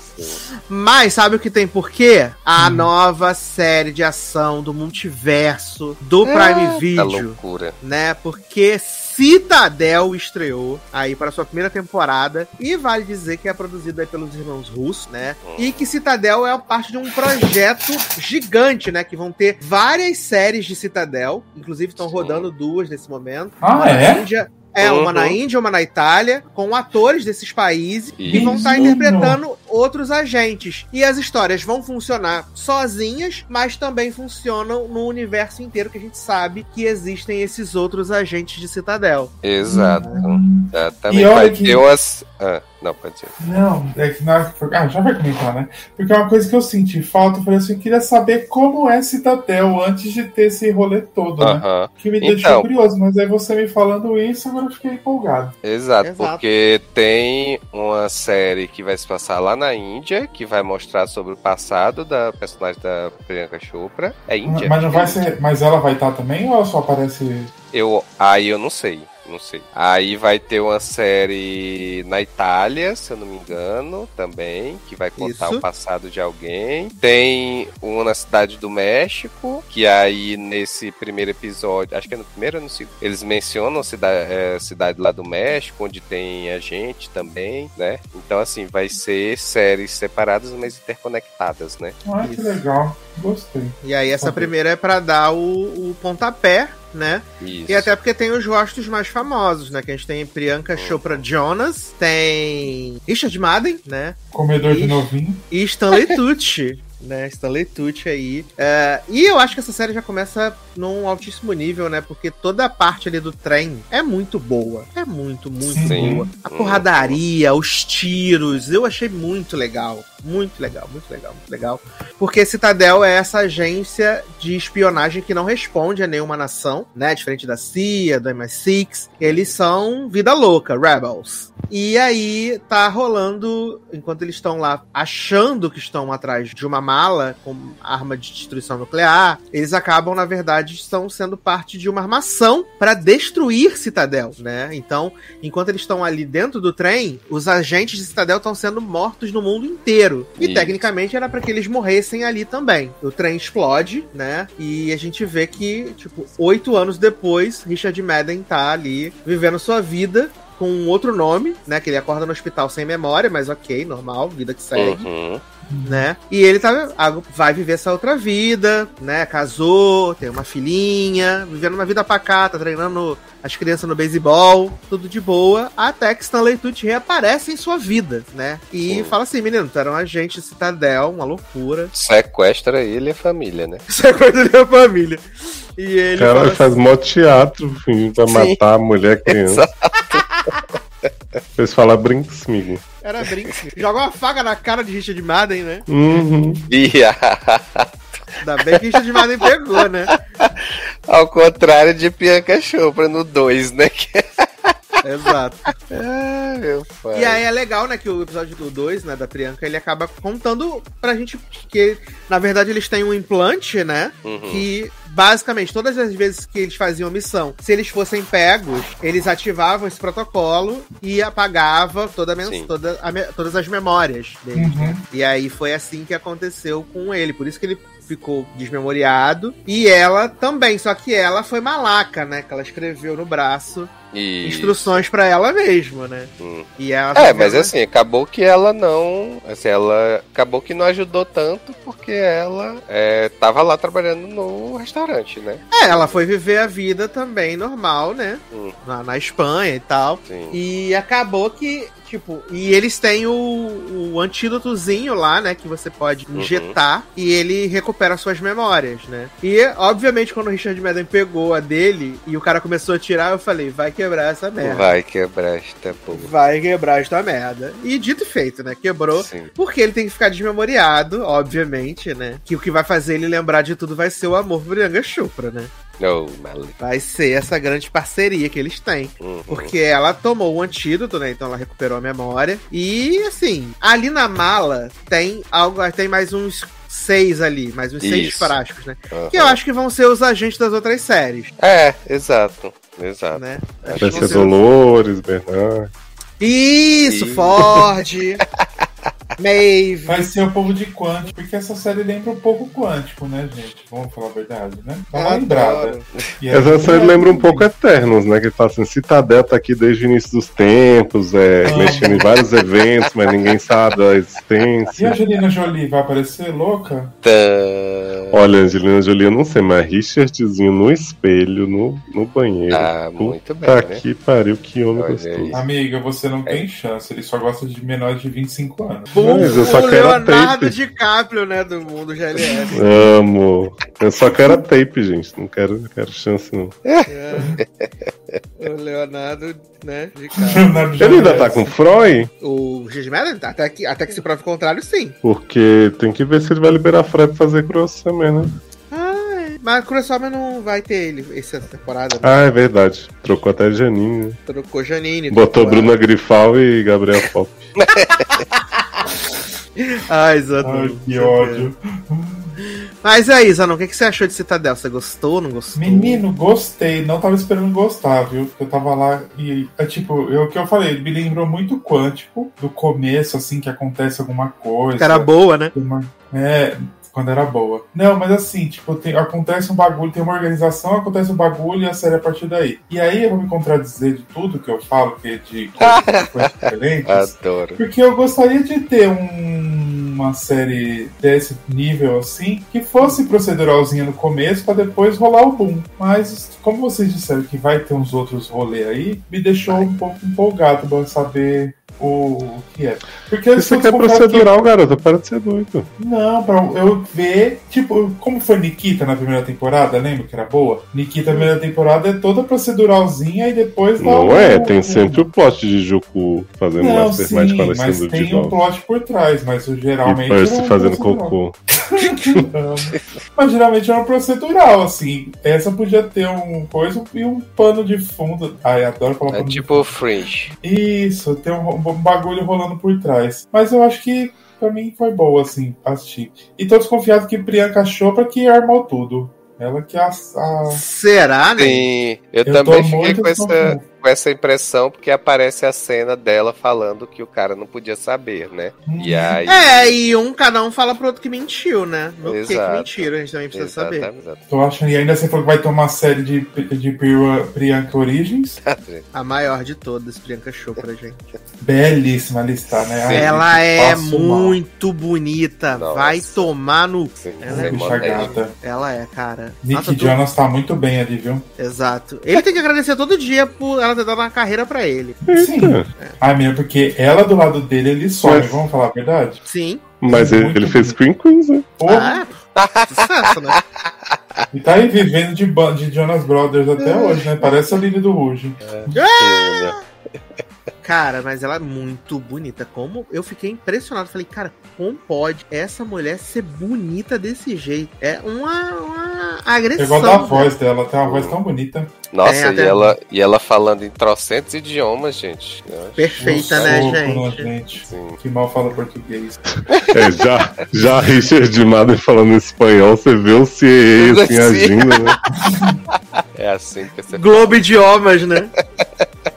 Mas sabe o que tem porquê? A nova série de ação do multiverso do Prime Tá Video, loucura. né? Porque Citadel estreou aí para sua primeira temporada e vale dizer que é produzida aí pelos irmãos russos, né? E que Citadel é parte de um projeto gigante, né? Que vão ter várias séries de Citadel, inclusive estão rodando duas nesse momento. Ah, é? Índia- é, uma na Uhum. Índia, uma na Itália, com atores desses países que vão estar Isso. interpretando outros agentes. E as histórias vão funcionar sozinhas, mas também funcionam no universo inteiro que a gente sabe que existem esses outros agentes de Citadel. Exato. Hum. Exatamente. E olha Vai que- ter umas. Ah, não, pode ser. Não, é que na. Ah, já vai comentar, né? Porque é uma coisa que eu senti falta, eu falei assim, eu queria saber como é Citadel antes de ter esse rolê todo, né? Aham. Que me Então. deixou curioso, mas aí você me falando isso, agora eu fiquei empolgado. Exato, Exato. porque tem uma série que vai se passar lá na Índia, que vai mostrar sobre o passado da personagem da Priyanka Chopra. É Índia? Mas não vai É ser. Mas ela vai estar também ou ela só aparece. Eu, aí eu não sei, não sei. Aí vai ter uma série na Itália, se eu não me engano, também, que vai contar Isso. o passado de alguém. Tem uma na cidade do México, que aí nesse primeiro episódio, acho que é no primeiro ou no segundo, eles mencionam a cidade, é, cidade lá do México, onde tem a gente também, né? Então assim, vai ser séries separadas, mas interconectadas, né? Ah, que Isso. legal. Gostei. E aí essa primeira é pra dar o, o pontapé, né? Isso. E até porque tem os rostos mais famosos, né? Que a gente tem Priyanka Chopra Jonas, tem Richard Madden, né? Comedor de Ixi. novinho. E Stanley Tucci, né? Stanley Tucci aí. É, e eu acho que essa série já começa num altíssimo nível, né? Porque toda a parte ali do trem é muito boa. É muito, muito Sim. boa. A porradaria, os tiros, eu achei muito legal. Muito legal, muito legal, muito legal. Porque Citadel é essa agência de espionagem que não responde a nenhuma nação, né? Diferente da CIA, do MI6. Eles são vida louca, rebels. E aí tá rolando, enquanto eles estão lá achando que estão atrás de uma mala com arma de destruição nuclear, eles acabam, na verdade, estão sendo parte de uma armação para destruir Citadel, né? Então, enquanto eles estão ali dentro do trem, os agentes de Citadel estão sendo mortos no mundo inteiro. E Isso. tecnicamente era para que eles morressem ali também. O trem explode, né? E a gente vê que, tipo, oito anos depois, Richard Madden tá ali vivendo sua vida com um outro nome, né? Que ele acorda no hospital sem memória, mas ok, normal, vida que segue Uhum. Né? E ele tá, vai viver essa outra vida, né? Casou, tem uma filhinha, vivendo uma vida pacata, treinando as crianças no beisebol, tudo de boa, até que Stanley Tucci reaparece em sua vida, né? E fala assim, menino, tu era um agente de Citadel, uma loucura. Sequestra ele e a família, né? É coisa da minha família. E ele O cara fala faz assim, mó teatro, fingindo pra Sim. matar a mulher e criança. Eles falam brinks, amigo. Era Brinks. Joga uma faca na cara de Richard Madden, né? Uhum. Ainda bem que Richard Madden pegou, né? Ao contrário de Bianca Chopra no 2, né? Exato. Ah, meu pai. E aí é legal, né, que o episódio do 2, né, da Priyanka, ele acaba contando pra gente que, na verdade, eles têm um implante, né, Uhum. que basicamente todas as vezes que eles faziam missão, se eles fossem pegos, eles ativavam esse protocolo e apagava toda a toda a me- todas as memórias deles, Uhum. né? E aí foi assim que aconteceu com ele, por isso que ele ficou desmemoriado e ela também, só que ela foi malaca, né, que ela escreveu no braço E... instruções pra ela mesma, né? Hum. E ela É, mas assim, acabou que ela não. Assim, ela acabou que não ajudou tanto porque ela é, tava lá trabalhando no restaurante, né? É, ela foi viver a vida também normal, né? Hum. Na, na Espanha e tal. Sim. E acabou que, tipo, e eles têm o, o antídotozinho lá, né? Que você pode Uhum. injetar e ele recupera suas memórias, né? E, obviamente, quando o Richard Madden pegou a dele e o cara começou a tirar, eu falei, vai quebrar essa merda. Vai quebrar esta porra. Vai quebrar esta merda. E dito e feito, né? Quebrou. Sim. Porque ele tem que ficar desmemoriado, obviamente, né? Que o que vai fazer ele lembrar de tudo vai ser o amor por Priyanka Chopra, né? Oh. Vai ser essa grande parceria que eles têm. Uhum. Porque ela tomou o antídoto, né? Então ela recuperou a memória. E assim, ali na mala tem algo, tem mais uns seis ali, mais uns seis Isso. frascos, né? Aham. Que eu acho que vão ser os agentes das outras séries, É, exato. Exato. né? Vai ser Dolores, Bernard. Isso, Ih. Ford, Maeve. Vai ser o povo de Quântico, porque essa série lembra um pouco Quântico, né, gente? Vamos falar a verdade, né? Dá uma Adoro. lembrada. E Essa série lembra um pouco Eternos, né? Que fala assim, Citadel tá aqui desde o início dos tempos, é, Ah. mexendo em vários eventos, mas ninguém sabe da E a existência. Angelina Jolie vai aparecer louca? Tã. Olha, Angelina Jolie, eu não sei, mas Richardzinho no espelho, no, no banheiro. Ah, Puta muito bem, né? que pariu, que homem Olha gostoso. aí. Amiga, você não É. tem chance. Ele só gosta de menores de 25 anos. Mas eu só o quero Leonardo tape. DiCaprio, né, do mundo GLS. Amo. Eu só quero a tape, gente. Não quero, não quero chance, não. É. O Leonardo, né, DiCaprio. Ele ainda tá com Freud? O Gigi Madden, tá, até que, até que se prove o contrário, sim. Porque tem que ver se ele vai liberar Freud pra fazer Cross também, né? Ah, é. Mas Kurosawa não vai ter ele essa temporada, né? Ah, é verdade. Trocou até Janine. né? Trocou Janine. Botou Bruna Grifal e Gabriel Pop. Ah, exato. Ai, que ódio. Mas aí, Zanon, o que, que você achou de Citadel? Você gostou, não gostou? Menino, gostei. Não tava esperando gostar, viu? Eu tava lá e, é tipo, eu, o que eu falei, me lembrou muito Quântico, do começo, assim, que acontece alguma coisa. Era boa, né? Uma- É, quando era boa. Não, mas assim, tipo, tem- acontece um bagulho, tem uma organização, acontece um bagulho e a série é a partir daí. E aí eu vou me contradizer de tudo que eu falo, que é de coisas, diferentes. Adoro. Porque eu gostaria de ter um- uma série desse nível assim, que fosse proceduralzinha no começo pra depois rolar o boom. Mas, como vocês disseram que vai ter uns outros rolês aí, me deixou um pouco empolgado pra saber o, o que é. Porque eu Isso aqui é desconfiado que- procedural, garota. Para de ser doido. não, pra eu ver, tipo, como foi Nikita na primeira temporada, lembra que era boa? Nikita na primeira temporada é toda proceduralzinha e depois Não um- é, tem sempre o plot de Juku fazendo Não, Mastermind sim, mas falecendo de tem um plot por trás, mas o E geralmente Percy é fazendo procedural. cocô. Mas geralmente é uma procedural, assim. Essa podia ter um coisa e um pano de fundo. Ai, adoro falar É de tipo Fringe. Isso, tem um, um bagulho rolando por trás. Mas eu acho que pra mim foi boa, assim, assistir. E tô desconfiado que Priyanka Chopra que armou tudo. Ela que a. a... Será, né? Sim, eu, Eu também fiquei com essa. Com essa impressão, porque aparece a cena dela falando que o cara não podia saber, né? E aí. É, e um, cada um fala pro outro que mentiu, né? No que que Exato. mentiram, a gente também precisa saber. Exatamente, exatamente. Tô achando. E ainda você falou que vai ter uma série de, de Pri- Priyanka Origins. A maior de todas, Priyanka Chopra, gente. Belíssima lista, né? Ai, Ela é passo mal. muito bonita. Nossa. Vai tomar no. Sim, Ela é Bicha gata. Ela é, cara. Nick Nossa, tu- Jonas tá muito bem ali, viu? Exato. Ele tem que agradecer todo dia por ela ter dado uma carreira pra ele. Sim. Ai, menina, porque ela do lado dele, ele some, Mas- vamos falar a verdade? Sim. Mas ele, ele fez. Queen Queens, né? Porra, Ah, sucesso, né? e tá aí vivendo de, de Jonas Brothers até hoje, né? Parece a Lily do Rouge. Pena. Cara, mas ela é muito bonita. Como eu fiquei impressionado. Falei, cara, como pode essa mulher ser bonita desse jeito? É uma, uma Eu agressão. gosto da voz dela, tem uma voz tão bonita. Nossa, É, e, ela, e ela falando em trocentos idiomas, gente. Eu Perfeita, Um né, soco gente? gente. Que mal fala português. É, já, já Richard Madden falando espanhol, você vê o CE assim Sim. agindo, né? É assim que você Globo Idiomas, né?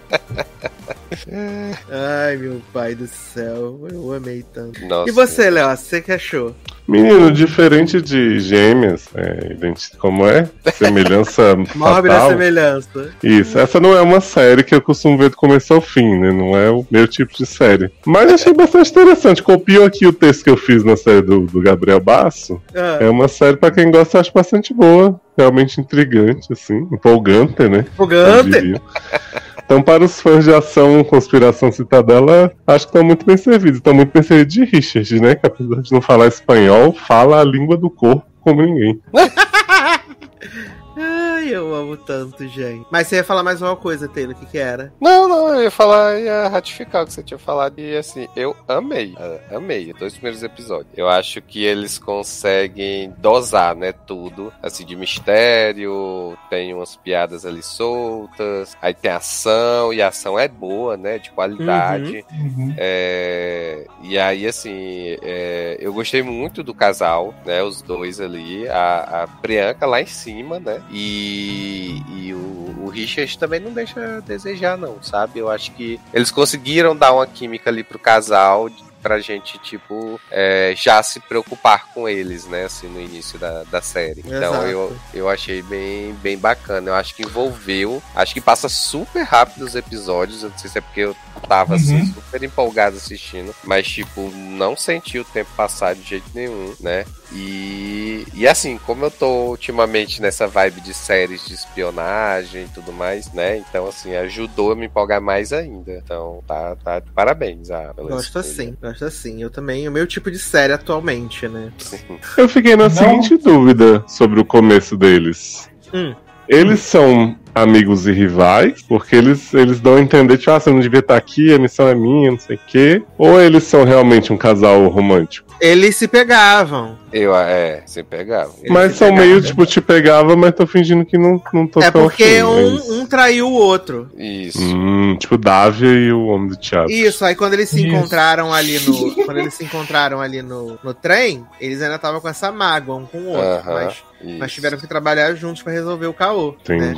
Ai, meu pai do céu. Eu amei tanto. Nossa. E você, Léo? Você que achou? Menino, diferente de gêmeas, é, como é? Semelhança fatal. semelhança. Isso, essa não é uma série que eu costumo ver do começo ao fim, né? Não é o meu tipo de série. Mas achei bastante interessante. Copio aqui o texto que eu fiz na série do, do Gabriel Basso. Ah, É uma série, pra quem gosta, eu acho bastante boa. Realmente intrigante, assim. Empolgante, né? Empolgante. Então, para os fãs de ação, conspiração citadela, acho que estão muito bem servidos. Estão muito bem servidos de Richard, né? Que apesar de não falar espanhol, fala a língua do corpo como ninguém. Ai, eu amo tanto, gente. Mas você ia falar mais uma coisa, Taylor, o que que era? Não, não, eu ia falar, ia ratificar o que você tinha falado. E assim, eu amei, ah, amei os dois primeiros episódios. Eu acho que eles conseguem dosar, né, tudo. Assim, de mistério, tem umas piadas ali soltas, aí tem ação, e a ação é boa, né, de qualidade. Uhum. É, e aí, assim, é, eu gostei muito do casal, né? Os dois ali, a, a Priyanka lá em cima, né? E, e o, o Richard também não deixa a desejar, não, sabe? Eu acho que eles conseguiram dar uma química ali pro casal pra gente, tipo, é, já se preocupar com eles, né? Assim, no início da, da série. Então eu, eu achei bem, bem bacana. Eu acho que envolveu. Acho que passa super rápido os episódios. Eu não sei se é porque eu tava assim, Uhum. super empolgado assistindo. Mas, tipo, não senti o tempo passar de jeito nenhum, né? E, e assim, como eu tô ultimamente nessa vibe de séries de espionagem e tudo mais, né? Então, assim, ajudou a me empolgar mais ainda. Então, tá, tá parabéns. Ah, pela Gosto escolha. assim, gosto assim. Eu também, o meu tipo de série atualmente, né? Sim. Eu fiquei na Não. seguinte dúvida sobre o começo deles. Hum. Eles são amigos e rivais, porque eles, eles dão a entender, tipo, ah, você não devia estar aqui, a missão é minha, não sei o quê. Ou eles são realmente um casal romântico? Eles se pegavam. Eu, é, sem pegar. Eles mas se são pegavam. meio, tipo, te pegava, mas tô fingindo que não, não tô É tão porque afim, um, mas- um traiu o outro. Isso. Hum, tipo, Dávia e o Homem do Teatro. Isso, aí quando eles se Isso. encontraram ali no. quando eles se encontraram ali no, no trem, eles ainda estavam com essa mágoa um com o outro. Aham, Mas, isso. mas tiveram que trabalhar juntos pra resolver o caô. né?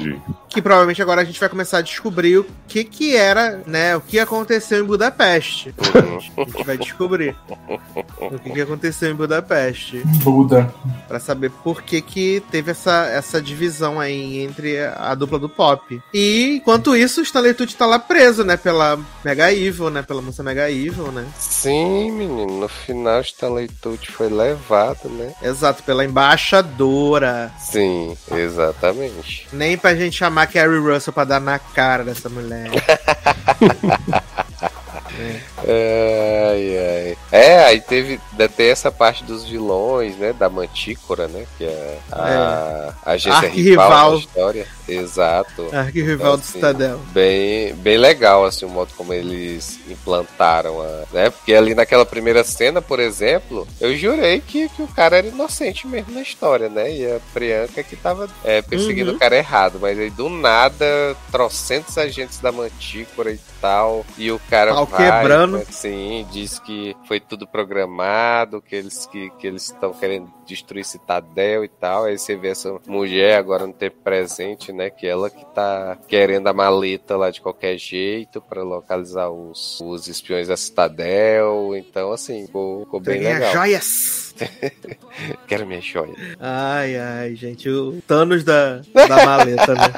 Que provavelmente agora a gente vai começar a descobrir o que que era, né? O que aconteceu em Budapeste. A gente vai descobrir o que, que aconteceu em Budapeste. Buda. Pra saber por que que teve essa, essa divisão aí entre a dupla do pop. E, enquanto isso, o Stanley Tucci tá lá preso, né? Pela Mega Evil, né? Pela moça Mega Evil, né? Sim, menino. No final, Stanley Tucci foi levado, né? Exato, pela embaixadora. Sim, exatamente. Nem pra gente chamar Carrie Russell pra dar na cara dessa mulher. Ai, ai. É, aí teve tem essa parte dos vilões, né? Da Mantícora, né? Que é a, a agência Arquirrival. rival da história. Exato. Arquirrival do Assim, Citadel. Bem, bem legal, assim, o modo como eles implantaram a. Né? Porque ali naquela primeira cena, por exemplo, eu jurei que, que o cara era inocente mesmo na história, né? E a Priyanka que tava é, perseguindo Uhum. o cara errado. Mas aí do nada, trocentos agentes da Mantícora e tal. E o cara quebrando. Sim, diz que foi tudo programado, que eles que, que eles estão querendo destruir Citadel e tal. Aí você vê essa mulher agora no tempo presente, né? Que ela que tá querendo a maleta lá de qualquer jeito pra localizar os, os espiões da Citadel. Então, assim, ficou, ficou bem as legal. joias! Quero minha joia. Ai, ai, gente, o Thanos da, da maleta, né?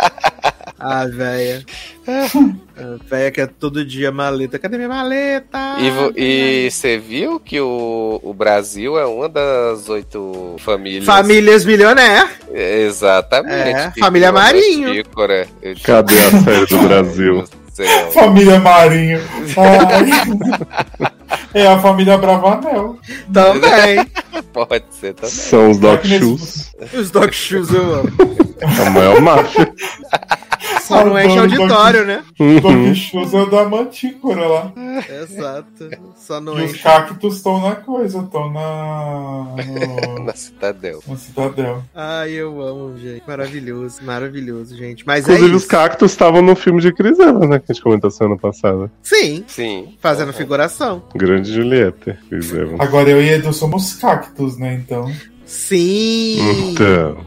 Ah, velha. A velha que é todo dia maleta. Cadê minha maleta? E, e você viu que o, o Brasil é uma das oito famílias. Famílias milionaire. Exatamente. É, que família Marinho. Digo, Cadê a série do Brasil? Família Marinho. Ai. é a família Bravanel. Também. Pode ser também. São os Doc Shoes. Os Dog Shoes eu amo. A maior máfia. Só não enche auditório, né? Uhum. Dog Shoes é o da Mantícora lá. Exato. Só não E os cactos estão na coisa, estão na. no- Na Citadel. na Citadel. Ai, eu amo, gente. Maravilhoso, maravilhoso, gente. Mas Inclusive, é os cactos estavam no filme de Chris Evans, né? Que a gente comentou semana passada. Sim, Sim. fazendo Uhum. figuração. Grande Julieta, Evans. Agora eu e Edu somos cactos, né? Então. Sim! Então,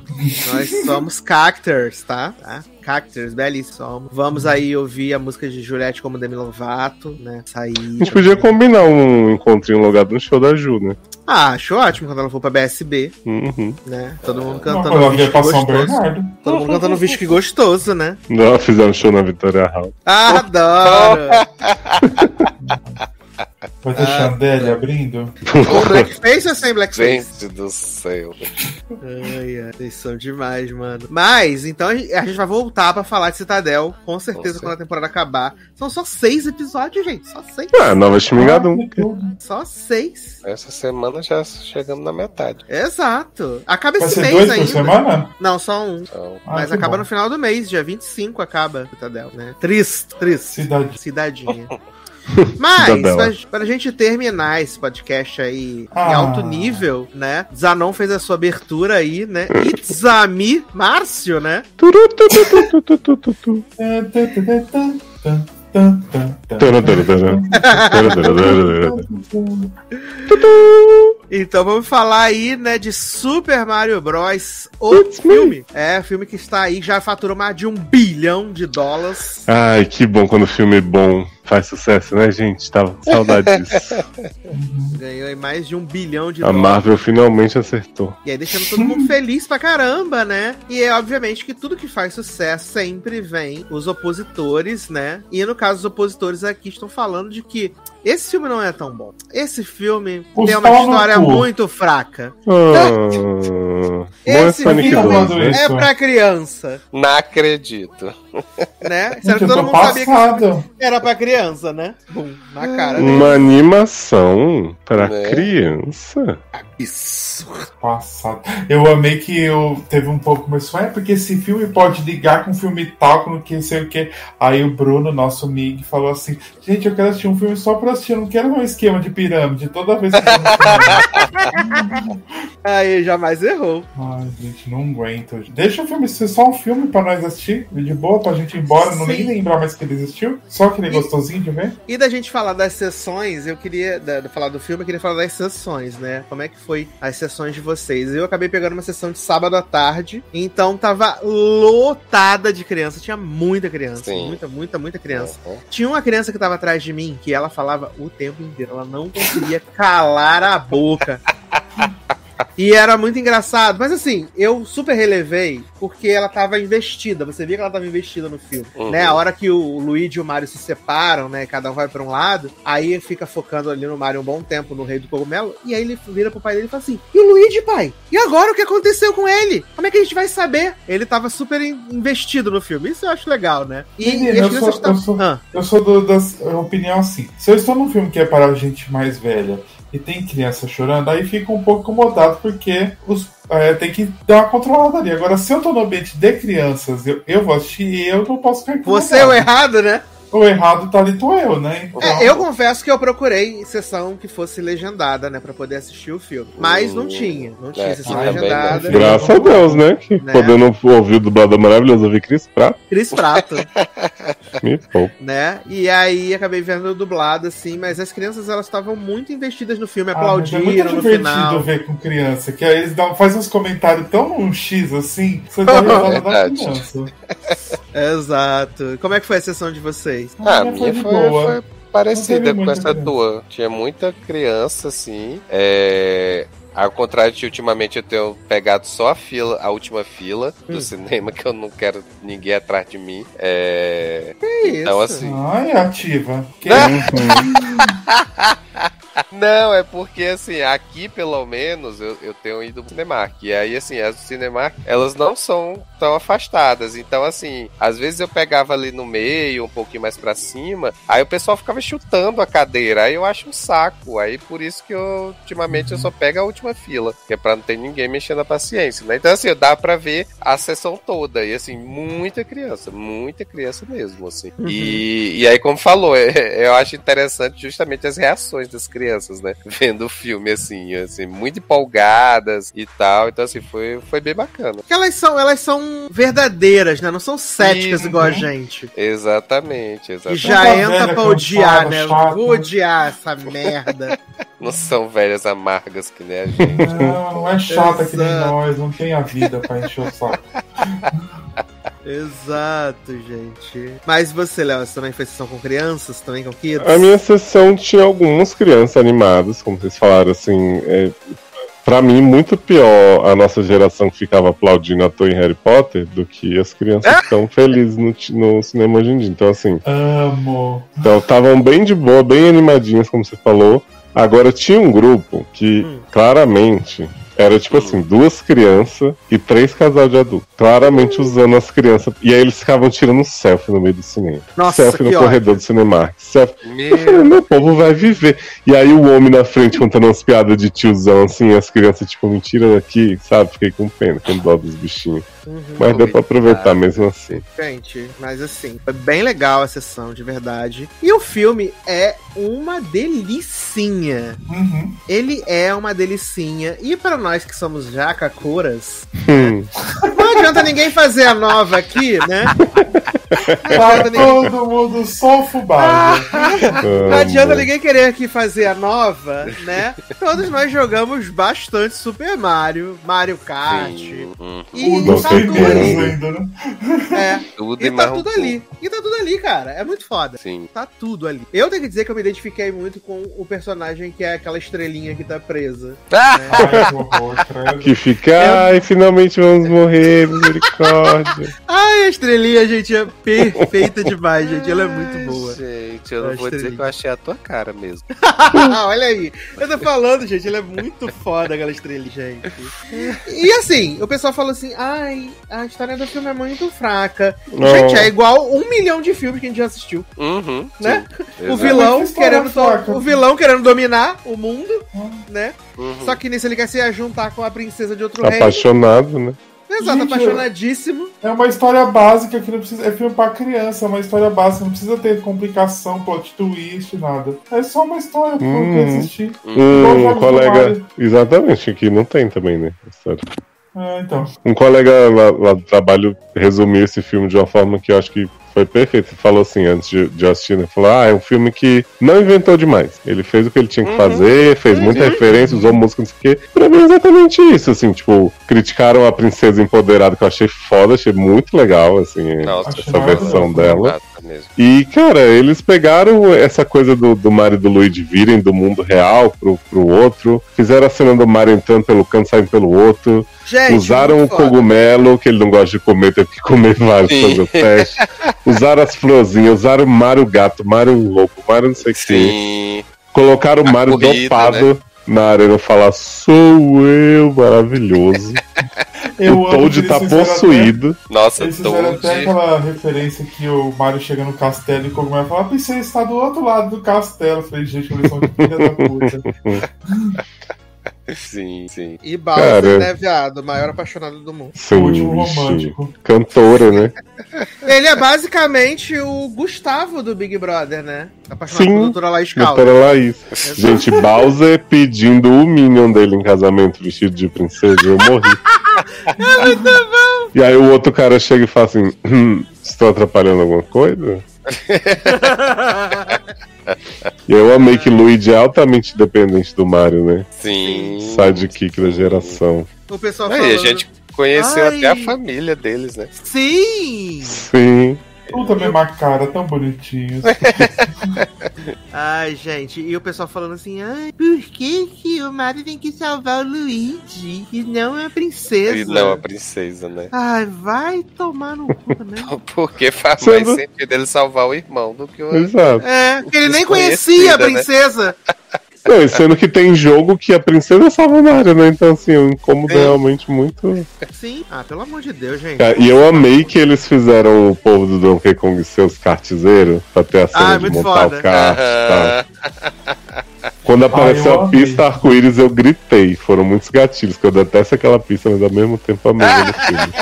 Nós somos cactors, tá? tá? Cactors, belíssimos somos. Vamos aí ouvir a música de Juliette como Demi Lovato, né? Sair. a gente podia combinar um encontrinho logado no show da Ju, né? Ah, acho ótimo quando ela for pra BSB, Uhum. né? Todo mundo Não, cantando pra São gostoso. Bernardo. Todo mundo cantando Vixe que gostoso, né? Não, fizeram show na Vitória Hall. Ah, adoro! Vai ter Ah, Chandelle abrindo. Com blackface ou sem blackface? Gente do céu. Ai, ai, vocês são demais, mano. Mas, então a gente vai voltar pra falar de Citadel, com certeza, Com quando a temporada acabar. São só seis episódios, gente. Só seis. Ah, nova Xmingadum. Ah. Só seis. Essa semana já chegamos na metade. Exato. Acaba Vai esse mês dois ainda. por semana? Não, só um. Então, Ah, Mas acaba bom. no final do mês, dia 25 acaba Citadel, né? Triste, triste. Cidade. Cidadinha. Mas, pra, pra gente terminar esse podcast aí em Ah. alto nível, né? Zanon fez a sua abertura aí, né? Itzami Márcio, né? Então vamos falar aí, né, de Super Mario Bros. O It's me. filme. É, filme que está aí, já faturou mais de um bilhão de dólares. Ai, que bom quando o filme bom faz sucesso, né, gente? Tava com saudade disso. Ganhou aí mais de um bilhão de A dólares. Marvel finalmente acertou. E aí deixando todo mundo feliz pra caramba, né? E é obviamente que tudo que faz sucesso sempre vem os opositores, né? E no caso, os opositores aqui estão falando de que esse filme não é tão bom. Esse filme Os tem uma história muito fraca. Ah, bom é Esse filme 2, é né? É pra criança, não acredito. né? Gente, que eu todo mundo sabia que era pra criança, né? Bum, na cara. Uma animação pra Né? criança. Isso. Passado. Eu amei que eu teve um pouco mais. É porque esse filme pode ligar com um filme tal, com que sei o que. Aí o Bruno, nosso Mig, falou assim: Gente, eu quero assistir um filme só pra assistir, eu não quero um esquema de pirâmide toda vez que eu vou no cinema." Aí jamais errou. Ai, gente, não aguento. Deixa o filme ser só um filme pra nós assistir, de boa, pra gente ir embora, não nem Sim. lembrar mais que ele existiu. Só aquele E- gostosinho de ver. E da gente falar das sessões, eu queria da- falar do filme, eu queria falar das sessões, né? Como é que foi as sessões de vocês? Eu acabei pegando uma sessão de sábado à tarde, então tava lotada de criança, tinha muita criança, Sim. muita, muita, muita criança. Uhum. Tinha uma criança que tava atrás de mim que ela falava o tempo inteiro, ela não conseguia calar a boca. E era muito engraçado, mas assim, eu super relevei porque ela tava investida. Você via que ela tava investida no filme, Uhum. né? A hora que o Luigi e o Mario se separam, né? Cada um vai pra um lado, aí fica focando ali no Mario um bom tempo no Rei do Cogumelo, e aí ele vira pro pai dele e fala assim: "E o Luigi, pai? E agora o que aconteceu com ele? Como é que a gente vai saber?" Ele tava super in- investido no filme. Isso eu acho legal, né? E, Menina, e as eu sou- eu sou- Ah, Eu sou do, da opinião assim: se eu estou num filme que é para gente mais velha e tem criança chorando, aí fica um pouco incomodado porque os, é, tem que dar uma controlada ali. Agora, se eu tô no ambiente de crianças, eu, eu vou assistir e eu não posso ficar incomodado. você é o errado, né? O errado tá ali, tô eu, né? Então, É, eu confesso que eu procurei sessão que fosse legendada, né, Pra poder assistir o filme. Mas não tinha, não tinha é, sessão não. legendada. Graças a Deus, né? Que Né? podendo ouvir o dublador maravilhoso ouvir Chris Pratt, Cris Prato, me poupa. né? E aí acabei vendo dublado, assim, mas as crianças elas estavam muito investidas no filme, Ah, mas é aplaudiram muito no divertido final. ver com criança, que aí eles dão, fazem uns comentários tão um X assim, que você dá risada da criança. Exato. Como é que foi a sessão de vocês? Ah, a minha foi, boa. foi parecida com essa criança. tua. Tinha muita criança, assim. É... Ao contrário de ultimamente eu tenho pegado só a fila, a última fila do Hum. cinema, que eu não quero ninguém atrás de mim. É... Que Então, isso? assim. Ai, ativa. Que Não, é porque assim, aqui pelo menos eu, eu tenho ido pro Cinemark. E aí, assim, as do Cinemark, elas não são tão afastadas. Então, assim, às vezes eu pegava ali no meio, um pouquinho mais pra cima, aí o pessoal ficava chutando a cadeira. Aí eu acho um saco. Aí por isso que eu, ultimamente, eu só pego a última fila. Que é pra não ter ninguém mexendo a paciência, né? Então, assim, dá pra ver a sessão toda. E assim, muita criança, muita criança mesmo, assim. E, e aí, como falou, eu acho interessante justamente as reações das crianças, né? Vendo o filme, assim, assim, muito empolgadas e tal. Então, assim, foi, foi bem bacana. Porque elas são, elas são verdadeiras, né? Não são céticas Sim, igual a uhum. gente. Exatamente, exatamente. já Tanta entra pra odiar, né? chata. Vou odiar essa merda. Não são velhas amargas que nem a gente. Não, não é chata que nem nós, não tem a vida pra encher o saco. Exato, gente. Mas você, Léo, você também fez sessão com crianças, também com kids? A minha sessão tinha algumas crianças animadas, como vocês falaram, assim. É, pra mim, muito pior a nossa geração que ficava aplaudindo ator em Harry Potter do que as crianças que estão felizes no, no cinema hoje em dia. Então, assim, Amo. então estavam bem de boa, bem animadinhas, como você falou. Agora tinha um grupo que Hum. claramente era tipo assim, duas crianças e três casal de adultos. Claramente usando as crianças. E aí eles ficavam tirando selfie no meio do cinema. Nossa, selfie no que corredor do Cinemark. Selfie. Eu falei, Meu, meu povo vai viver. E aí o homem na frente contando umas piadas de tiozão, assim, as crianças, tipo, mentira daqui, sabe? Fiquei com pena, com dó dos bichinhos. Uhum. Mas deu pra aproveitar mesmo assim. Gente, mas assim, foi bem legal a sessão, de verdade. E o filme é uma delicinha. Uhum. Ele é uma delicinha. E para nós que somos jacacuras, Hum, não adianta ninguém fazer a nova aqui, né? Tá todo mundo só fubado. não adianta ninguém querer aqui fazer a nova, né? Todos nós jogamos bastante Super Mario, Mario Kart. sim. E O tá tudo ainda, né? É, Tudo e e tá um tudo ali. E tá tudo ali, cara. É muito foda. Sim. Tá tudo ali. Eu tenho que dizer que eu me identifiquei muito com o personagem que é aquela estrelinha que tá presa. Ah! Ai, que horror. Que fica, ai, finalmente vamos morrer, misericórdia. Ai, a estrelinha, gente, é perfeita demais, gente. Ela é muito boa. Gente, eu A não vou dizer estrelinha. que eu achei a tua cara mesmo. Olha aí. Eu tô falando, gente, ela é muito foda, aquela estrelinha, gente. E assim, o pessoal falou assim: ai, a história do filme é muito fraca. Não. Gente, é igual um milhão de filmes que a gente já assistiu. Uhum. Né? sim. O vilão, que querendo fraca. o vilão querendo dominar o mundo, Hum. né? Uhum. Só que nisso ele quer se juntar com a princesa de outro reino. Apaixonado, né? Exato, Gente, apaixonadíssimo. É uma história básica que não precisa. É filme pra criança, é uma história básica, não precisa ter complicação, plot twist, nada. É só uma história pra Hum. assistir. Igual Um colega. Exatamente, aqui não tem também, né? História. É, então. Um colega lá, lá do trabalho resumiu esse filme de uma forma que eu acho que foi perfeito. Ele falou assim, antes de, de assistir, né? Falou, ah, é um filme que não inventou demais. Ele fez o que ele tinha que Uhum. fazer, fez muita referência, usou música, não sei o quê. Pra mim é exatamente isso, assim, tipo, criticaram a princesa empoderada, que eu achei foda, achei muito legal, assim, Nossa, essa versão dela. Mesmo. E, cara, eles pegaram essa coisa do, do Mario e do Luigi virem do mundo real pro, pro outro, fizeram a cena do Mario entrando pelo canto, saindo pelo outro, Gente, usaram o foda. cogumelo, que ele não gosta de comer, teve que comer vários fazer o teste. usaram as florzinhas, usaram o Mario Gato, Mario Lobo, Mario não sei o que. Colocaram o Mario corrida, dopado na arena falar, sou eu, maravilhoso. Eu o Toad tá possuído. Nossa, Eles fizeram até Toad. aquela referência que o Mario chega no castelo e o Cogumelo fala: A princesa está do outro lado do castelo. Eu falei, gente, eles são de filha da puta. Sim, sim. E Bowser, Cara. né, viado? O maior apaixonado do mundo. Sim, o último romântico. Cantora, né? Ele é basicamente o Gustavo do Big Brother, né? Apaixonado Sim, por doutora Laís Caldas. Doutora Laís. Gente, Bowser pedindo o Minion dele em casamento vestido de princesa, eu morri. E aí o outro cara chega e fala assim: hum, estou atrapalhando alguma coisa? E eu amei que Luigi é altamente dependente do Mario, né? Sim. Sidekick da geração. O pessoal Aí, falando... a gente conheceu Ai. até a família deles, né? Sim! Sim. Tudo também uma cara tão bonitinho. Ai, gente, e o pessoal falando assim, ai, por que, que o Mario tem que salvar o Luigi e não a princesa? E não a princesa, né? Ai, vai tomar no cu, né? Porque faz Sendo- mais sentido ele salvar o irmão do que o. Exato. É, porque ele nem conhecia a né? Não, e sendo que tem jogo que a princesa salva o Mario, né? Então, assim, é um incômodo Sim. realmente muito. Sim. Ah, pelo amor de Deus, gente. Cara, E eu amei que eles fizeram o povo do Donkey Kong ser os kartezeiros pra ter a cena Ah, de muito montar foda. o kart e tal. Quando apareceu eu a pista arco-íris, eu gritei. Foram muitos gatilhos, que eu detesto aquela pista, mas ao mesmo tempo amei no filme.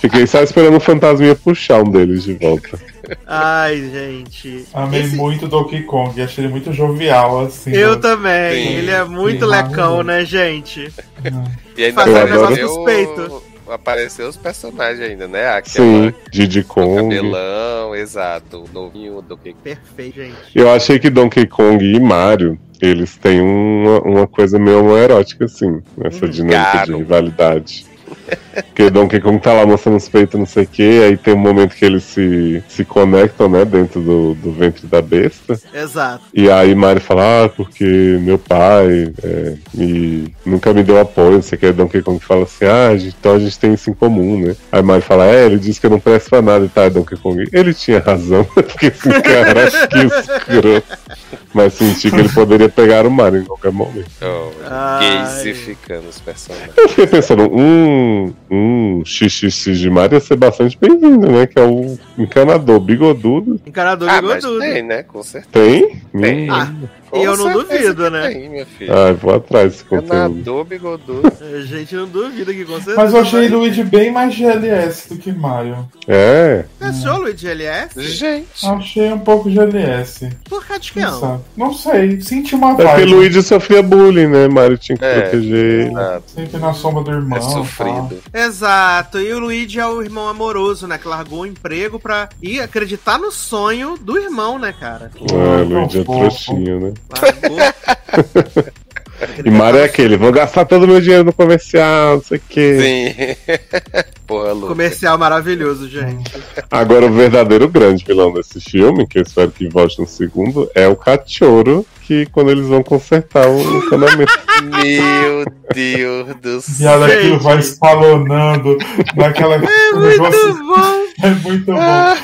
Fiquei só esperando o fantasminha puxar um deles de volta. Ai, gente. Amei Esse- muito Donkey Kong, achei ele muito jovial, assim. Eu né? também. Sim. Ele é muito Sim, lecão, né, gente? E ainda Fazendo negócio suspeito. Apareceu os personagens ainda, né? Aquela, Sim, Diddy o Kong. cabelão, exato. O novinho do que. Perfeito, gente. Eu achei que Donkey Kong e Mario, eles têm uma, uma coisa meio erótica, assim, nessa Hum, dinâmica de rivalidade. Porque Donkey Kong tá lá mostrando os peitos, não sei o que, aí tem um momento que eles se, se conectam, né, dentro do, do ventre da besta. Exato. E aí Mario fala, ah, porque meu pai é, me, nunca me deu apoio, não sei o que. Aí Donkey Kong fala assim, ah, a gente- então a gente tem isso em comum, né? Aí Mario fala, é, ele disse que eu não presto pra nada e tá, Donkey Kong. Ele tinha razão, porque assim, cara, que escroto. Mas senti que ele poderia pegar o Mario em qualquer momento. Oh, gaysificando os personagens. Eu fiquei pensando, um, um XXX de Mario ia ser bastante bem-vindo, né? Que é o encanador bigodudo. Encarador Ah, mas bigodudo. tem, né? Com certeza. Tem? Tem. Hum. Ah, Com eu não duvido, né? Tem. Ai, vou atrás desse conteúdo. Encanador, bigodudo. A gente não duvida que com certeza. Mas eu achei Luigi bem mais GLS do que Mario. É, Você achou Luigi LS? Gente. Achei um pouco GLS. Por que de que Não, não? sabe? não sei, senti uma é porque vibe. Luigi sofria bullying, né? Mario tinha que É. proteger ele. Ah, Sempre na sombra do irmão. é sofrido. Exato, e o Luigi é o irmão amoroso, né? Que largou o emprego pra ir acreditar no sonho do irmão, né, cara? É, Luigi é fofo. trouxinha, né? E Mario é aquele, vou gastar todo o meu dinheiro no comercial, não sei o quê. Sim. Porra, Lu. Comercial maravilhoso, gente. Agora, o verdadeiro grande vilão desse filme, que eu espero que volte no segundo, é o cachorro, que quando eles vão consertar o encanamento. Meu Deus do E céu. olha aquilo vai escalonando naquela. É muito negócio bom! é muito bom.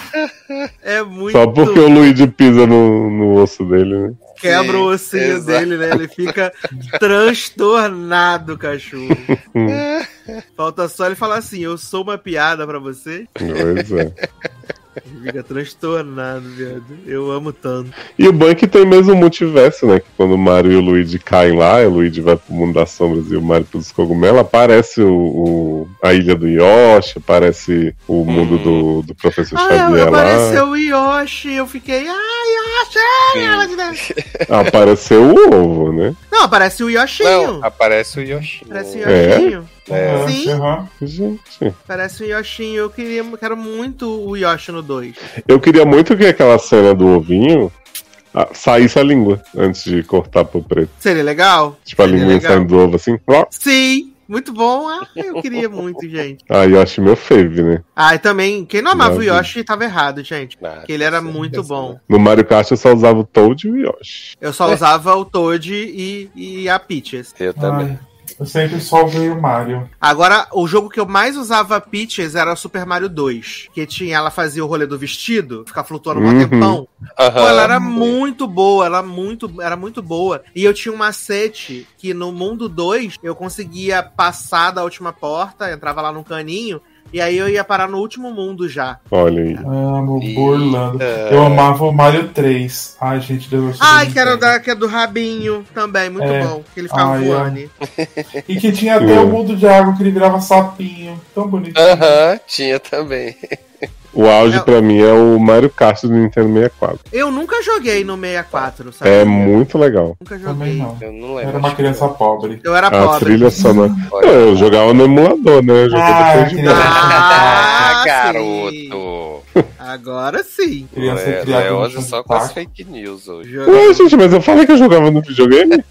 É muito Só porque o Luigi pisa no, no osso dele, né? Quebra o Sim, ossinho exato. dele, né? Ele fica transtornado, cachorro. Falta só ele falar assim: Eu sou uma piada pra você. Pois é. Fica transtornado, viado. Eu amo tanto. E o bom é que tem mesmo o multiverso, né? Que quando o Mario e o Luigi caem lá, e o Luigi vai pro mundo das sombras e o Mario pros cogumelos, aparece o, o- a ilha do Yoshi, aparece o mundo do, do Professor Ah, Xavier lá. apareceu o Yoshi. Eu fiquei. Ah, Yoshi! Apareceu o ovo, né? Não, aparece o Yoshinho. Não, aparece o Yoshi. Parece o É? Yoshinho. É. Sim. aham. Gente. Parece o Yoshinho. Eu queria, quero muito o Yoshi no 2. Eu queria muito que aquela cena do ovinho ah, saísse a língua antes de cortar pro preto. Seria legal? Tipo, a Seria linguinha legal. saindo do ovo assim. Sim, muito bom. Ah, eu queria muito, gente. Ah, Yoshi meu fave, né? Ah, e também, quem não amava o. Yoshi tava errado, gente. Ah, Porque ele era muito bom. né? No Mario Kart eu só usava o Toad e o Yoshi. Eu só usava o Toad e, e a Peaches. Eu também. Ai, eu sempre só o Mario. Agora, o jogo que eu mais usava Peaches era o Super Mario 2. Que tinha, ela fazia o rolê do vestido, ficar flutuando um Uhum. tempão. Aham. Pô, ela era muito boa, ela muito, era muito boa. E eu tinha um macete que no mundo 2 eu conseguia passar da última porta, entrava lá num caninho, e aí eu ia parar no último mundo já. Olha aí. Amo, Eita. burlando. Eu amava o Mario 3. Ai, gente, Deus. Ai, que era da, que é do rabinho também, muito É. bom. Que ele ficava Ai, voando. E que tinha até É. o mundo de água que ele virava sapinho. Tão bonito. Aham, tinha também. O auge É. pra mim é o Mario Kart do Nintendo 64. Eu nunca joguei no 64, sabe? É muito legal. Nunca joguei. não. Eu não Eu lembro. era uma criança pobre. Eu era A pobre. trilha sonora. Olha. Eu jogava no emulador, né? Eu joguei Ah, depois de. Ah, Ah, garoto. Agora sim. Criança Ué, criada chão só com as fake news hoje. Joguei. Ué, gente, mas eu falei que eu jogava no videogame?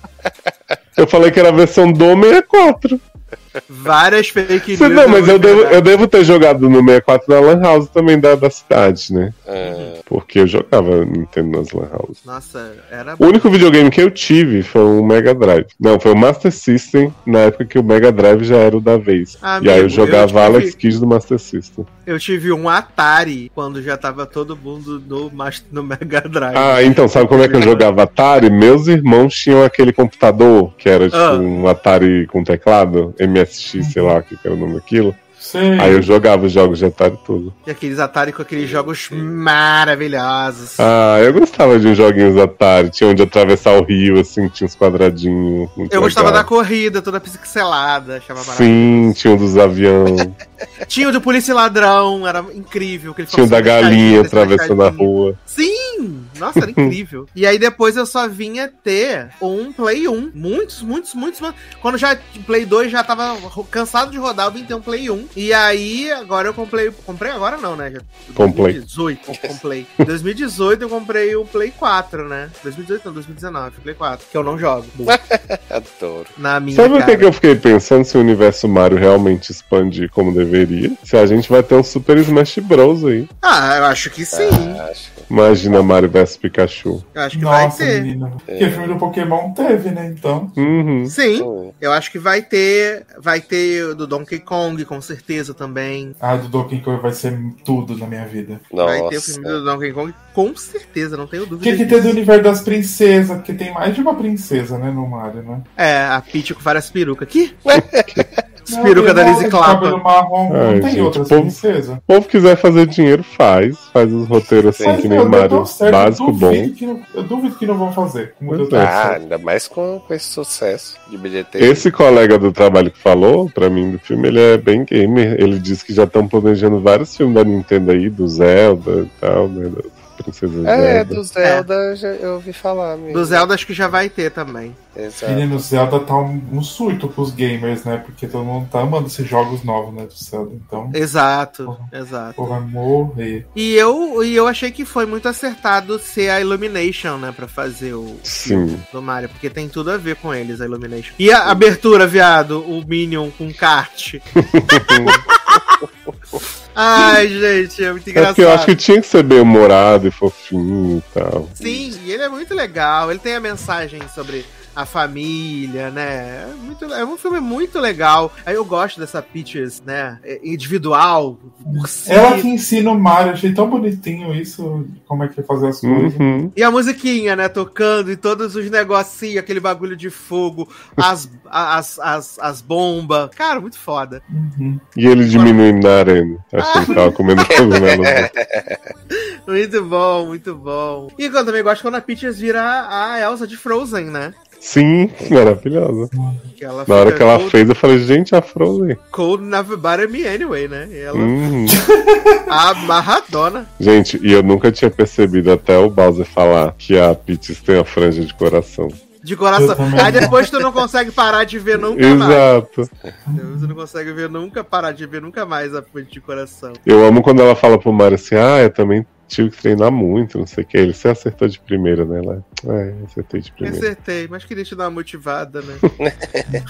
Eu falei que era a versão do 64. Várias fake news. Não, mas eu devo, eu devo ter jogado no 64 na Lan House também da, da cidade, né? Ah, Porque eu jogava Nintendo nas Lan House. Nossa, era O único videogame que eu tive foi o Mega Drive. Não, foi o Master System, na época que o Mega Drive já era o da vez. Amigo, e aí eu jogava eu tive- Alex Kidd do Master System. Eu tive um Atari quando já tava todo mundo no, no Mega Drive. Ah, então, sabe como é que eu jogava Atari? Meus irmãos tinham aquele computador, que era tipo Ah. um Atari com teclado, MSX, sei lá o que era o nome daquilo. Sei. Aí eu jogava os jogos de Atari tudo. E aqueles Atari com aqueles jogos maravilhosos. Ah, eu gostava de joguinhos Atari. Tinha onde atravessar o rio, assim, tinha uns quadradinhos. eu gostava da legal. corrida, toda pixelada, achava Sim, tinha um dos aviões. Tinha o do Polícia e Ladrão, era incrível. Que ele tinha o da galinha atravessando a rua. Sim, Sim! Nossa, era incrível. E aí depois eu só vinha ter um Play 1. Muitos, muitos, muitos. muitos. Quando já Play 2 já tava cansado de rodar, eu vim ter um Play 1. E aí, agora eu comprei. Comprei agora não, né? Já, Comprei. 2018, comprei. Em 2018 eu comprei o Play 4, né? 2018 não, 2019, Play 4. Que eu não jogo. Adoro. Na minha Sabe o que, cara. que eu fiquei pensando se o universo Mario realmente expande como deveria? Se a gente vai ter um Super Smash Bros aí. Ah, eu acho que sim. Acho. Imagina Mario vs Pikachu. Eu acho que vai Nossa, ter. menina. Porque o filme do Pokémon teve, né? Então. Uhum. Sim, eu acho que vai ter. Vai ter o do Donkey Kong, com certeza também. Ah, do Donkey Kong vai ser tudo na minha vida. Vai ter o Nossa. filme do Donkey Kong, com certeza, não tenho O dúvida. que, que tem do universo das princesas? Porque tem mais de uma princesa, né, no Mario, né? É, a Peach com várias perucas. Que? Não, Peruca da tem Lizzie cabelo marrom, Ai, não tem gente, outras povo- princesas. O povo quiser fazer dinheiro, faz. Faz os roteiros assim, Mas, que nem o Mario básico eu bom. duvido que não- eu duvido que não vão fazer. É. Ah, ainda mais com, com esse sucesso de bilheteria. Esse colega do trabalho que falou pra mim do filme, ele é bem gamer. Ele disse que já estão planejando vários filmes da Nintendo aí, do Zelda e tal, né? Princesa É, Zelda. do Zelda já- eu ouvi falar. Mesmo. Do Zelda acho que já vai ter também. Exato. Menino, Zelda tá um, um surto pros gamers, né? Porque todo mundo tá amando esses jogos novos, né, do Zelda. Então, Exato, exato. porra, morrer. E eu, e eu achei que foi muito acertado ser a Illumination, né, pra fazer o Sim. do Mario, porque tem tudo a ver com eles, a Illumination. E a abertura, viado, o Minion com kart. Ai, gente, é muito É engraçado. porque eu acho que tinha que ser bem humorado e fofinho e tal. Sim, e ele é muito legal. Ele tem a mensagem sobre a família, né? É, muito, é um filme muito legal. Aí eu gosto dessa Peaches, né? é, Individual, por si. Ela que ensina o Mario, achei tão bonitinho isso, como é que é fazer as coisas. Uhum. E a musiquinha, né? Tocando e todos os negocinhos, aquele bagulho de fogo, as, as, as, as bombas. Cara, muito foda. Uhum. E ele diminuindo na arena. Achei que tava comendo cogumelo. Muito bom, muito bom. E eu também gosto quando a Peaches vira a Elsa de Frozen, né? Sim, maravilhosa. Na hora que ela cold, fez, eu falei, gente, a Frozen. cold never butter me anyway, né? E ela Uhum. amarradona. Gente, e eu nunca tinha percebido até o Bowser falar que a Peaches tem a franja de coração. De coração. Aí depois tu não consegue parar de ver nunca mais. Exato. Você não consegue ver nunca, parar de ver nunca mais a fonte de coração. Eu amo quando ela fala pro Mario assim, ah, eu também tive que treinar muito, não sei o que. Ele se acertou de primeira, né? Ela, é, acertei de primeira. Acertei, mas queria te dar uma motivada, né?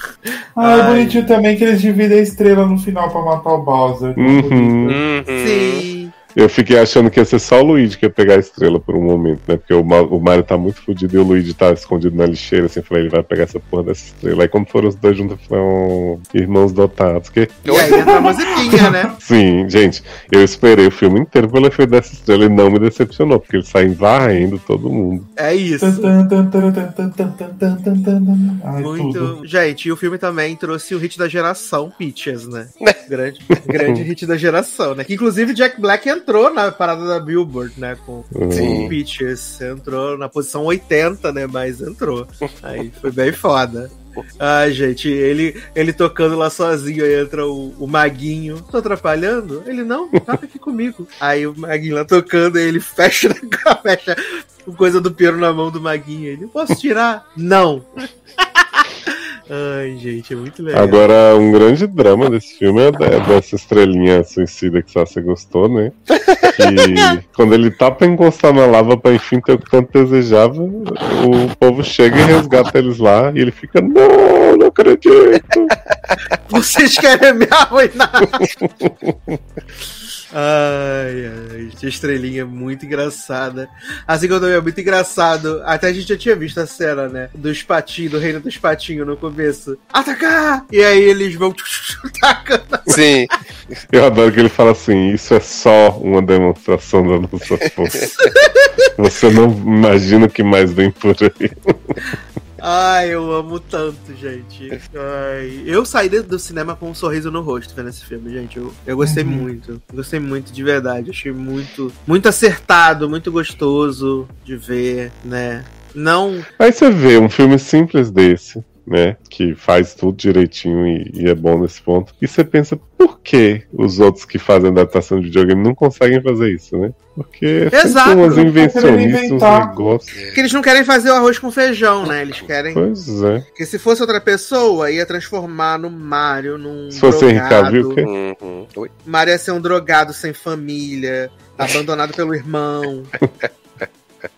Ah, é Ai. bonitinho também que eles dividem a estrela no final pra matar o Bowser. Uhum. Uhum. Sim. Eu fiquei achando que ia ser só o Luigi que ia pegar a estrela por um momento, né? Porque o, o Mario tá muito fodido e o Luigi tá escondido na lixeira, assim, falei, ele vai pegar essa porra dessa estrela. Aí como foram os dois juntos, foram irmãos dotados. Que... E aí entra a musiquinha, né? Sim, gente, eu esperei o filme inteiro pelo efeito dessa estrela e não me decepcionou, porque ele sai varrendo todo mundo. É isso. Muito. Gente, e o filme também trouxe o hit da geração, Peaches, né? grande, grande hit da geração, né? Que inclusive Jack Black entrou na parada da Billboard, né? Com Sim. o Peaches. Entrou na posição 80, né? Mas entrou. Aí foi bem foda. Ai, gente, ele, ele tocando lá sozinho, aí entra o, o Maguinho. Tô atrapalhando? Ele, não, toca aqui comigo. Aí o Maguinho lá tocando, ele fecha, fecha com coisa do Piero na mão do Maguinho. Ele, posso tirar? Não. Ai, gente, é muito legal. Agora, um grande drama desse filme é de- dessa estrelinha suicida que só você gostou, né? Que quando ele tá pra encostar na lava pra enfim ter o que tanto desejava, o povo chega e resgata eles lá e ele fica, não, não acredito. Vocês querem me arruinar? Ai, ai, estrelinha é muito engraçada. Assim como também é muito engraçado. Até a gente já tinha visto a cena, né? Dos patinhos, do reino dos patinhos no começo. Atacar! E aí eles vão tacando. Sim. Eu adoro que ele fala assim, isso é só uma demonstração da nossa força. Você não imagina o que mais vem por aí. Ai, eu amo tanto, gente. Ai, eu saí do cinema com um sorriso no rosto vendo esse filme, gente. Eu, eu gostei Uhum. muito. Gostei muito de verdade. Achei muito, muito acertado, muito gostoso de ver, né? Não. Aí você vê um filme simples desse, né? Que faz tudo direitinho e, e é bom nesse ponto. E você pensa, por que os outros que fazem adaptação de videogame não conseguem fazer isso, né? Porque é Exato, sempre umas invencionistas, uns negócios. Porque eles não querem fazer o arroz com feijão, né? Eles querem. Pois é. Porque se fosse outra pessoa, ia transformar no Mario num. Se fosse Henry Cavill, drogado. que- Uhum. Oi. Mario ia ser um drogado sem família, abandonado pelo irmão.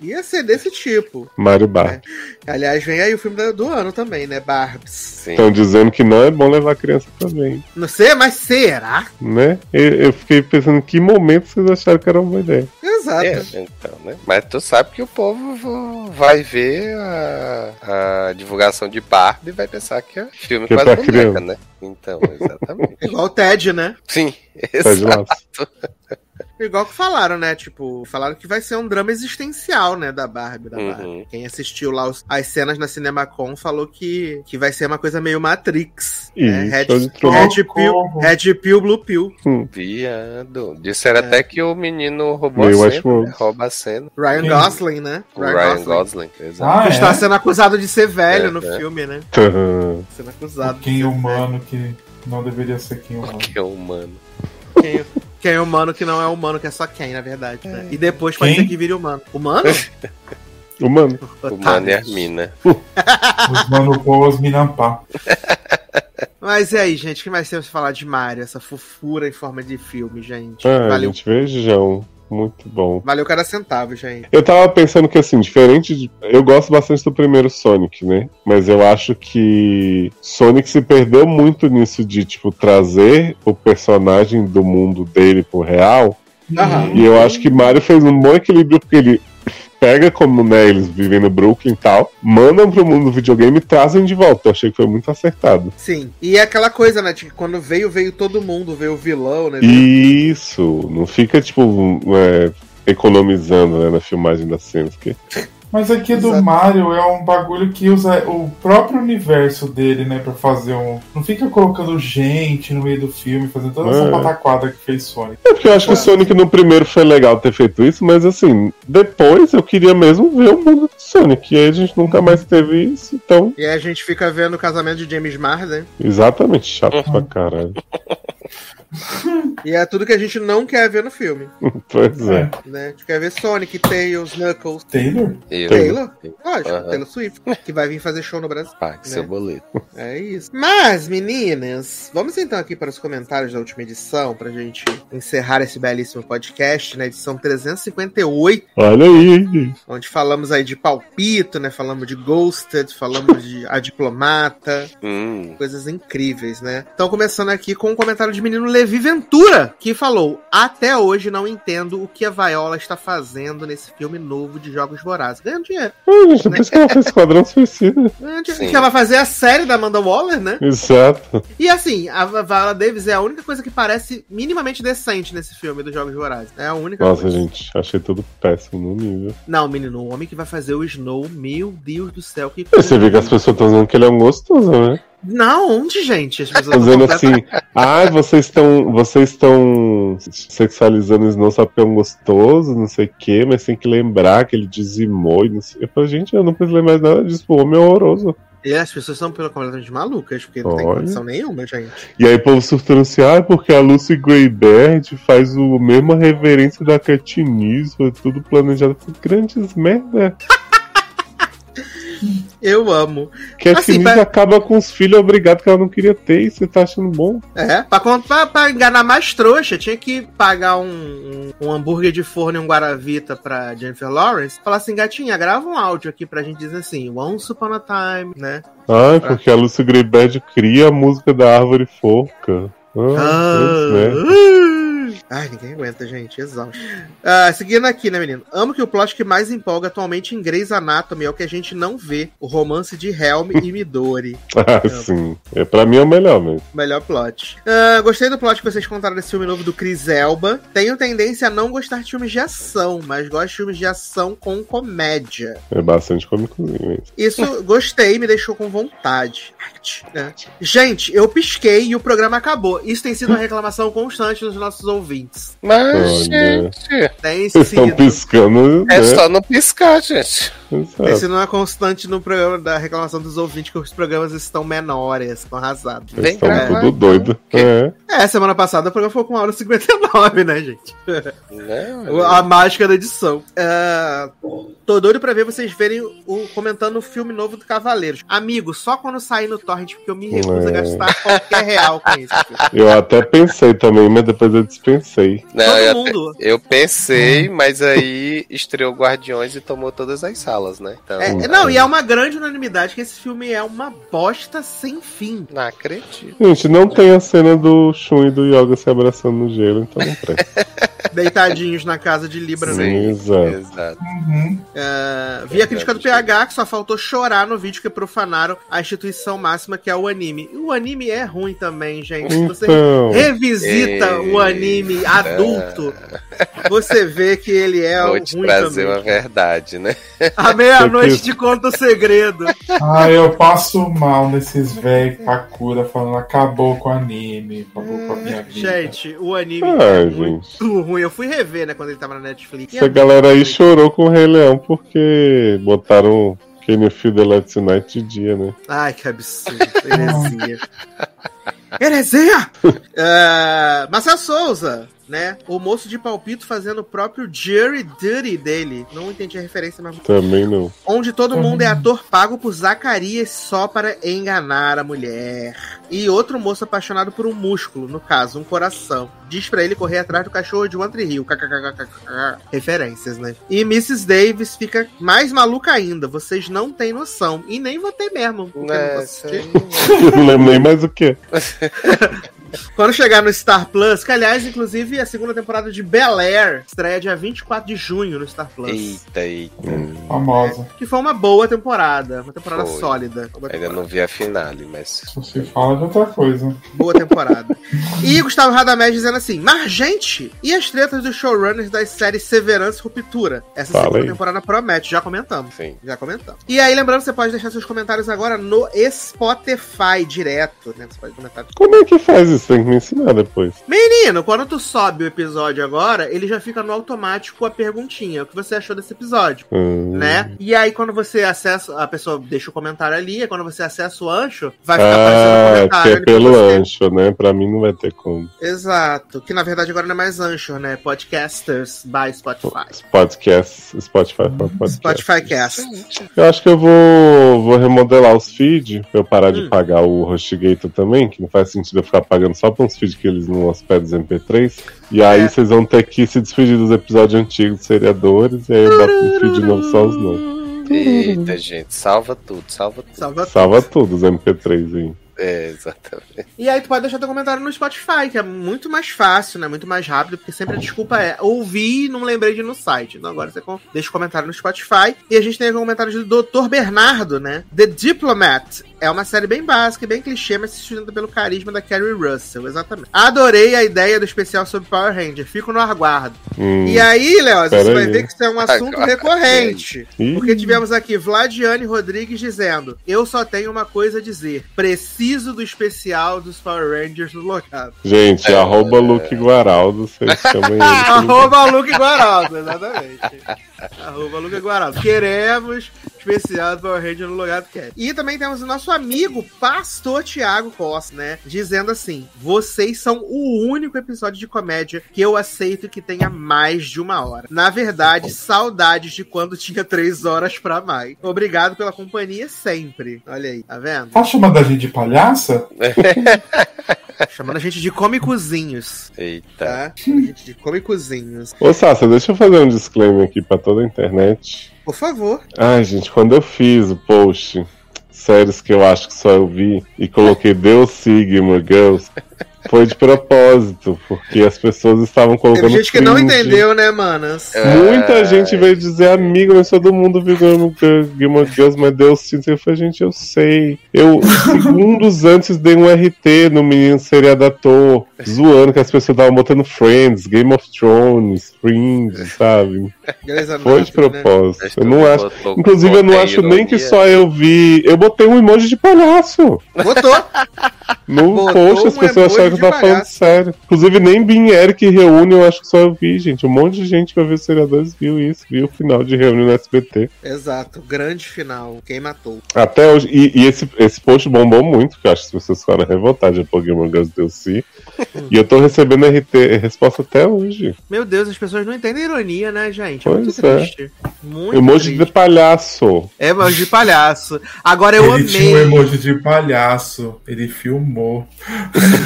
Ia ser desse tipo. Mario Bar. Aliás, vem aí o filme do- ano também, né? Barbs. Sim. Estão dizendo que não é bom levar criança também, Não sei, mas será? né? Eu, eu fiquei pensando em que momento vocês acharam que era uma boa ideia. Exato. É, então, né? Mas tu sabe que o povo vai ver a, a divulgação de Barbie e vai pensar que é filme Que é com as pra bonecas, criança. né? Então, exatamente. Igual o Ted, né? Sim, exato. Igual que falaram, né? Tipo, falaram que vai ser um drama existencial, né? Da Barbie. Da Uhum. Barbie. Quem assistiu lá os- as cenas na CinemaCon falou que, que vai ser uma coisa meio Matrix. né? Red, show de troll. Red Pill. Red Pill, Blue Pill. Viado. Disseram É. até que o menino roubou Meio a cena. Né? Rouba a cena. Ryan Quem? Gosling, né? O Ryan Gosling. Exato. Ah, está é? sendo acusado de ser velho É, no é. filme, né? Sendo acusado. Quem humano que não deveria ser quem humano. Que é humano. velho. Quem, quem é humano que não é humano, que é só quem, na verdade. Né? E depois pode Quem? ser que vire humano. Humano? Humano. O mano e a mina. Os mano boas minampá. Mas e aí, gente? O que mais temos pra falar de Mario? Essa fofura em forma de filme, gente. Ah, Valeu, gente, vejam. Muito bom. valeu cada centavo, gente. Eu tava pensando que, assim, diferente de. Eu gosto bastante do primeiro Sonic, né? Mas eu acho que Sonic se perdeu muito nisso de, tipo, trazer o personagem do mundo dele pro real. E eu acho que Mario fez um bom equilíbrio, porque ele pega como, né, eles vivem no Brooklyn e tal, mandam pro mundo do videogame e trazem de volta. Eu achei que foi muito acertado. Sim. E é aquela coisa, né? De que quando veio, veio todo mundo, veio o vilão, né? Isso, não fica, tipo, é, economizando né, na filmagem das cenas. Que... Mas aqui do Exato. Mario é um bagulho que usa o próprio universo dele, né, pra fazer um. Não fica colocando gente no meio do filme, fazendo toda essa É. pataquada que fez Sonic. É porque eu acho que o Sonic no primeiro foi legal ter feito isso, mas assim, depois eu queria mesmo ver o mundo do Sonic. E aí a gente nunca mais teve isso, então. E aí a gente fica vendo o casamento de James Marsden. Exatamente, chato pra caralho. E é tudo que a gente não quer ver no filme. Pois é. Né? A gente quer ver Sonic, Tails, Knuckles. Taylor? Eu. Taylor? Lógico, Aham. Taylor Swift. Que vai vir fazer show no Brasil. Pague seu Né? boleto. É isso. Mas, meninas, vamos então aqui para os comentários da última edição, pra gente encerrar esse belíssimo podcast, na edição 358, Olha aí, hein? onde falamos aí de palpito, né? Falamos de Ghosted, falamos de A Diplomata, Hum. coisas incríveis, né? Então, começando aqui com um comentário de menino Levi Ventura, que falou: Até hoje não entendo o que a Viola está fazendo nesse filme novo de Jogos Vorazes. Ganhando dinheiro. Ah, gente, por isso que ela fez Esquadrão Suicida. Que ela vai fazer a série da Amanda Waller, né? Exato. E assim, a Viola Davis é a única coisa que parece minimamente decente nesse filme dos Jogos Vorazes. É a única Nossa, coisa. gente, achei tudo péssimo no nível. Não, menino, o homem que vai fazer o Snow, meu Deus do céu, que Você vê que as pessoas estão dizendo que ele é um gostoso, né? Não, onde, gente? As pessoas completa- assim, ah, vocês estão vocês estão sexualizando o Snow é um gostoso, não sei o quê, mas tem que lembrar que ele dizimou e não sei. Eu falei, gente, eu não preciso lembrar nada disso, o homem é horroroso. E as pessoas são completamente malucas, porque não tem Olha. condição nenhuma, gente. E aí o povo surtando assim, ah, porque a Lucy Greybaird faz o mesma reverência da Katniss, foi tudo planejado por grandes merda. Eu amo. Katniss Assim, pra- acaba com os filhos obrigado que ela não queria ter e você tá achando bom. É, pra, pra, pra enganar mais trouxa, tinha que pagar um, um, um hambúrguer de forno e um Guaravita pra Jennifer Lawrence. Falar assim, gatinha, grava um áudio aqui pra gente dizer assim, Once Upon a Time, né? Ah, porque a Lucy Greybaird cria a música da árvore foca. Ah, grandes merda. Ah, Ai, ninguém aguenta, gente. Exausto. Ah, seguindo aqui, né, menino? Amo que o plot que mais empolga atualmente em Grey's Anatomy é o que a gente não vê. O romance de Helm e Midori. Ah, sim. É, pra mim é o melhor mesmo. Melhor plot. Ah, gostei do plot que vocês contaram desse filme novo do Chris Elba. Tenho tendência a não gostar de filmes de ação, mas gosto de filmes de ação com comédia. É bastante cômicozinho mesmo. Isso gostei, me deixou com vontade. né? Gente, eu pisquei e o programa acabou. Isso tem sido uma reclamação constante dos nossos ouvintes. Mas, Olha. gente, Tem Vocês estão piscando, é né? só não piscar, gente. Exato. Esse não é constante no programa da reclamação dos ouvintes que os programas estão menores, estão arrasados. Eles Vem estão gravar, tudo doido. Que- É. É, semana passada o programa foi com uma hora e 59, né, gente? Né? A mágica da edição. É, tô doido pra ver vocês verem o, comentando o filme novo do Cavaleiros. Amigo, só quando sair no Torrent, porque eu me recuso a É. gastar qualquer real com isso. Eu até pensei também, mas depois eu dispensei. Não, Todo eu, mundo. até- eu pensei, mas aí estreou Guardiões e tomou todas as salas, né? Então, É, não, e é uma grande unanimidade que esse filme é uma bosta sem fim. Não acredito. Gente, não tem a cena do Shun e do Yoga se abraçando no gelo, então não presta. Deitadinhos na casa de Libra, né? Sim, exato. Exato. Uhum. É, vi a crítica do PH que só faltou chorar no vídeo que profanaram a instituição máxima que é o anime. E o anime é ruim também, gente. Se você Então, revisita o anime adulto, você vê que ele é Vou ruim te trazer também. uma verdade, né? À meia-noite te conta o segredo. Ah, eu passo mal nesses velhos Pakura falando acabou com o anime, acabou com a minha vida. Gente, o anime Ah, é gente. muito ruim. Eu fui rever, né, quando ele tava na Netflix. Essa galera aí chorou com o Rei Leão porque botaram Kenny Feel The Let's Night de dia, né? Ai, que absurdo. Heresia. Heresia! uh, Marcelo Souza, né? O moço de palpito fazendo o próprio Jury Duty dele. Não entendi a referência, mas. Também não. Onde todo mundo é ator pago por Zacarias só para enganar a mulher. E outro moço apaixonado por um músculo, no caso, um coração. Diz pra ele correr atrás do cachorro de One Tree Hill. KKKKK. Referências, né? E Mrs. Davis fica mais maluca ainda. Vocês não têm noção. E nem vou ter mesmo. Porque eu não vou É, isso assistir. não lembro nem mais o que. Quando chegar no Star Plus, que aliás, inclusive, a segunda temporada de Bel Air estreia dia 24 de junho no Star Plus. Eita, eita. Famosa. Que foi uma boa temporada. Uma temporada Foi. sólida. Uma Ainda temporada. não vi a finale, mas. Só se fala de outra coisa. Boa temporada. e Gustavo Radamés dizendo assim: Mas, gente, e as tretas dos showrunners das séries Severance e Ruptura? Essa Fala segunda aí. temporada promete, já comentamos. Sim. Já comentamos. E aí, lembrando, você pode deixar seus comentários agora no Spotify direto, né? Você pode comentar. Como é que faz isso? Tem que me ensinar depois. Menino, quando tu sobe o episódio agora, ele já fica no automático a perguntinha. O que você achou desse episódio? Hum. Né? E aí, quando você acessa, a pessoa deixa o comentário ali, e quando você acessa o ancho, vai ficar aparecendo o Ah, comentário. que é pelo você. ancho, né? Pra mim não vai ter como. Exato. Que na verdade agora não é mais Anchor, né? Podcasters by Spotify. Podcast, Spotify for podcast. Spotify Cast. Eu acho que eu vou, vou remodelar os feeds pra eu parar de Hum. pagar o HostGator também, que não faz sentido eu ficar pagando só pra uns feeds que eles não hospedam os MP3. E aí É. vocês vão ter que se despedir dos episódios antigos dos seriadores, e aí eu boto no feed novo só os novos. Eita, gente, salva tudo, salva tudo. Salva Salva tudo os MP3 aí. É, exatamente. E aí tu pode deixar teu comentário no Spotify, que é muito mais fácil, né? Muito mais rápido, porque sempre a desculpa é ouvi e não lembrei de ir no site. Então agora você deixa o comentário no Spotify. E a gente tem aqui um comentário do Dr. Bernardo, né? The Diplomat. É uma série bem básica e bem clichê, mas se sustenta pelo carisma da Carrie Russell, exatamente. Adorei a ideia do especial sobre Power Ranger. Fico no aguardo. Hum. E aí, Léo, você Pera vai aí. ver que isso é um assunto Agora, recorrente. Porque tivemos aqui Vladiane Rodrigues dizendo: Eu só tenho uma coisa a dizer. Preciso do especial dos Power Rangers no local. Gente, É. arroba Luke Guaraldo, vocês chamam ele. Arroba Luke Guaraldo, exatamente. Arroba Luke Guaraldo. Queremos especial do Power Ranger no lugar do Cat. E também temos o nosso amigo Pastor Tiago Costa, né? Dizendo assim: vocês são o único episódio de comédia que eu aceito que tenha mais de uma hora. Na verdade, saudades de quando tinha três horas pra mais. Obrigado pela companhia sempre. Olha aí, tá vendo? Tá chamando a gente de palhaça? Chamando a gente de comicozinhos. Eita. Tá? Chamando a gente de comicozinhos. Ô Sassa, deixa eu fazer um disclaimer aqui pra toda a internet. Por favor. Ai, gente, quando eu fiz o post, séries que eu acho que só eu vi, e coloquei Deus Sigma Girls, foi de propósito, porque as pessoas estavam colocando. Teve gente que não entendeu, né, manas? Muita É. gente veio dizer, amigo, mas todo mundo viu Game of Girls, mas Deus sim. Eu falei, gente, eu sei. Eu, segundos antes, dei um RT no menino seriado ator, zoando que as pessoas estavam botando Friends, Game of Thrones, Fringe, sabe? Grey's Foi de né? propósito. Eu não acho. Inclusive, eu não acho nem que só eu vi. Eu botei um emoji de palhaço. Botou. No post as pessoas emoji acharam que eu tava falando sério. Inclusive, nem Bin Eric reúne, eu acho que só eu vi, gente. Um monte de gente que vai ver os seriadores viu isso, viu o final de reunião no SBT. Exato, grande final. Quem matou? Até hoje. E, e esse, esse post bombou muito, que eu acho que as pessoas ficaram revoltadas de Pokémon Girls DLC. E eu tô recebendo RT, resposta até hoje. Meu Deus, as pessoas não entendem ironia, né, gente? É Pois muito é. triste. Muito Emoji de triste. palhaço. É emoji de palhaço. Agora eu ele tinha um amei. emoji de palhaço. Ele filmou.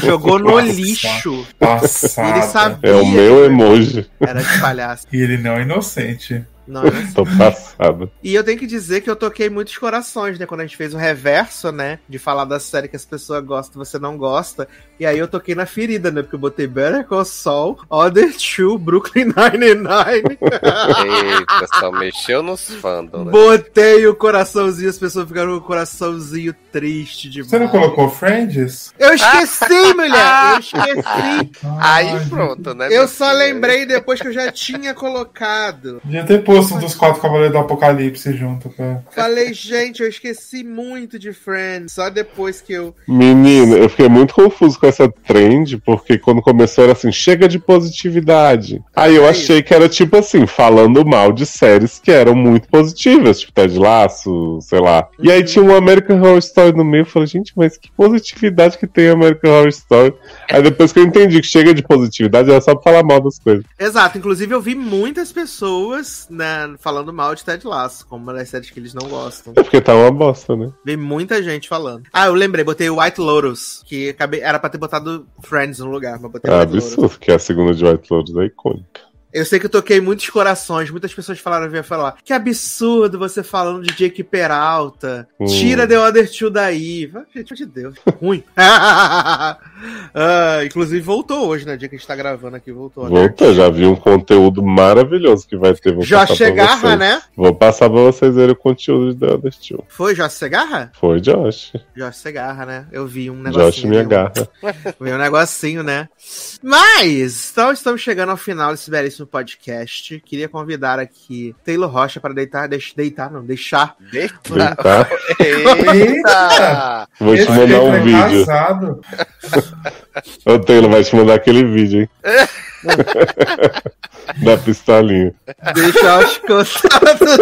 Jogou no Nossa. lixo. Passada. Ele sabia. É o meu emoji. Era de palhaço. E ele não é inocente. Assim. Tô passado. E eu tenho que dizer que eu toquei muitos corações, né? Quando a gente fez o reverso, né? De falar da série que as pessoas gostam e você não gosta. E aí eu toquei na ferida, né? Porque eu botei Better Call Saul, Other Two, Brooklyn Nine-Nine. Eita, só mexeu nos fandom, né? botei o coraçãozinho, as pessoas ficaram com o coraçãozinho triste demais. Você não colocou Friends? Eu esqueci, mulher! Eu esqueci! Aí pronto, né? Eu só lembrei depois que eu já tinha colocado. Devia ter posto dos quatro Cavaleiros do Apocalipse junto. Pra... Falei, gente, eu esqueci muito de Friends. Só depois que eu. Menino, eu fiquei muito confuso com essa trend, porque quando começou era assim, chega de positividade. Aí eu É achei que era tipo assim, falando mal de séries que eram muito positivas, tipo Ted Laço, sei lá. E aí tinha um American Horror Story no meio, eu falei, gente, mas que positividade que tem American Horror Story. Aí depois que eu entendi que chega de positividade, era só pra falar mal das coisas. Exato, inclusive eu vi muitas pessoas né, falando mal de Ted Lasso, como uma das séries que eles não gostam. É porque tá uma bosta, né? Vi muita gente falando. Ah, eu lembrei, botei White Lotus, que acabei, era pra ter botado Friends no lugar, mas botei É White Lotus. absurdo, que é a segunda de White Lotus é icônica. Eu sei que eu toquei muitos corações, muitas pessoas falaram, vinha falar, que absurdo você falando de Jake Peralta, Hum. tira The Other Two daí. Gente, de Deus, ruim. Ah, inclusive voltou hoje, né, dia que a gente tá gravando aqui, voltou. né? Voltou, já vi um conteúdo maravilhoso que vai ter. Vou Já chegarra, né? Vou passar pra vocês verem o conteúdo de The Other Two. Foi Josh Segarra? Foi Josh. Josh Segarra, né? Eu vi um negocinho. Josh me né? agarra. Vi um negocinho, né? Mas, então estamos chegando ao final desse belíssimo podcast. Queria convidar aqui Taylor Rocha para deitar, deix, deitar, não, deixar. Eita! Deitar. Eita! Vou te mandar um é vídeo. O Taylor vai te mandar aquele vídeo, hein? da pistolinha. Deixar os contatos.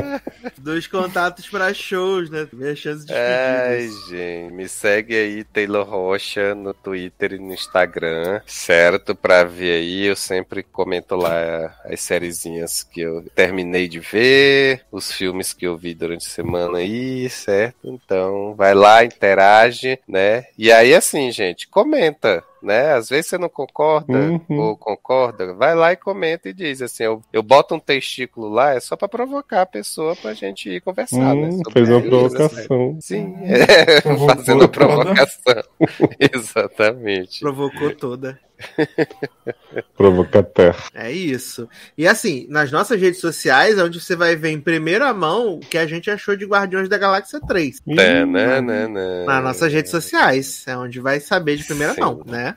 Dos contatos para shows, né? Minha chance de Ai, gente, me segue aí, Taylor Rocha, no Twitter e no Instagram, certo? Pra ver aí, eu sempre comento lá as sériezinhas que eu terminei de ver, os filmes que eu vi durante a semana aí, certo? Então, vai lá, interage, né? E aí, assim, gente, comenta. Né? Às vezes você não concorda Uhum. ou concorda, vai lá e comenta e diz assim: eu, eu boto um testículo lá, é só pra provocar a pessoa pra gente ir conversar. né, Hum, fez uma né? provocação. Sim, é, fazendo provocação. Exatamente. Provocou toda. Provoca a terra. É isso. E assim, nas nossas redes sociais, é onde você vai ver em primeira mão o que a gente achou de Guardiões da Galáxia 3. É, né, né, né. Nas nossas redes sociais. É onde vai saber de primeira Sim. mão, né?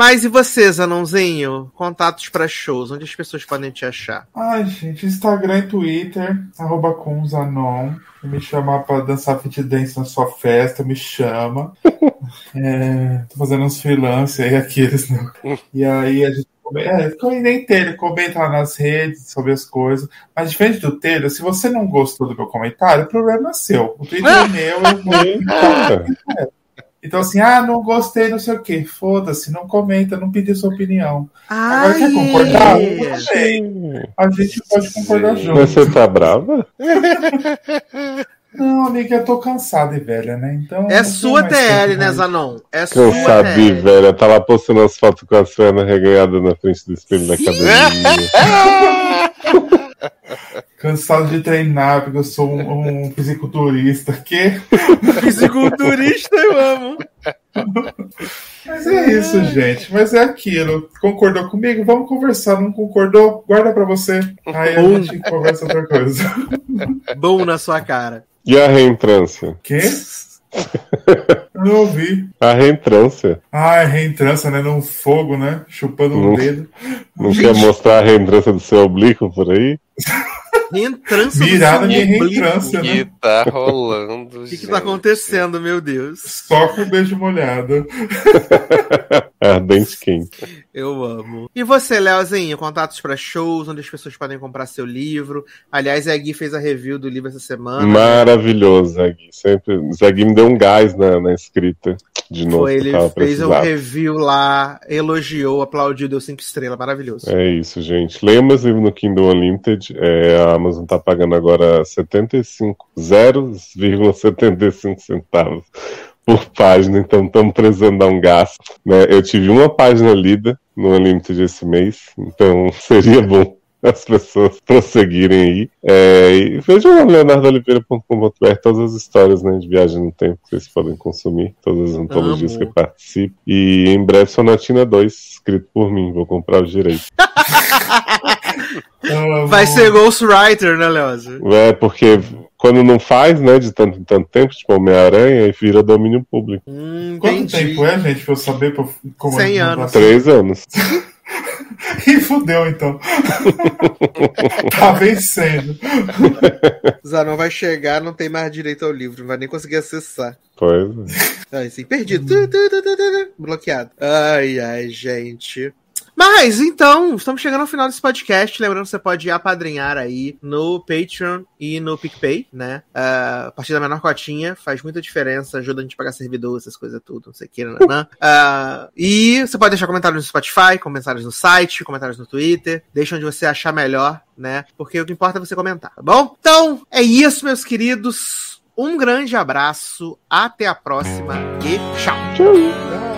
Mas e você, Zanãozinho? Contatos para shows, onde as pessoas podem te achar? Ai, gente, Instagram e Twitter, arroba Kunzanon. Se me chamar pra dançar fit dance na sua festa, me chama. É, tô fazendo uns freelance aí, aqueles, né? E aí a gente. É, fica aí nem telha, comenta lá nas redes sobre as coisas. Mas diferente do telha, se você não gostou do meu comentário, o problema é seu. O Twitter é meu, eu vou. Então, assim, ah, não gostei, não sei o quê. Foda-se, não comenta, não pedi sua opinião. Agora quer concordar? Bem. A gente pode concordar junto. Mas você tá brava? Não, amiga, eu tô cansada e velha, né? Então. É sua TL, né. Zanon? É sua Cansado de TL. velha. Tá lá postando as fotos com as pernas reganhadas na frente do espelho da academia. Cansado de treinar, porque eu sou um, um fisiculturista aqui. Fisiculturista, eu amo. Mas é isso, gente. Mas é aquilo. Concordou comigo? Vamos conversar. Não concordou? Guarda pra você. Aí a Bom. gente conversa outra coisa. Bom na sua cara. E a reentrância? Quê? Eu não ouvi. A reentrância. Ah, é reentrância, né? Num fogo, né? Chupando um Não. dedo. Não quer mostrar a reentrância do seu oblíquo por aí? Reentrância Virada de oblíquo. reentrância, O né? que tá rolando, O que, que tá acontecendo, meu Deus? Só com beijo molhado. Ardente quente. Eu amo. E você, Leozinho, contatos pra shows, onde as pessoas podem comprar seu livro. Aliás, a Gui fez a review do livro essa semana. Maravilhoso, Zagui. Sempre... Zagui me deu um gás na, na escrita de novo. Foi, ele fez um precisado. review lá, elogiou, aplaudiu, deu cinco estrelas. Maravilhoso. É isso, gente. Leia meus livros no Kindle Unlimited. É, a Amazon tá pagando agora 75, 0,75 centavos por página, então estamos precisando dar um gasto. Né? Eu tive uma página lida no Unlimited esse mês, então seria bom as pessoas prosseguirem aí. É, e vejam lá leonardoliveira.com.br todas as histórias né, de viagem no tempo que vocês podem consumir, todas as antologias Amo. que eu participo. E em breve Sonatina 2, escrito por mim, vou comprar os direitos. Vai ser Ghostwriter, né, Leozinho? É, porque quando não faz, né, de tanto em tanto tempo, tipo Homem-Aranha, aí vira domínio público. Hum, Quanto entendi. tempo é, gente, pra eu saber pra- como 100 é anos. Três anos. Ih, fudeu, então. tá vencendo. Zanon vai chegar, não tem mais direito ao livro, não vai nem conseguir acessar. Pois é. Ai, sim, perdido. Tu, tu, tu, tu, tu, tu. Bloqueado. Ai, ai, gente. Mas, então, estamos chegando ao final desse podcast. Lembrando que você pode apadrinhar aí no Patreon e no PicPay, né? Ah, a partir da menor cotinha, faz muita diferença, ajuda a gente a pagar servidor, essas coisas tudo, não sei o que, né? Ah, e você pode deixar comentários no Spotify, comentários no site, comentários no Twitter. Deixa onde você achar melhor, né? Porque o que importa é você comentar, tá bom? Então, é isso, meus queridos. Um grande abraço, até a próxima e tchau! Tchau.